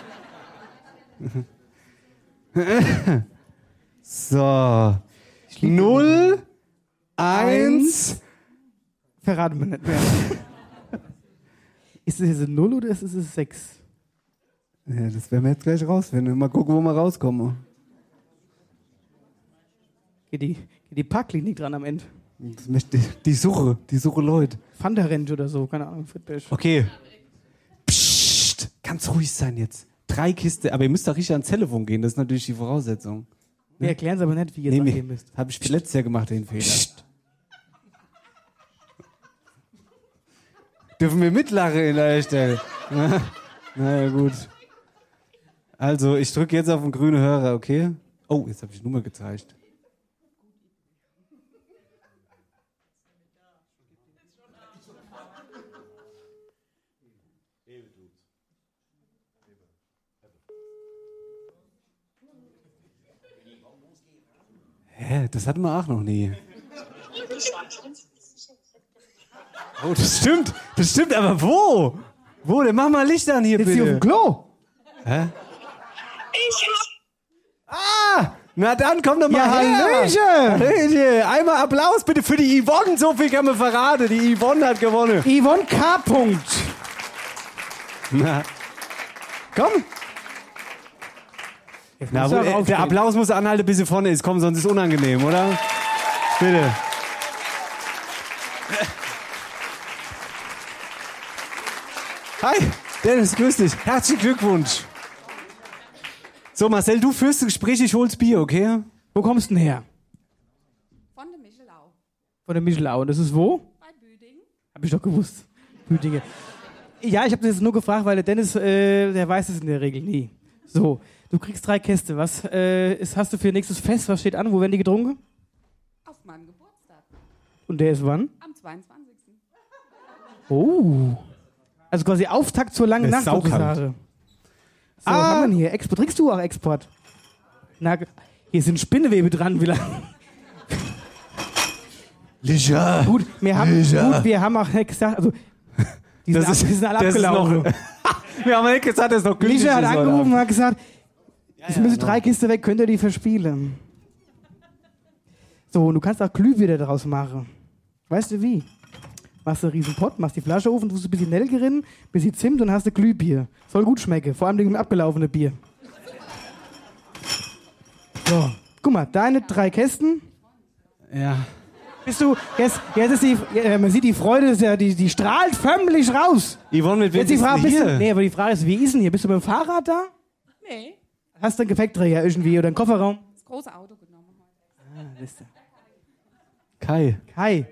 so. Null, eins. Verraten wir nicht mehr. Ist es jetzt eine Null oder ist es eine Sechs? Ja, das werden wir jetzt gleich rausfinden. Mal gucken, wo wir rauskommen. Geht die, geht die Parkklinik dran am Ende. Das möchte die, die Suche, die Suche Leute. Fanta Ranch oder so, keine Ahnung, Friedberg. Okay. Psst, ganz ruhig sein jetzt. Drei Kiste, aber ihr müsst doch richtig ans Telefon gehen, das ist natürlich die Voraussetzung. Wir erklären es aber nicht, wie ihr Nee, nee, mir- angehen müsst. Hab ich letztes Jahr gemacht, den Fehler. Dürfen wir mitlachen in der Stelle? Na, ja, gut. Also, ich drücke jetzt auf den grünen Hörer, okay? Oh, jetzt habe ich Nummer gezeigt. Hä, das hatten wir auch noch nie. Oh, das stimmt. Das stimmt, aber wo? Wo? Dann mach mal Licht an hier, Ist bitte. sie auf dem Klo? Hä? Ah! Na dann, komm doch mal Ja, her. Hallöchen. Hallöchen. Einmal Applaus bitte für die Yvonne. So viel kann man verraten. Die Yvonne hat gewonnen. Yvonne K. Punkt. Na. Komm. Na, der Applaus muss anhalten, bis sie vorne ist. Komm, sonst ist es unangenehm, oder? Bitte. Hi, Dennis, grüß dich. Herzlichen Glückwunsch. So, Marcel, du führst das Gespräch, ich hol's Bier, okay? Wo kommst du denn her? Von der Michelau. Von der Michelau. Und das ist wo? Bei Büding. Hab ich doch gewusst. Büdinge. Ja, ich habe das jetzt nur gefragt, weil der Dennis, äh, der weiß es in der Regel nie. So, du kriegst drei Käste. Was äh, ist, hast du für nächstes Fest? Was steht an? Wo werden die getrunken? Auf meinem Geburtstag. Und der ist wann? Am 22. Oh. Also quasi Auftakt zur langen Der Nacht ist saukalt. So, Ah. was haben wir denn hier? Export. Trinkst du auch Export? Na, hier sind Spinnewebe dran, wie lange? Licha. Gut, wir haben, Licha. gut, wir haben auch nicht gesagt, also, die sind, Das ab, ist- die sind alle das ist abgelaufen. noch- Wir haben nicht gesagt, dass es noch gültig Licha hat ist angerufen und hat gesagt, es ja, müssen genau. drei Kisten weg, könnt ihr die verspielen? So, und du kannst auch Glühbirne daraus machen. Weißt du wie? Machst du einen riesen Pott, machst die Flasche auf und tust ein bisschen Nelkerin, bisschen Zimt und hast du Glühbier. Soll gut schmecken, vor allem mit dem abgelaufenen Bier. So, guck mal, deine drei Kästen. Ja. Bist du, jetzt, jetzt ist die, ja, man sieht die Freude, ist ja, die, die strahlt förmlich raus. Yvonne, mit wem Jetzt die Frage, bist du, hier? nee, aber die Frage ist, wie ist denn hier? Bist du mit dem Fahrrad da? Nee, Hast du einen Gepäckträger irgendwie oder einen Kofferraum? das große Auto genommen heute. Ah, wisst ihr. Kai. Kai.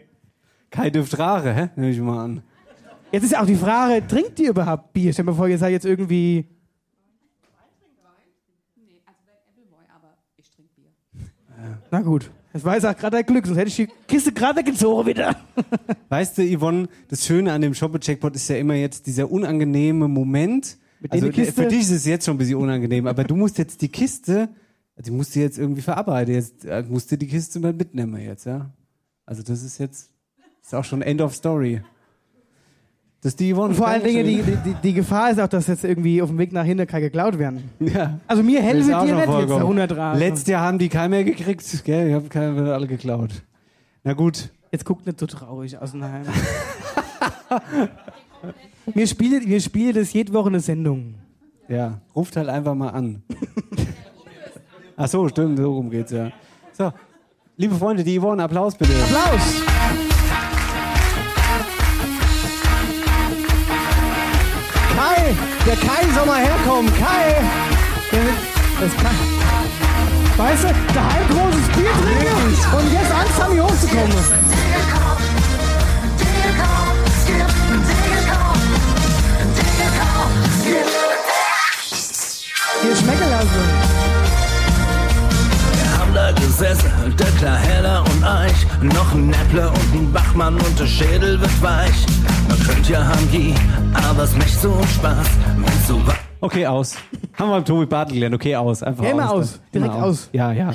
Kai dürft rare, hä? Nehme ich mal an. Jetzt ist ja auch die Frage, trinkt ihr überhaupt Bier? Stell dir mal vor, ihr seid jetzt irgendwie. Nee, also Appleboy, aber ich trinke Bier. Na gut, das war jetzt auch gerade ein Glück, sonst hätte ich die Kiste gerade weggezogen wieder. Weißt du, Yvonne, das Schöne an dem Shopper-Checkpot ist ja immer jetzt dieser unangenehme Moment. Mit Also Kiste- für dich ist es jetzt schon ein bisschen unangenehm, aber du musst jetzt die Kiste, die musst du jetzt irgendwie verarbeiten. Jetzt äh, musst du die Kiste mal mitnehmen jetzt, ja. Also das ist jetzt, ist auch schon End of Story. Das ist die Yvonne. Und vor allen Dingen, die, die, die Gefahr ist auch, dass jetzt irgendwie auf dem Weg nach Hinterkaifeck geklaut werden. Ja. Also mir helfen schon nicht jetzt vorgekommen. 100 Rad. Letztes Jahr haben die keinen mehr gekriegt, gell? Ich habe keine alle geklaut. Na gut. Jetzt guckt nicht so traurig aus dem Heim. Wir spielen, wir spielen das jede Woche eine Sendung. Ja, ruft halt einfach mal an. Ach so, stimmt, so rum geht's ja. So, liebe Freunde, die Yvonne, Applaus bitte. Applaus! Der Kai soll mal herkommen. Kai! Das Kai. Weißt du, daheim großes Bier trinken und jetzt Angst haben, hier hochzukommen. Hier schmecken lassen. Gesessen, der klar heller und Eich. Noch ein Näppler und ein Bachmann und der Schädel wird weich. Man könnte ja Hangi, aber es macht so Spaß, wenn's so wa Okay, aus. Haben wir beim Tobi Bartel gelernt. Okay, aus. Einfach Ja, immer aus. aus. Direkt aus. Ja, ja.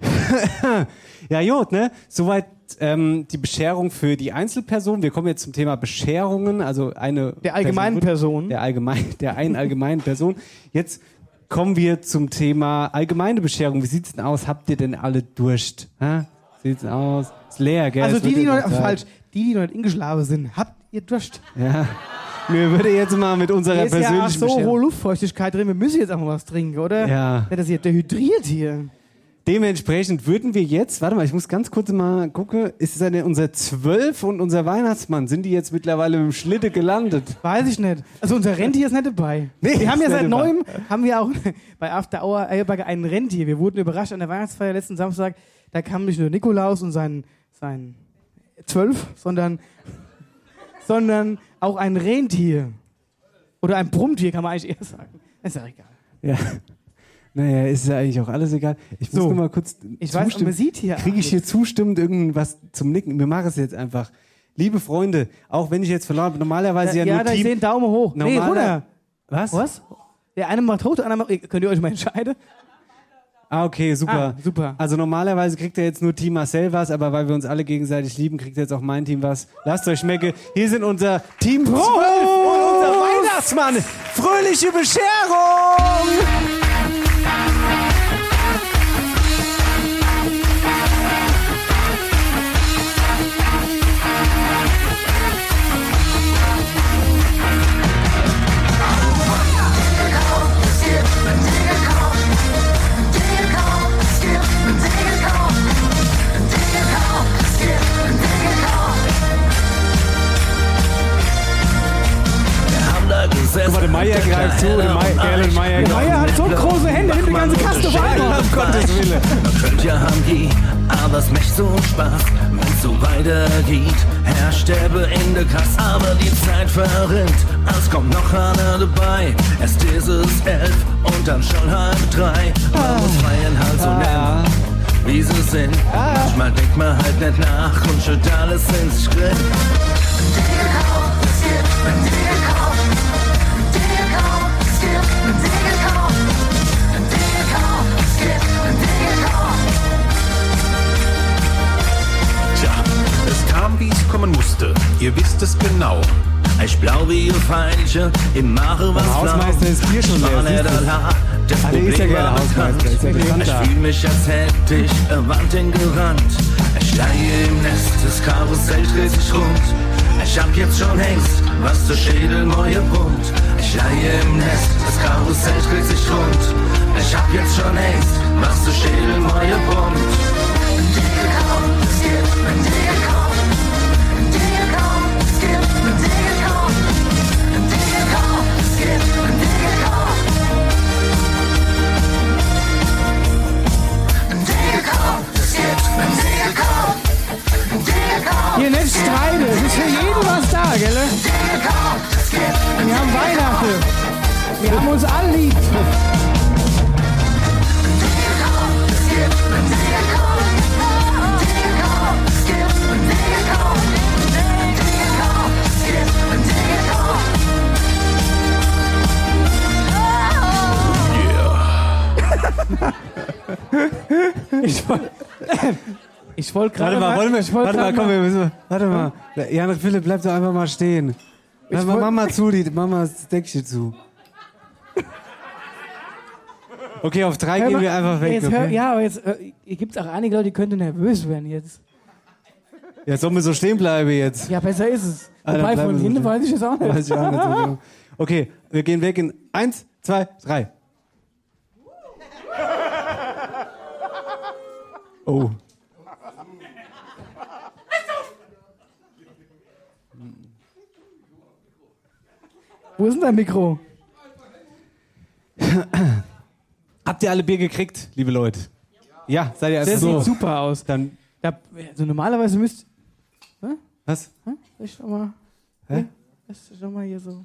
ja, gut, ne? Soweit ähm, die Bescherung für die Einzelperson. Wir kommen jetzt zum Thema Bescherungen, also eine Der allgemeinen Person. Der allgemein, der einen allgemeinen Person. Jetzt kommen wir zum Thema allgemeine Bescherung. Wie sieht's denn aus? Habt ihr denn alle Durst? Hä? Sieht's denn aus? Ist leer, gell? Also die, die noch, falsch, die, die noch nicht ingeschlafen sind, habt ihr Durst? Ja. Mir würde jetzt mal mit unserer Hier ist ja auch persönlichen so Bescherung. hohe Luftfeuchtigkeit drin, wir müssen jetzt auch mal was trinken, oder? Ja. Wird das hier dehydriert hier? Dementsprechend würden wir jetzt, warte mal, ich muss ganz kurz mal gucken, ist es eine, unser Zwölf und unser Weihnachtsmann, sind die jetzt mittlerweile mit dem Schlitte gelandet? Weiß ich nicht. Also unser Rentier ist nicht dabei. Nee, wir haben ja seit neuem, haben wir auch bei After Hour Eierberger einen Rentier. Wir wurden überrascht an der Weihnachtsfeier letzten Samstag. Da kam nicht nur Nikolaus und sein, sein Zwölf, sondern, sondern auch ein Rentier. Oder ein Brummtier, kann man eigentlich eher sagen. Ist ja egal. Ja. Naja, ist ja eigentlich auch alles egal. Ich muss So. nur mal kurz. Ich weiß, zustimmen. man sieht hier Kriege ich hier zustimmend irgendwas zum Nicken? Wir machen es jetzt einfach. Liebe Freunde, auch wenn ich jetzt verloren habe, normalerweise ja, ja, nur da ich Team. sehe einen Daumen hoch. Nee, runter. Was? Was? Der eine macht hoch, der andere macht. Könnt ihr euch mal entscheiden? Ah, okay, super. Ah, super. Also normalerweise kriegt er jetzt nur Team Marcel was, aber weil wir uns alle gegenseitig lieben, kriegt jetzt auch mein Team was. Lasst euch schmecken. Hier sind unser Team 12 und unser Weihnachtsmann. Fröhliche Bescherung! Haben mal, der Meier greift zu, der Meier- Meier Der Meier hat so große Hände, nimmt die ganze Kaste einmal. Um Gottes Willen. Man könnte ja Hangi, aber es macht so Spaß, wenn's so weitergeht. Herr Sterbe in der Kasse, aber die Zeit verrinnt. Es kommt noch einer dabei. Erst ist es elf und dann schon halb drei. Man muss feiern halt so nennen, wie sie sind. Manchmal denkt man halt nicht nach und schüttet alles in sich kam, wie es kommen musste. Ihr wisst es genau. Ich blau wie ihr Feilchen, im Mache was Beim Hausmeister ist Bier schon leer, siehst du? Das Ah, der ist ja Problem gerne war Hausmeister, ist ja Ich fühl mich, als hätte ich eine Wand hingerannt. Ich steige im Nest, das Karussell dreht sich rund. Ich hab jetzt schon Hengst, was zu Schädel neue Bunt. Ich steige im Nest, das Karussell dreht sich rund. Ich hab jetzt schon Hengst, was zu Schädel neue Bunt. Hier nicht streiten, es ist für jeden was da, gell? Wir haben Weihnachten. Wir haben uns alle lieb. Ich wollte ich wollt gerade Warte mal, wollt warte mal, komm, wir müssen, warte mal. Jan Philipp, bleib doch einfach mal stehen. Mach, wollt- mach mal zu, die, mach mal das Deckchen zu. Okay, auf drei gehen mal, wir einfach weg. Hör, Okay? ja, aber jetzt äh, gibt es auch einige Leute, die könnten nervös werden jetzt. Ja, sollen wir so stehen bleiben jetzt? Ja, besser ist es. Ah, Wobei, von hinten weiß ich es auch nicht. Weiß ich auch nicht genau. Okay, wir gehen weg in eins, zwei, drei. Oh. Wo ist denn dein Mikro? Habt ihr alle Bier gekriegt, liebe Leute? Ja, seid ihr Der also sieht super aus. Dann, Da, also normalerweise müsst. Hä? was? Hä? Soll ich doch mal. Hä? Lass dich doch mal hier so.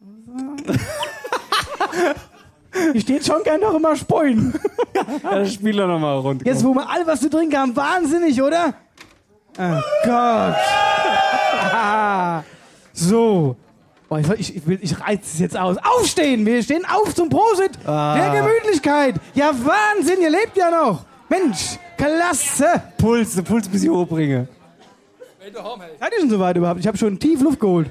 Hier steht schon gern noch immer Spoilen. Ja, spiel doch nochmal rund. Jetzt, wo wir all was zu trinken haben, wahnsinnig, oder? Oh Gott. so. Ich, ich, ich, will- ich reiz es jetzt aus. Aufstehen! Wir stehen auf zum Prosit Ah. der Gemütlichkeit. Ja, Wahnsinn, ihr lebt ja noch. Mensch, klasse. Puls, Puls bis ich hochbringe. Seid ihr schon soweit überhaupt? Ich habe schon tief Luft geholt.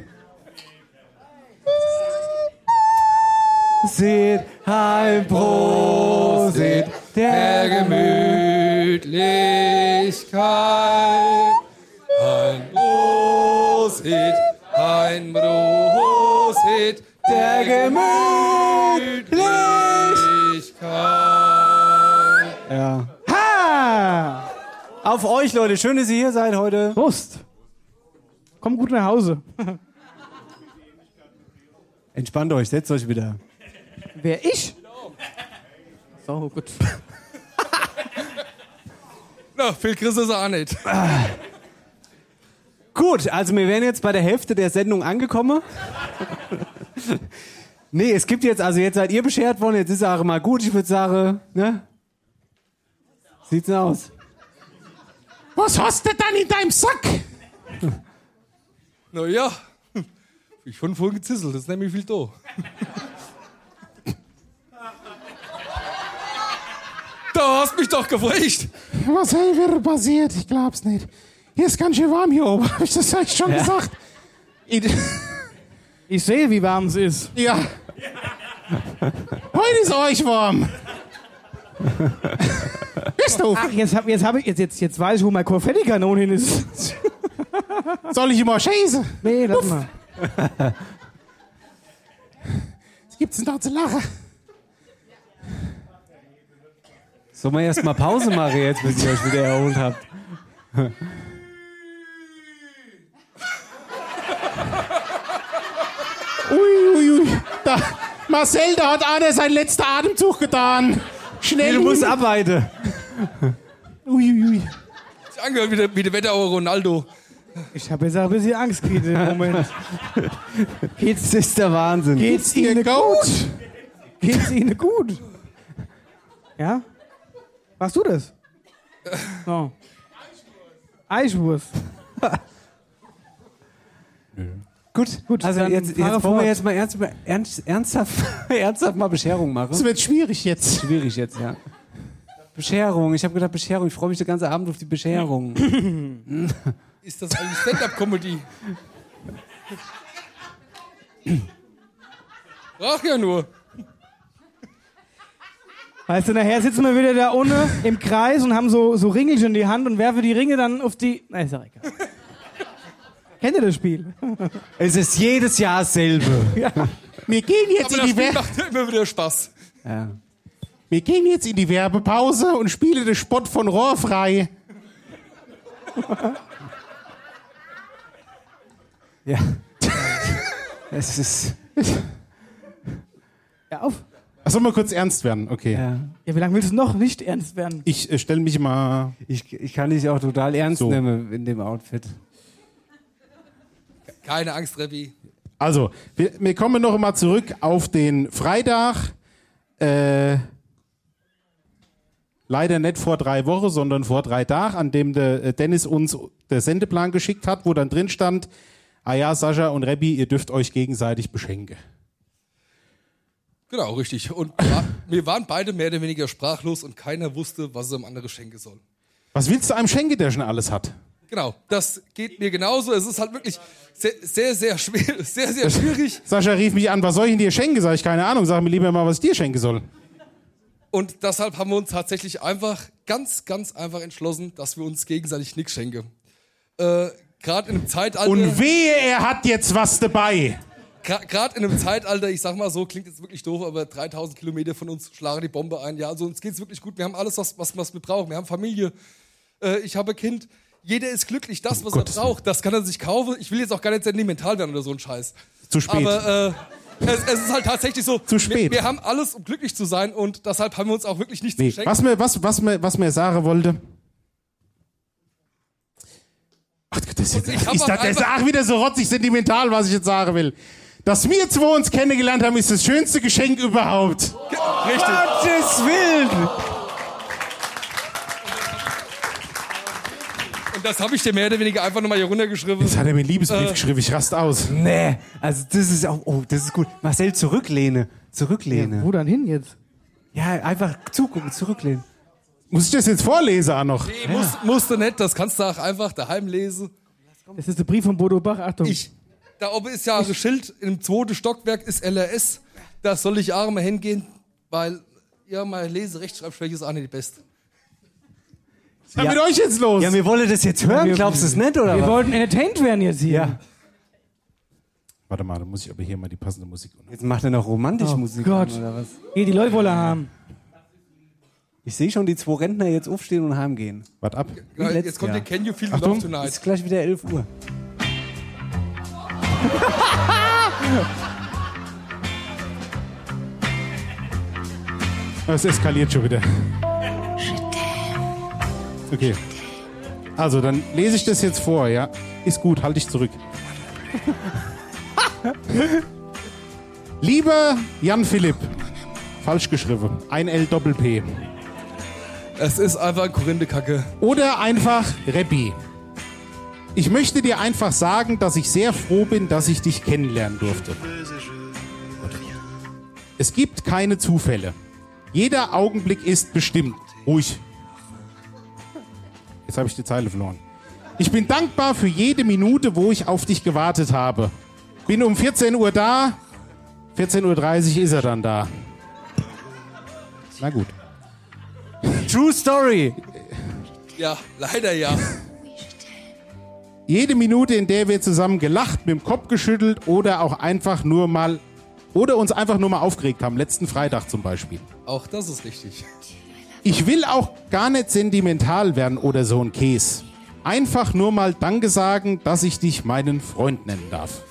Seht, heim, Prosit, der Gemütlichkeit. Ein Prosit, ein Prosit der Gemütlichkeit. Ja. Ha! Auf euch, Leute. Schön, dass ihr hier seid heute. Prost. Komm gut nach Hause. Entspannt euch, setzt euch wieder. Wer ich? So, gut. Na, Chris ist er auch nicht. Gut, also wir wären jetzt bei der Hälfte der Sendung angekommen. nee, es gibt jetzt, also jetzt seid ihr beschert worden, jetzt ist auch mal gut. Ich würde sagen, ne? Sieht's denn aus? Was hast du dann in deinem Sack? Naja, ich von vorhin gezisselt, das ist nämlich viel da. Da hast mich doch gefrecht. Was hey, wäre passiert? Ich glaub's nicht. Hier ist ganz schön warm hier oben. Hab ich das euch schon Ja. gesagt? Ich sehe, wie warm es ist. Ja. Heute ist euch warm. Bist du? Ach, jetzt, hab, jetzt, hab ich, jetzt, jetzt, jetzt weiß ich, wo mein Konfettikanon hin ist. Soll ich immer schießen? Nee, lass mal. Was gibt's denn da zu lachen? Sollen wir erst mal Pause machen jetzt, bis ihr euch wieder erholt habt? Ui, ui, ui. Da, Marcel, da hat einer seinen letzten Atemzug getan. Schnell. Nee, du musst ui. abweiten. Ui, ui, ui. Ich angehört wie der, wie der Wetterauer Ronaldo. Ich habe jetzt auch ein bisschen Angst gekriegt im Moment. Geht's, das ist der Wahnsinn. Geht's Ihnen gut? Geht's Ihnen gut? Ja? Machst du das? So. Eichwurst. Gut, Gut, also dann jetzt, jetzt wollen wir jetzt mal ernst, ernst, ernsthaft, ernsthaft mal Bescherung machen. Das wird schwierig jetzt. Schwierig jetzt, ja. Bescherung, ich habe gedacht Bescherung, ich freue mich den ganzen Abend auf die Bescherung. Ist das eigentlich Stand-Up-Comedy? Ach ja nur. Weißt du, nachher sitzen wir wieder da unten im Kreis und haben so, so Ringelchen in die Hand und werfen die Ringe dann auf die. Na, ist ja egal. Kennt ihr das Spiel? es ist jedes Jahr dasselbe. Ja. Wir gehen jetzt Aber in die Spiel macht immer wieder Spaß. Ja. Wir gehen jetzt in die Werbepause und spielen den Spott von Rohrfrei. Ja. es ist. Ja, auf. Ach, soll mal kurz ernst werden? Okay. Ja. Ja, wie lange willst du noch nicht ernst werden? Ich äh, stelle mich mal. Ich, ich kann dich auch total ernst So. nehmen in dem Outfit. Keine Angst, Revi. Also, wir, wir kommen noch mal zurück auf den Freitag. Äh, leider nicht vor drei Wochen, sondern vor drei Tagen, an dem der äh, Dennis uns der Sendeplan geschickt hat, wo dann drin stand, ah ja, Sascha und Rebbi, ihr dürft euch gegenseitig beschenken. Genau, richtig. Und wir waren beide mehr oder weniger sprachlos und keiner wusste, was er dem anderen schenken soll. Was willst du einem schenken, der schon alles hat? Genau, das geht mir genauso. Es ist halt wirklich sehr, sehr, sehr schwer, sehr, sehr schwierig. Sascha rief mich an, was soll ich denn dir schenken? Sag ich, keine Ahnung, sag mir lieber mal, was ich dir schenken soll. Und deshalb haben wir uns tatsächlich einfach ganz, ganz einfach entschlossen, dass wir uns gegenseitig nichts schenken. Äh, gerade in einem Zeitalter. Und wehe, er hat jetzt was dabei. Gerade in einem Zeitalter, ich sag mal so, klingt jetzt wirklich doof, aber 3000 Kilometer von uns schlagen die Bombe ein. Ja, also uns geht's wirklich gut. Wir haben alles, was, was, was wir brauchen. Wir haben Familie. Äh, ich habe ein Kind. Jeder ist glücklich. Das, was Gottes er braucht, das kann er sich kaufen. Ich will jetzt auch gar nicht sentimental werden oder so ein Scheiß. Zu spät. Aber äh, es, es ist halt tatsächlich so. Zu spät. Wir, wir haben alles, um glücklich zu sein und deshalb haben wir uns auch wirklich nichts Nee. geschenkt. Was mir, was, was mir, was mir sagen wollte. Ach, das ist, ist das, ist auch wieder so rotzig sentimental, was ich jetzt sagen will. Dass wir zwei uns kennengelernt haben, ist das schönste Geschenk überhaupt. Richtig. Gottes Willen! Und das habe ich dir mehr oder weniger einfach nochmal hier runtergeschrieben. Jetzt hat er mir einen Liebesbrief Äh, geschrieben, ich rast aus. Nee, also das ist auch, oh, das ist gut. Marcel, zurücklehne. Zurücklehne. Wo dann hin jetzt? Ja, einfach zugucken, zurücklehnen. Muss ich das jetzt vorlesen auch noch? Nee, musst, musst du nicht, das kannst du auch einfach daheim lesen. Das ist der Brief von Bodo Bach. Achtung. Ich, da oben ist ja ein Schild, im zweiten Stockwerk ist LRS. Da soll ich auch mal hingehen, weil ja, meine Lese-Rechtschreibschwäche ist auch nicht die beste. Was ist mit euch jetzt los? Ja, wir wollen das jetzt hören, Wir- glaubst du es nicht, oder Wir was? wollten entertained werden jetzt hier. Ja. Warte mal, da muss ich aber hier mal die passende Musik. Jetzt macht er noch romantische Oh Musik Gott. an, oder was? Hier, die Leute wollen haben. Ich sehe schon die zwei Rentner jetzt aufstehen und heimgehen. Warte ab. Ja, letztes jetzt kommt Jahr. der Can You Feel the Achtung. Love Tonight. Ist gleich wieder 11 Uhr. Es eskaliert schon wieder. Okay. Also, dann lese ich das jetzt vor, ja? Ist gut, halte ich zurück. Lieber Jan Philipp, falsch geschrieben, ein L Doppel P. Es ist einfach Korinthe-Kacke. Oder einfach Reppi. Ich möchte dir einfach sagen, dass ich sehr froh bin, dass ich dich kennenlernen durfte. Es gibt keine Zufälle. Jeder Augenblick ist bestimmt. Ruhig. Jetzt habe ich die Zeile verloren. Ich bin dankbar für jede Minute, wo ich auf dich gewartet habe. Bin um 14 Uhr da. 14.30 Uhr ist er dann da. Na gut. True Story. Ja, leider ja. Jede Minute, in der wir zusammen gelacht, mit dem Kopf geschüttelt oder auch einfach nur mal oder uns einfach nur mal aufgeregt haben, letzten Freitag zum Beispiel. Auch das ist richtig. Ich will auch gar nicht sentimental werden oder so ein Käse. Einfach nur mal Danke sagen, dass ich dich meinen Freund nennen darf.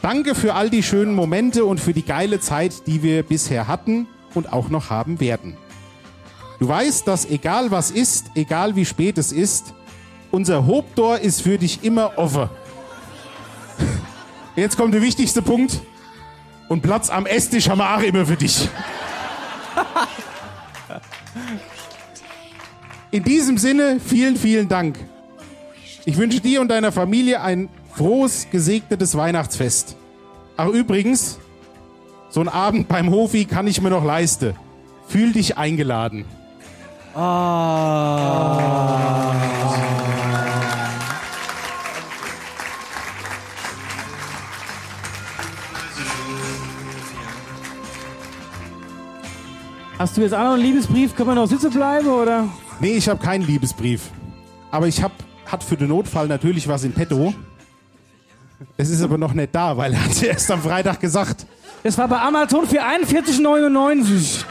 Danke für all die schönen Momente und für die geile Zeit, die wir bisher hatten und auch noch haben werden. Du weißt, dass egal was ist, egal wie spät es ist, unser Haupttor ist für dich immer offen. Jetzt kommt der wichtigste Punkt. Und Platz am Esstisch haben wir auch immer für dich. In diesem Sinne, vielen, vielen Dank. Ich wünsche dir und deiner Familie ein frohes, gesegnetes Weihnachtsfest. Ach übrigens, so ein Abend beim Hofi kann ich mir noch leisten. Fühl dich eingeladen. Hast du jetzt auch noch einen Liebesbrief? Können wir noch sitzen bleiben, oder? Nee, ich habe keinen Liebesbrief. Aber ich hab, hat für den Notfall natürlich was in petto. Es ist aber noch nicht da, weil er hat erst am Freitag gesagt. Das war bei Amazon für 41,99.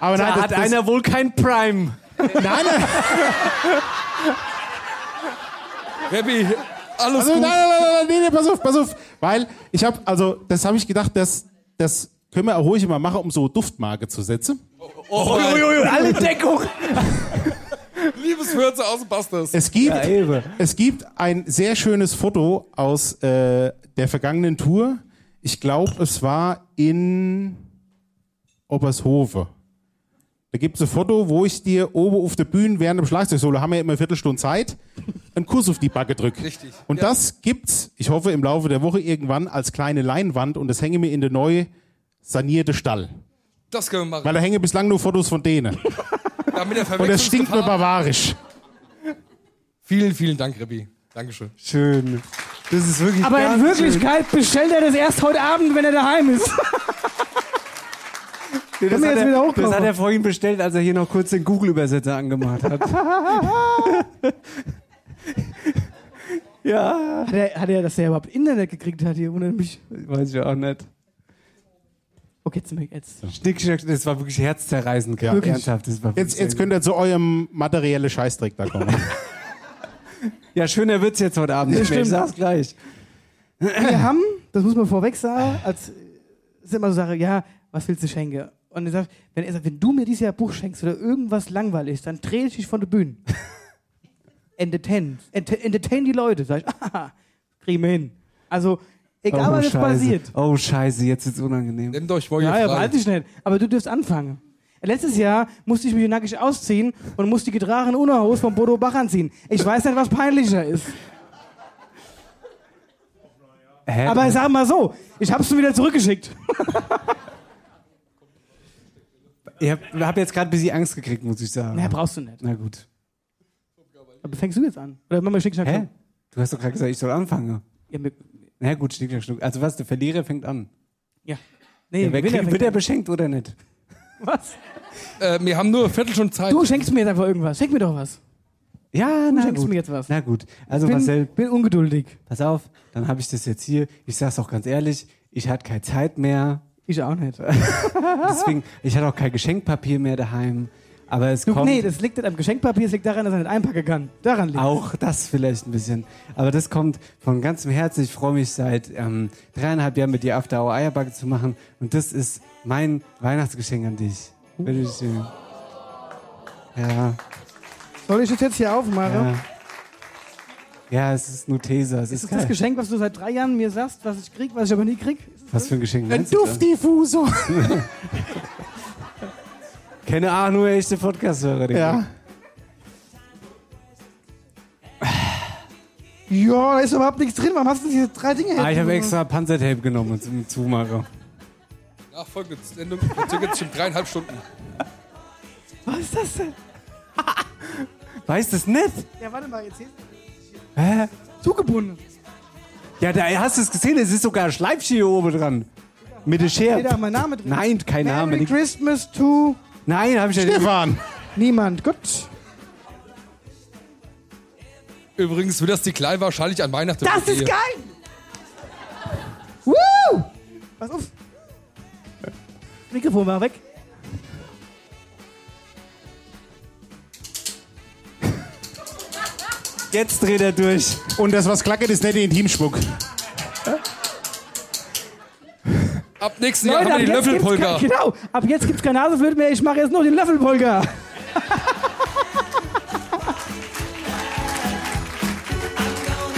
Aber Da nein, das, hat das, einer wohl kein Prime. Nein, nein. Rabbi, alles Also, gut. nein, nein, nein, nein, nee, nee, pass auf, pass auf. Weil ich habe, also, das habe ich gedacht, das, das können wir auch ruhig mal machen, um so Duftmarke zu setzen. Oh, Alle Deckung. Liebeswürze aus dem Busters. Es gibt, Ja, es gibt ein sehr schönes Foto aus äh, der vergangenen Tour. Ich glaube, es war in Obershove. Da gibt es ein Foto, wo ich dir oben auf der Bühne während dem Schlagzeugsolo, haben wir ja immer eine Viertelstunde Zeit, einen Kuss auf die Backe drückt. Richtig. Und das gibt's, ich hoffe, im Laufe der Woche irgendwann als kleine Leinwand und das hänge mir in der neu sanierte Stall. Das können wir machen. Weil da hängen bislang nur Fotos von denen. Damit der Und das stinkt nur bavarisch. Vielen, vielen Dank, Rabbi. Dankeschön. Schön. Das ist wirklich Aber in Wirklichkeit bestellt er das erst heute Abend, wenn er daheim ist. schön. Das, wir hat er, das hat er vorhin bestellt, als er hier noch kurz den Google-Übersetzer angemacht hat. Ja. Hat er, hat er, dass er überhaupt Internet gekriegt hat hier, wundert mich. Weiß ich auch nicht. Okay, jetzt, jetzt. Schnick, schnack, das war wirklich herzzerreißend. Ja. Wirklich. Ernsthaft, das war Jetzt, wirklich jetzt könnt ihr zu eurem materiellen Scheißdreck da kommen. Ja, schöner wird's jetzt heute Abend Ja, nicht mehr. Ich sag's gleich. Wir haben, das muss man vorweg sagen, als ist immer so Sache, ja, was willst du schenken? Und er sagt, wenn er sagt, wenn du mir dieses Jahr ein Buch schenkst oder irgendwas langweilig ist, dann drehe ich dich von der Bühne. entertain. Ent entertain die Leute. Sag ich, ah, kriegen wir hin. Also, egal oh, was jetzt Scheiße. passiert. Oh, Scheiße, jetzt ist es unangenehm. Nehmt euch wohl Ja, ja, frei. weiß ich nicht. Aber du dürfst anfangen. Letztes Jahr musste ich mich nackig ausziehen und musste die in Unterhose von Bodo Bach anziehen. Ich weiß nicht, was peinlicher ist. Hä? Aber sag mal so, ich hab's schon wieder zurückgeschickt. Ich hab, hab jetzt gerade ein bisschen Angst gekriegt, muss ich sagen. Na, brauchst du nicht. Na gut. Aber fängst du jetzt an? Oder machen wir Schnick, Schnack, Hä? Du hast doch gerade gesagt, ich soll anfangen. Ja, Na gut, Schnick, schnack, schnuck. Also was, der Verlierer fängt an. Ja. Nee, ja, wer Gewinner kriegt, fängt wird er an. beschenkt oder nicht? Was? Äh, wir haben nur eine Viertelstunde Zeit. Du schenkst mir jetzt einfach irgendwas. Schenk mir doch was. Ja, Du na schenkst gut. mir jetzt was. Na gut. Also bin, Marcel, bin ungeduldig. pass auf, dann habe ich das jetzt hier. Ich sag's auch ganz ehrlich, ich hatte keine Zeit mehr. Ich auch nicht. Deswegen, ich hatte auch kein Geschenkpapier mehr daheim. Aber es Du, kommt nee, das liegt nicht am Geschenkpapier, es liegt daran, dass er nicht einpacken kann. Daran liegt auch das vielleicht ein bisschen. Aber das kommt von ganzem Herzen. Ich freue mich seit ähm, dreieinhalb Jahren mit dir After Hour Eierbacke zu machen. Und das ist mein Weihnachtsgeschenk an dich. Bitte schön. Ja, Soll ich das jetzt hier aufmachen? ja. Ja, es ist Nutesa. Es Ist ist, das. Geschenk, was du seit drei Jahren mir sagst, was ich krieg, was ich aber nie krieg? Was für ein Geschenk Ein meinst du da? Duftdiffusor. Keine Ahnung, nur echte Podcast-Hörer. Digga. ja. Ja, da ist überhaupt nichts drin. Warum hast du diese drei Dinge Ah, ich habe extra Panzertape genommen zum Zumachen. Nachfolgende Sendung verzögert sich um dreieinhalb Stunden. Was ist das denn? Weißt du es nicht? Ja, warte mal, jetzt hier. Hä? Zugebunden. Ja, da hast du es gesehen, es ist sogar ein Schleifchen hier oben dran. Mit der Schere. Steht da mein Name drin? Nein, kein Name. Merry nicht. Christmas to Nein, habe ich ja nicht. Stefan. niemand. Gut. Übrigens wird das die Klein wahrscheinlich an Weihnachten. Das ist geil! Woo! Pass auf. Mikrofon mal weg. Jetzt dreht er durch. Und das, was klackert, ist nicht Intimschmuck. Ab nächsten Jahr haben wir die kein- Genau, ab jetzt gibt's kein Naseflöte mehr, ich mache jetzt nur den Löffelpolka.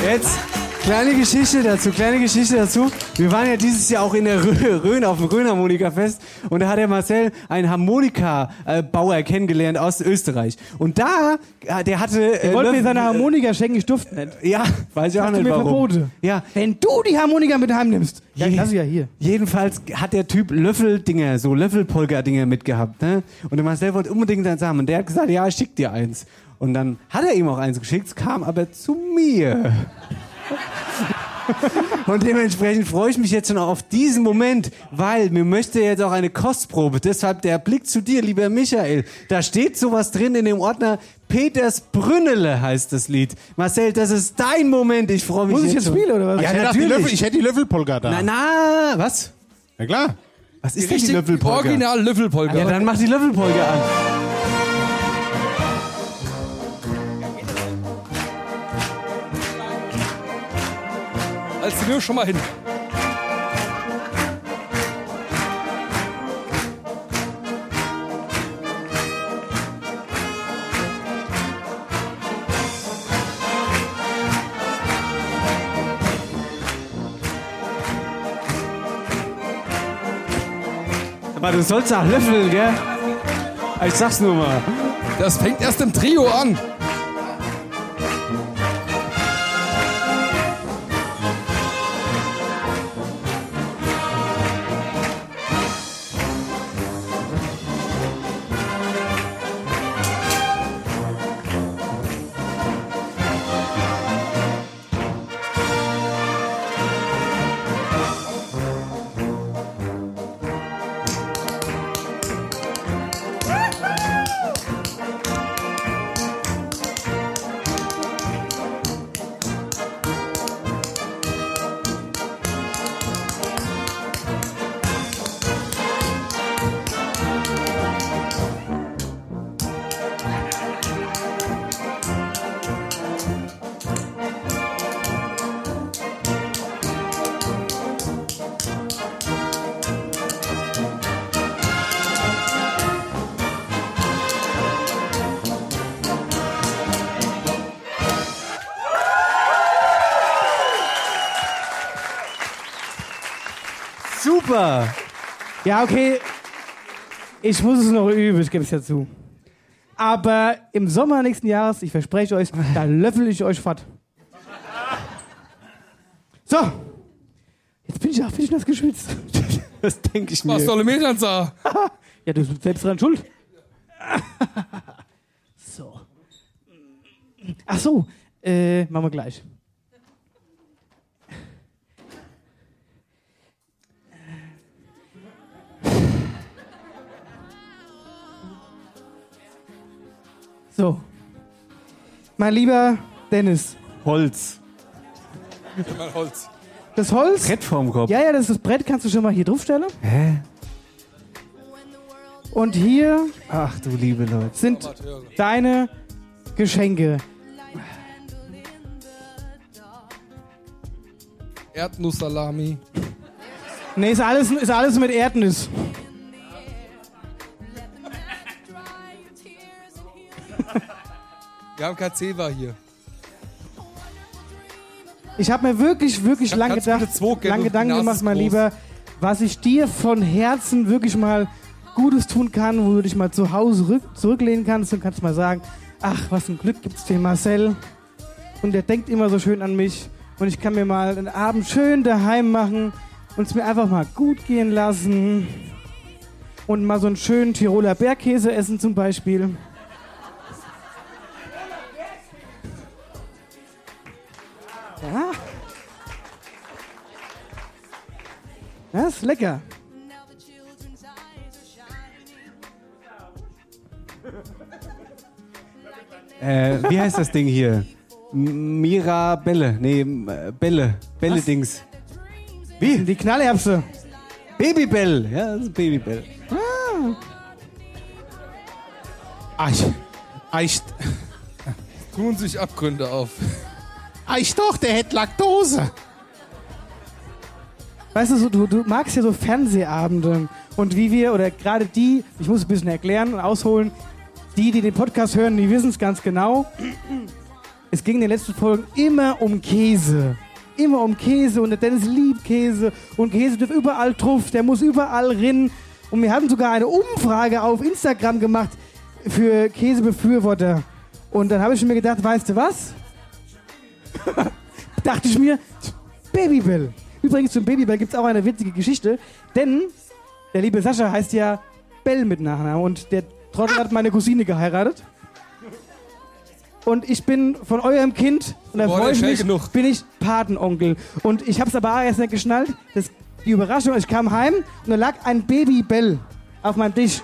Jetzt, kleine Geschichte dazu, kleine Geschichte dazu. Wir waren ja dieses Jahr auch in der Rhön auf dem Rhön-Harmonika-Fest und da hat der Marcel einen Harmonika-Bauer kennengelernt aus Österreich. Und da, äh, der hatte... Er wollte mir Löffel- seine Harmonika schenken, ich durfte nicht. Ja, weiß ich auch nicht mir warum. verboten. Ja, Wenn du die Harmonika mit heimnimmst. Ja, Je- ja hier. Jedenfalls hat der Typ Löffeldinger, so Löffelpolka-Dinger mitgehabt, ne? Und der Marcel wollte unbedingt eins haben. Und der hat gesagt, ja, ich schick dir eins. Und dann hat er ihm auch eins geschickt, es kam aber zu mir. Und dementsprechend freue ich mich jetzt schon auf diesen Moment, weil mir möchte jetzt auch eine Kostprobe. Deshalb der Blick zu dir, lieber Michael. Da steht sowas drin in dem Ordner. Peters Brünnele heißt das Lied. Marcel, das ist dein Moment. Ich freue mich Muss ich jetzt schon. spielen, oder was? Ja, ich, hätte auch die Löffel, ich hätte die Löffelpolka da. Na, na, was? Ja klar. Was ist denn die richtig Löffelpolka? Original Löffelpolka. Ja, dann mach die Löffelpolka an. Nur schon mal hin. Aber du sollst auch löffeln, gell? Ich sag's nur mal. Das fängt erst im Trio an. Ja, okay. Ich muss es noch üben, ich gebe es ja zu. Aber im Sommer nächsten Jahres, ich verspreche euch, da löffel ich euch fort. So. Jetzt bin ich, ach, bin ich nass geschwitzt. Das denke ich mir. Was soll mir dann sagen? Ja, du bist selbst dran schuld. so. Ach so, äh, machen wir gleich. So. Mein lieber Dennis. Holz. Mal Holz. Das Holz? Brett vorm Kopf. Ja, ja, das ist das Brett, kannst du schon mal hier draufstellen. Hä? Und hier Ach du liebe Leute. sind deine Geschenke. Erdnusssalami. Nee, ist alles, ist alles mit Erdnuss. Wir haben kein Zewa hier. Ich habe mir wirklich, wirklich Kann- lang kannst du gedacht, lang Gedanken gemacht, mein. Lieber, was ich dir von Herzen wirklich mal Gutes tun kann, wo du dich mal zu Hause rück, zurücklehnen kannst und kannst mal sagen, ach, was ein Glück gibt's den Marcel. Und der denkt immer so schön an mich. Und ich kann mir mal den Abend schön daheim machen und es mir einfach mal gut gehen lassen. Und mal so einen schönen Tiroler Bergkäse essen zum Beispiel. Ja. Das ist lecker. Äh, wie heißt das Ding hier? Mirabelle. Nee, Bälle. Bälle-Dings. Wie? Die Knallerbse. Babybell. Ja, das ist Babybell. Ah. Eich. Eich. Tun sich Abgründe auf. Eich doch, der hätte Laktose. Weißt du, so, du, du magst ja so Fernsehabende und wie wir, oder gerade die, ich muss ein bisschen erklären und ausholen, die, die den Podcast hören, die wissen es ganz genau. Es ging in den letzten Folgen immer um Käse. Immer um Käse und der Dennis liebt Käse und Käse dürft überall drauf, der muss überall rinnen. Und wir hatten sogar eine Umfrage auf Instagram gemacht für Käsebefürworter. Und dann habe ich mir gedacht, weißt du was? Dachte ich mir, Babybell. Übrigens zum Babybell gibt es auch eine witzige Geschichte, denn der liebe Sascha heißt ja Bell mit Nachnamen und der Trottel hat meine Cousine geheiratet. Und ich bin von eurem Kind, und da freue ich mich, genug. bin ich Patenonkel. Und ich habe es aber auch erst nicht geschnallt. Das, die Überraschung, ich kam heim und da lag ein Babybell auf meinem Tisch.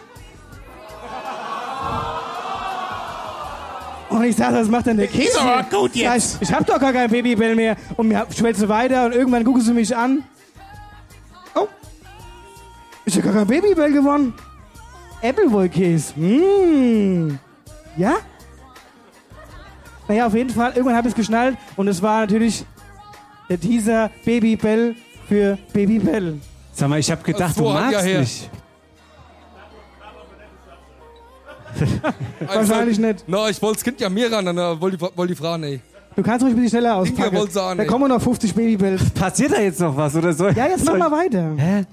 Und ich sag, was macht denn der Käse? Ist aber gut jetzt. Ich, ich hab doch gar kein Babybell mehr. Und mir schwätze weiter und irgendwann gucken sie mich an. Oh, ich hab gar kein Babybell gewonnen. Appleboy-Käse. Mmh. Ja? Naja, auf jeden Fall. Irgendwann habe ich es geschnallt und es war natürlich der Teaser Babybell für Babybell. Sag mal, ich habe gedacht, du magst her. mich. Wahrscheinlich nicht. Na, ich wollte das Kind ja mir ran, dann wollte die, wollte die Frau nicht. Du kannst ruhig ein bisschen schneller Inge auspacken. wollte sagen, Da ey. kommen noch 50 Babybells. Passiert da jetzt noch was oder soll Ja, jetzt mach mal weiter. Hä?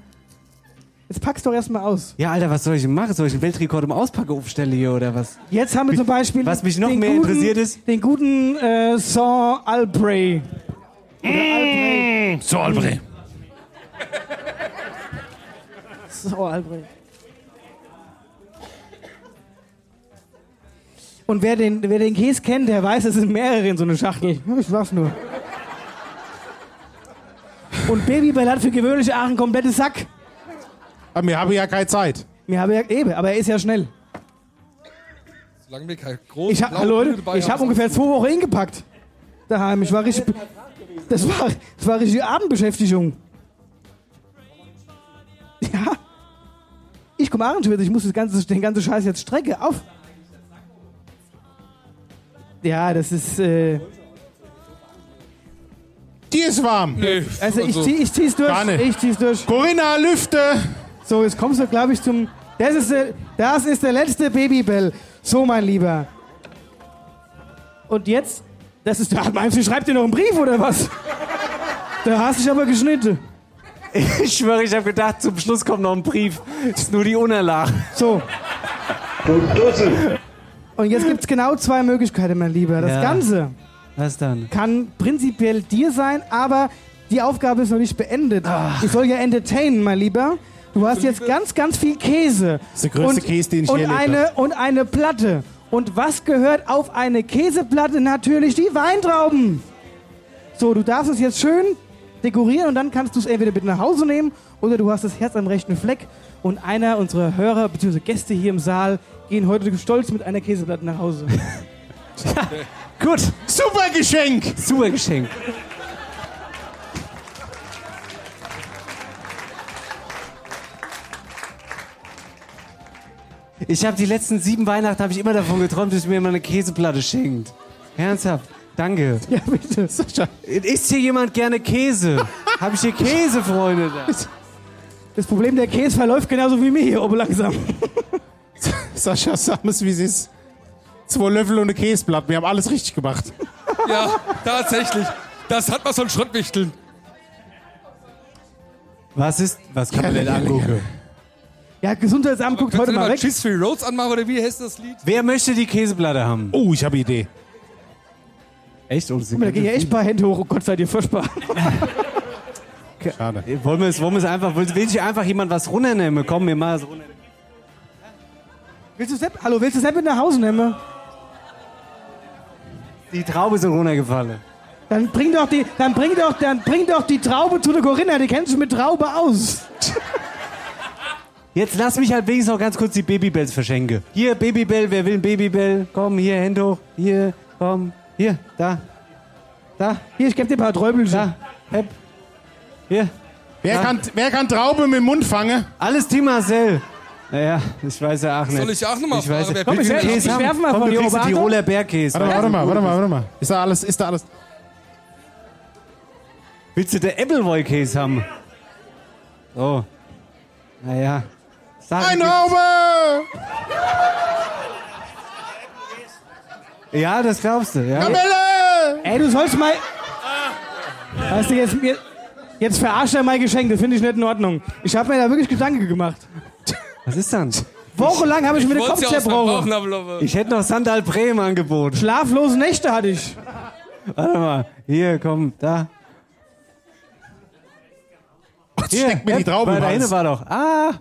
Jetzt pack's doch erstmal aus. Ja, Alter, was soll ich denn machen? Soll ich einen Weltrekord im Auspacken aufstellen hier oder was? Jetzt haben wir zum Beispiel. Was mich noch den mehr guten, interessiert ist- Den guten äh, Saint Albray. Oder Albray. So, Albrecht. Saint Albray. Und wer den, wer den Käse kennt, der weiß, es sind mehrere in so einer Schachtel. Ich sag's nur. Und Babybell hat für gewöhnliche Aachen komplette Sack. Aber wir haben ja keine Zeit. Wir haben ja eben, aber er ist ja schnell. Solange wir kein großes Ich hab, Leute, ich habe ungefähr zwei Wochen hingepackt. Daheim. Ich war richtig. Das war, das war richtig Abendbeschäftigung. Ja. Ich komme abends wieder. Ich muss das ganze, den ganzen Scheiß jetzt strecke. Auf. Ja, das ist. Äh, Die ist warm. Nee, also, ich, zieh, ich zieh's durch. Gar nicht. Ich zieh's durch. Corinna, Lüfte. So, jetzt kommst du, glaube ich, zum. Das ist, der, das ist der letzte Babybell. So, mein Lieber. Und jetzt? Das ist. Meinst du, schreibt dir noch einen Brief oder was? Da hast du dich aber geschnitten. Ich schwöre, ich habe gedacht, zum Schluss kommt noch ein Brief. Das ist nur die Unterlage. So. Du Dussel. Und jetzt gibt's genau zwei Möglichkeiten, mein Lieber. Das Ja. Ganze Was dann? kann prinzipiell dir sein, aber die Aufgabe ist noch nicht beendet. Ich soll ja entertainen, mein Lieber. Du hast jetzt ganz, ganz viel Käse. Das ist der größte und, Käse, den ich und je eine Und eine Platte. Und was gehört auf eine Käseplatte? Natürlich die Weintrauben. So, du darfst es jetzt schön dekorieren und dann kannst du es entweder mit nach Hause nehmen oder du hast das Herz am rechten Fleck und einer unserer Hörer bzw. Gäste hier im Saal gehen heute stolz mit einer Käseplatte nach Hause. Gut. Super Geschenk. Super Geschenk. Ich habe die letzten sieben Weihnachten habe ich immer davon geträumt, dass mir mal eine Käseplatte schenkt. Ernsthaft. Danke. Ja, bitte. Isst hier jemand gerne Käse? Habe ich hier Käse, Freunde? Das Problem, der Käse verläuft genauso wie mir hier oben langsam. Sascha, sag mir's, wie es ist. Zwei Löffel und eine Käseblatt. Wir haben alles richtig gemacht. Ja, tatsächlich. Das hat man so ein Schrottwichteln. Was ist, was kann man denn angucken? Ja, Gesundheitsamt guckt heute mal mal weg. Cheese Free Roads anmachen oder wie heißt das Lied? Wer möchte die Käseplatte haben? Oh, ich habe Idee. Echt? Oh, das Guck mal, da gehen ja echt ein paar Hände hoch. Oh Gott, seid ihr furchtbar. Schade. Wollen wir es, wollen wir es einfach, will, sich einfach jemand was runternehmen? Komm, wir machen es runter. Willst du Sepp? Hallo, willst du Sepp mit nach Hause nehmen? Die Traube ist runtergefallen. Dann bring doch die, dann bring doch, dann bring doch die Traube zu der Corinna. Die kennst du mit Traube aus. Jetzt lass mich halt wenigstens noch ganz kurz die Babybells verschenken. Hier, Babybell, wer will ein Babybell? Komm, hier, Hände hoch. Hier, komm. Hier, da. Da. Hier, ich geb dir ein paar Träubelchen. Da. Hepp. Hier. Wer, Da. kann, wer kann Traube mit dem Mund fangen? Alles Team Marcel. Naja, ich weiß ja auch nicht. Soll ich auch noch mal ich weiß, fragen, wer Komm, Pizza ich? Käse Ich haben? werf mal Komm, von du kriegst oben. den Tiroler Bergkäse. Warte mal, warte mal, warte mal, warte mal. Ist da alles, ist da alles? Willst du den Appleboy-Käse haben? So. Naja. Sag, Ein Traube! Ja, das glaubst du. Ja. Kamelle! Ey, du sollst mal. Weißt du, jetzt, jetzt, jetzt verarscht er mein Geschenk. Das finde ich nicht in Ordnung. Ich habe mir da wirklich Gedanken gemacht. Was ist dann? Wochenlang habe ich mir den Kopf zerbrochen. Ich hätte noch Sandal Bremen angeboten. Schlaflose Nächte hatte ich. Warte mal. Hier, komm, da. Hier, steckt mir die Traube Da hinten war doch. Ah!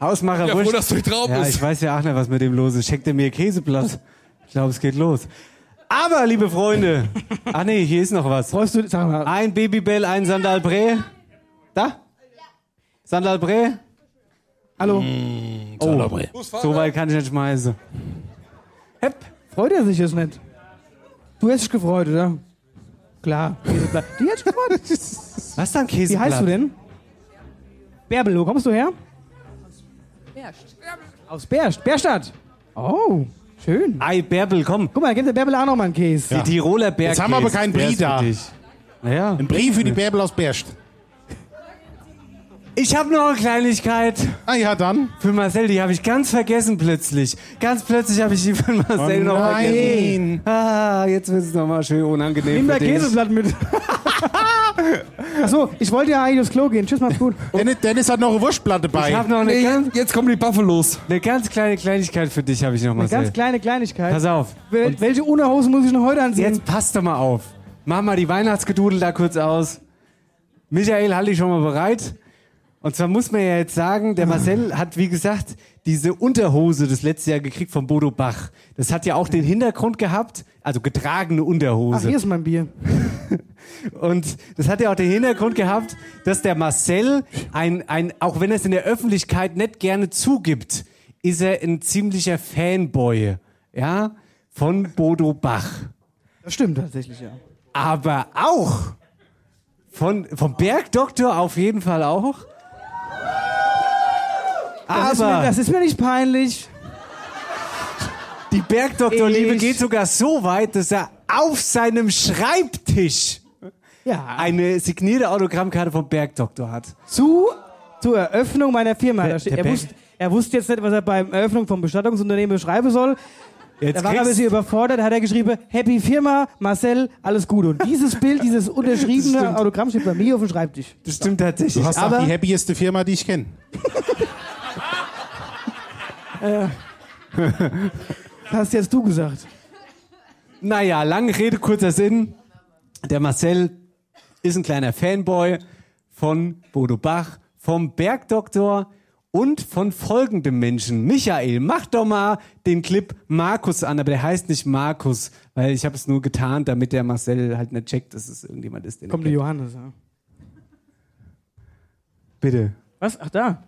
Hausmacher Ja, wurscht. froh, dass du die Traube Ja, ich weiß ja auch nicht, was mit dem los ist. Schenkt er mir Käseblatt? Ich glaube, es geht los. Aber, liebe Freunde. Ach nee, hier ist noch was. Brauchst du, sag mal. Ein Babybell, ein Sandalbré. Da? Sandalbré? Hallo. Oh, so weit kann ich nicht schmeißen. Hepp, freut er sich jetzt nicht? Du hast dich gefreut, oder? Klar. Käseblatt. Die hat sich gefreut. Was dann Wie Käseblatt? heißt du denn? Bärbel, wo kommst du her? Berscht. Aus Berst. Berstadt. Oh, schön. Ei, Bärbel, komm. Guck mal, gib der Bärbel auch noch mal einen Käse. Die Tiroler Bergkäse. Jetzt haben wir aber keinen Brie da. Naja. Ein Brief für die Bärbel aus Berst. Ich habe noch eine Kleinigkeit. Ah ja, dann. Für Marcel, die habe ich ganz vergessen plötzlich. Ganz plötzlich habe ich die von Marcel Oh noch nein. vergessen. Ah, jetzt wird es nochmal schön unangenehm Nimm dich. Käseblatt mit. Achso, ich wollte ja eigentlich aufs Klo gehen. Tschüss, mach's gut. Dennis, Dennis hat noch eine Wurstplatte bei. Ich habe noch eine, Nee, ganz, jetzt kommen die Buffalos. eine ganz kleine Kleinigkeit für dich, habe ich noch, Eine Marcel. ganz kleine Kleinigkeit. Pass auf. Wel welche Unterhose muss ich noch heute anziehen? Jetzt passt doch mal auf. Mach mal die Weihnachtsgedudel da kurz aus. Michael, halt dich schon mal bereit. Und zwar muss man ja jetzt sagen, der Marcel hat, wie gesagt, diese Unterhose das letzte Jahr gekriegt von Bodo Bach. Das hat ja auch den Hintergrund gehabt, also getragene Ach, Unterhose. hier ist mein Bier. Und das hat ja auch den Hintergrund gehabt, dass der Marcel, ein, ein, auch wenn er es in der Öffentlichkeit nicht gerne zugibt, ist er ein ziemlicher Fanboy, ja, von Bodo Bach. Das stimmt tatsächlich, ja. Aber auch von, vom Bergdoktor auf jeden Fall auch. Das, ist mir, Aber das ist mir nicht peinlich. die Bergdoktorliebe geht sogar so weit, dass er auf seinem Schreibtisch Ja. eine signierte Autogrammkarte vom Bergdoktor hat. Zu, zur Eröffnung meiner Firma. Der- der er, wusste, er wusste jetzt nicht, was er beim Eröffnung vom Bestattungsunternehmen beschreiben soll. Jetzt da war er ein bisschen überfordert, da hat er geschrieben, Happy Firma, Marcel, alles Gute. Und dieses Bild, dieses unterschriebene Autogramm steht bei mir auf dem Schreibtisch. Das stimmt tatsächlich. Du hast auch Aber- die happieste Firma, die ich kenne. Äh, hast jetzt du gesagt. Naja, lange Rede, kurzer Sinn. Der Marcel ist ein kleiner Fanboy von Bodo Bach, vom Bergdoktor und von folgendem Menschen. Michael, mach doch mal den Clip Markus an, aber der heißt nicht Markus, weil ich habe es nur getan, damit der Marcel halt nicht checkt, dass es irgendjemand ist. Kommt der. Johannes. Ja. Bitte. Was? Ach da.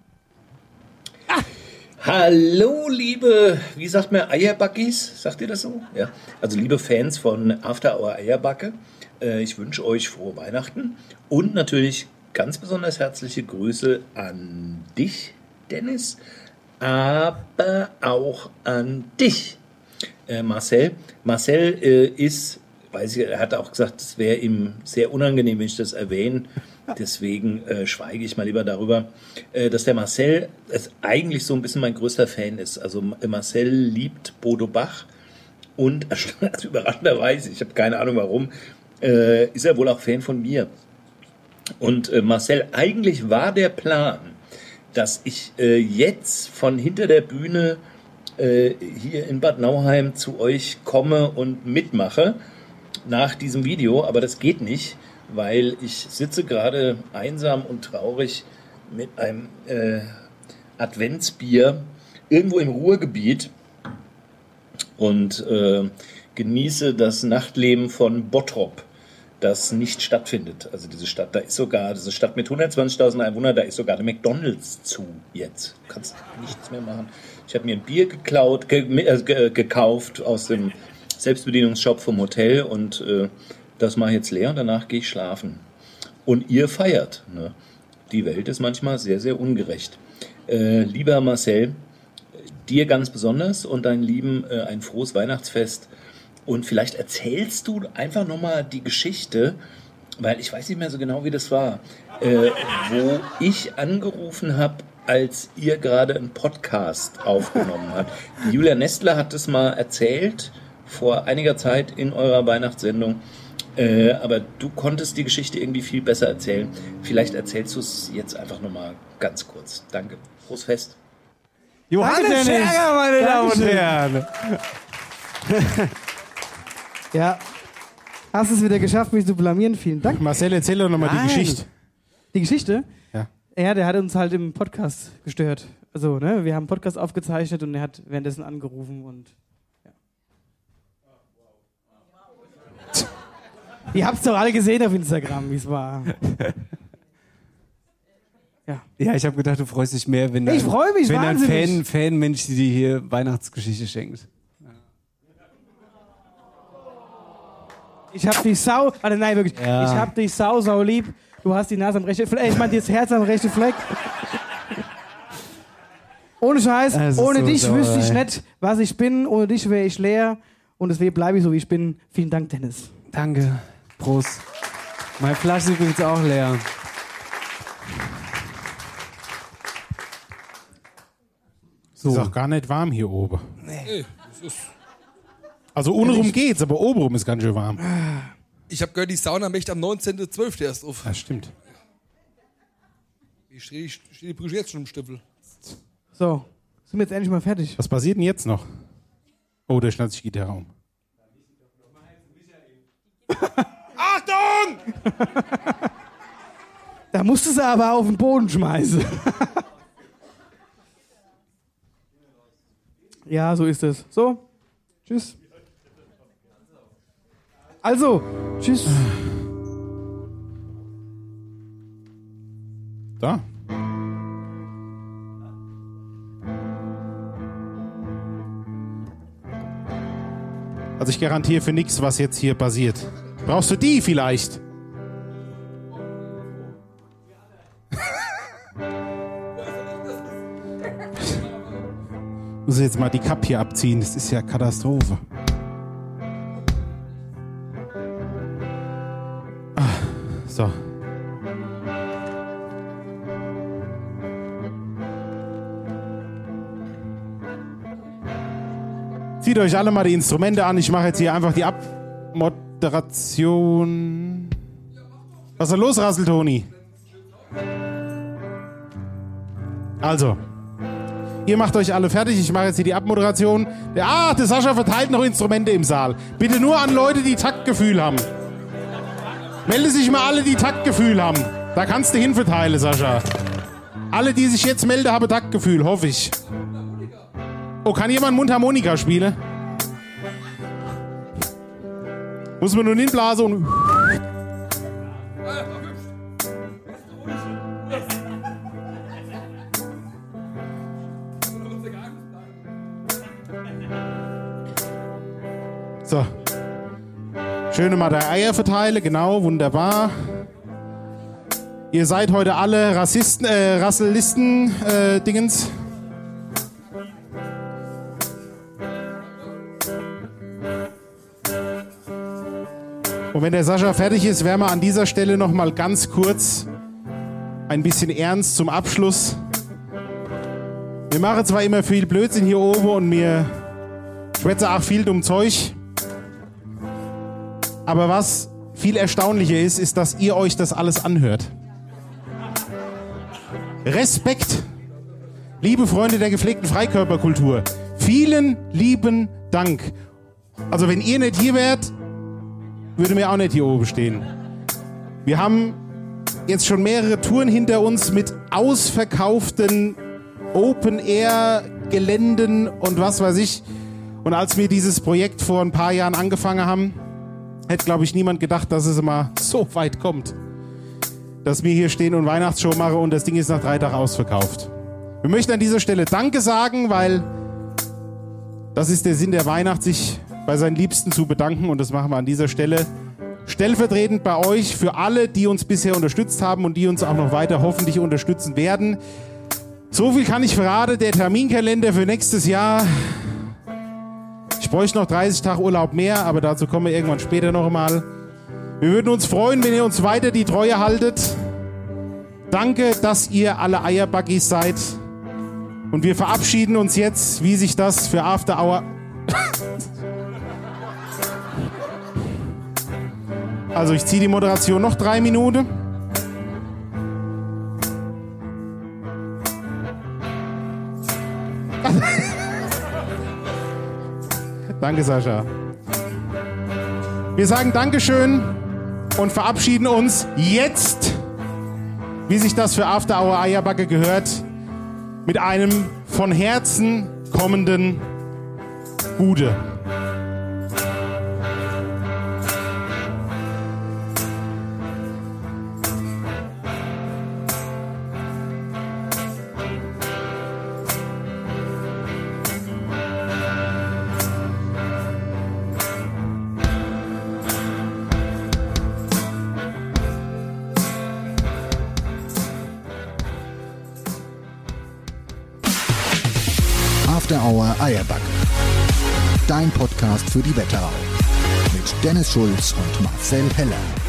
Hallo, liebe, wie sagt man, Eierbackies? Sagt ihr das so? Ja. Also, liebe Fans von After Hour Eierbacke, äh, ich wünsche euch frohe Weihnachten und natürlich ganz besonders herzliche Grüße an dich, Dennis, aber auch an dich, äh, Marcel. Marcel äh, ist, weiß ich, er hat auch gesagt, es wäre ihm sehr unangenehm, wenn ich das erwähne. Deswegen äh, schweige ich mal lieber darüber, äh, dass der Marcel es eigentlich so ein bisschen mein größter Fan ist. Also Ma- Marcel liebt Bodo Bach und also überraschenderweise, ich habe keine Ahnung warum, äh, ist er wohl auch Fan von mir. Und äh, Marcel, eigentlich war der Plan, dass ich äh, jetzt von hinter der Bühne äh, hier in Bad Nauheim zu euch komme und mitmache nach diesem Video, aber das geht nicht, weil ich sitze gerade einsam und traurig mit einem äh, Adventsbier irgendwo im Ruhrgebiet und äh, genieße das Nachtleben von Bottrop, das nicht stattfindet. Also diese Stadt, da ist sogar, diese Stadt mit 120.000 Einwohnern, da ist sogar der McDonalds zu jetzt. Du kannst nichts mehr machen. Ich habe mir ein Bier geklaut, ge äh, ge gekauft aus dem Selbstbedienungsshop vom Hotel und äh, das mache ich jetzt leer und danach gehe ich schlafen. Und ihr feiert. Ne? Die Welt ist manchmal sehr, sehr ungerecht. Äh, lieber Marcel, dir ganz besonders und deinen Lieben äh, ein frohes Weihnachtsfest. Und vielleicht erzählst du einfach nochmal die Geschichte, weil ich weiß nicht mehr so genau, wie das war, äh, wo ich angerufen habe, als ihr gerade einen Podcast aufgenommen habt. Julia Nestler hat es mal erzählt vor einiger Zeit in eurer Weihnachtssendung. Äh, aber du konntest die Geschichte irgendwie viel besser erzählen. Vielleicht erzählst du es jetzt einfach nochmal ganz kurz. Danke. Frohes Fest. Johannes Danke, Dennis. Scherger, meine Damen und. Herren. Ja. Hast es wieder geschafft, mich zu blamieren. Vielen Dank. Marcel, erzähl doch nochmal die. Geschichte. Die Geschichte? Ja. Ja, der hat uns halt im Podcast gestört. Also, ne, wir haben einen Podcast aufgezeichnet und er hat währenddessen angerufen und. Ihr habt's doch alle gesehen auf Instagram, wie es war. Ja, ich habe gedacht, du freust dich mehr, wenn Ich ein- mich wenn ein. Fan, Fanmensch dir hier Weihnachtsgeschichte schenkt. Ich hab dich sau. Warte, nein, wirklich. Ja. Ich hab dich sau, sau lieb. Du hast die Nase am rechten Fleck. Ich meine, das Herz am rechten Fleck. Ohne Scheiß, ohne so dich sauer, wüsste ich ey. nicht, was ich bin. Ohne dich wäre ich leer. Und deswegen bleibe ich so, wie ich bin. Vielen Dank, Dennis. Danke. Prost. Meine Flasche ist übrigens auch leer. So. Ist auch gar nicht warm hier oben. Nee, Also untenrum geht's, aber obenrum ist ganz schön warm. Ich habe gehört, die Sauna möchte am 19.12. erst auf. Das stimmt. Ich stehe steh die Brüche jetzt schon im Stiefel. So, sind wir jetzt endlich mal fertig. Was passiert denn jetzt noch? Oh, der schnallt sich Gitarre um. Da musst du sie aber auf den Boden schmeißen. ja, so ist es. So, tschüss. Also, tschüss. Da. Also ich garantiere für nichts, was jetzt hier passiert. Brauchst du die vielleicht? Muss jetzt mal die Kappe hier abziehen, das ist ja Katastrophe. Ah, so. Zieht euch alle mal die Instrumente an. Ich mache jetzt hier einfach die Abmoderation. Was ist denn los, Rasseltoni? Also, ihr macht euch alle fertig. Ich mache jetzt hier die Abmoderation. Der, ah, der Sascha verteilt noch Instrumente im Saal. Bitte nur an Leute, die Taktgefühl haben. Melde sich mal alle, die Taktgefühl haben. Da kannst du hinverteilen, Sascha. Alle, die sich jetzt melden, haben Taktgefühl, hoffe ich. Oh, kann jemand Mundharmonika spielen? Muss man nur hinblasen und. Schöne mal Eier verteile, genau, wunderbar. Ihr seid heute alle Rassisten, äh, Rassellisten, äh, Dingens. Und wenn der Sascha fertig ist, wären wir an dieser Stelle noch mal ganz kurz ein bisschen ernst zum Abschluss. Wir machen zwar immer viel Blödsinn hier oben und mir schwätze auch viel dumm Zeug. Aber was viel erstaunlicher ist, ist, dass ihr euch das alles anhört. Respekt, liebe Freunde der gepflegten Freikörperkultur. Vielen lieben Dank. Also wenn ihr nicht hier wärt, würde mir auch nicht hier oben stehen. Wir haben jetzt schon mehrere Touren hinter uns mit ausverkauften Open-Air-Geländen und was weiß ich. Und als wir dieses Projekt vor ein paar Jahren angefangen haben, hätte, glaube ich, niemand gedacht, dass es immer so weit kommt. Dass wir hier stehen und Weihnachtsshow machen und das Ding ist nach drei Tagen ausverkauft. Wir möchten an dieser Stelle Danke sagen, weil das ist der Sinn der Weihnacht, sich bei seinen Liebsten zu bedanken und das machen wir an dieser Stelle stellvertretend bei euch für alle, die uns bisher unterstützt haben und die uns auch noch weiter hoffentlich unterstützen werden. So viel kann ich verraten, der Terminkalender für nächstes Jahr. Bräuchte noch 30 Tage Urlaub mehr, aber dazu kommen wir irgendwann später noch mal. Wir würden uns freuen, wenn ihr uns weiter die Treue haltet. Danke, dass ihr alle Eierbuggies seid. Und wir verabschieden uns jetzt, wie sich das für After Hour Also ich ziehe die Moderation noch drei Minuten. Danke, Sascha. Wir sagen Dankeschön und verabschieden uns jetzt, wie sich das für After Hour Eierbacke gehört, mit einem von Herzen kommenden Bude. Für die Wetterau. Mit Dennis Schulz und Marcel Heller.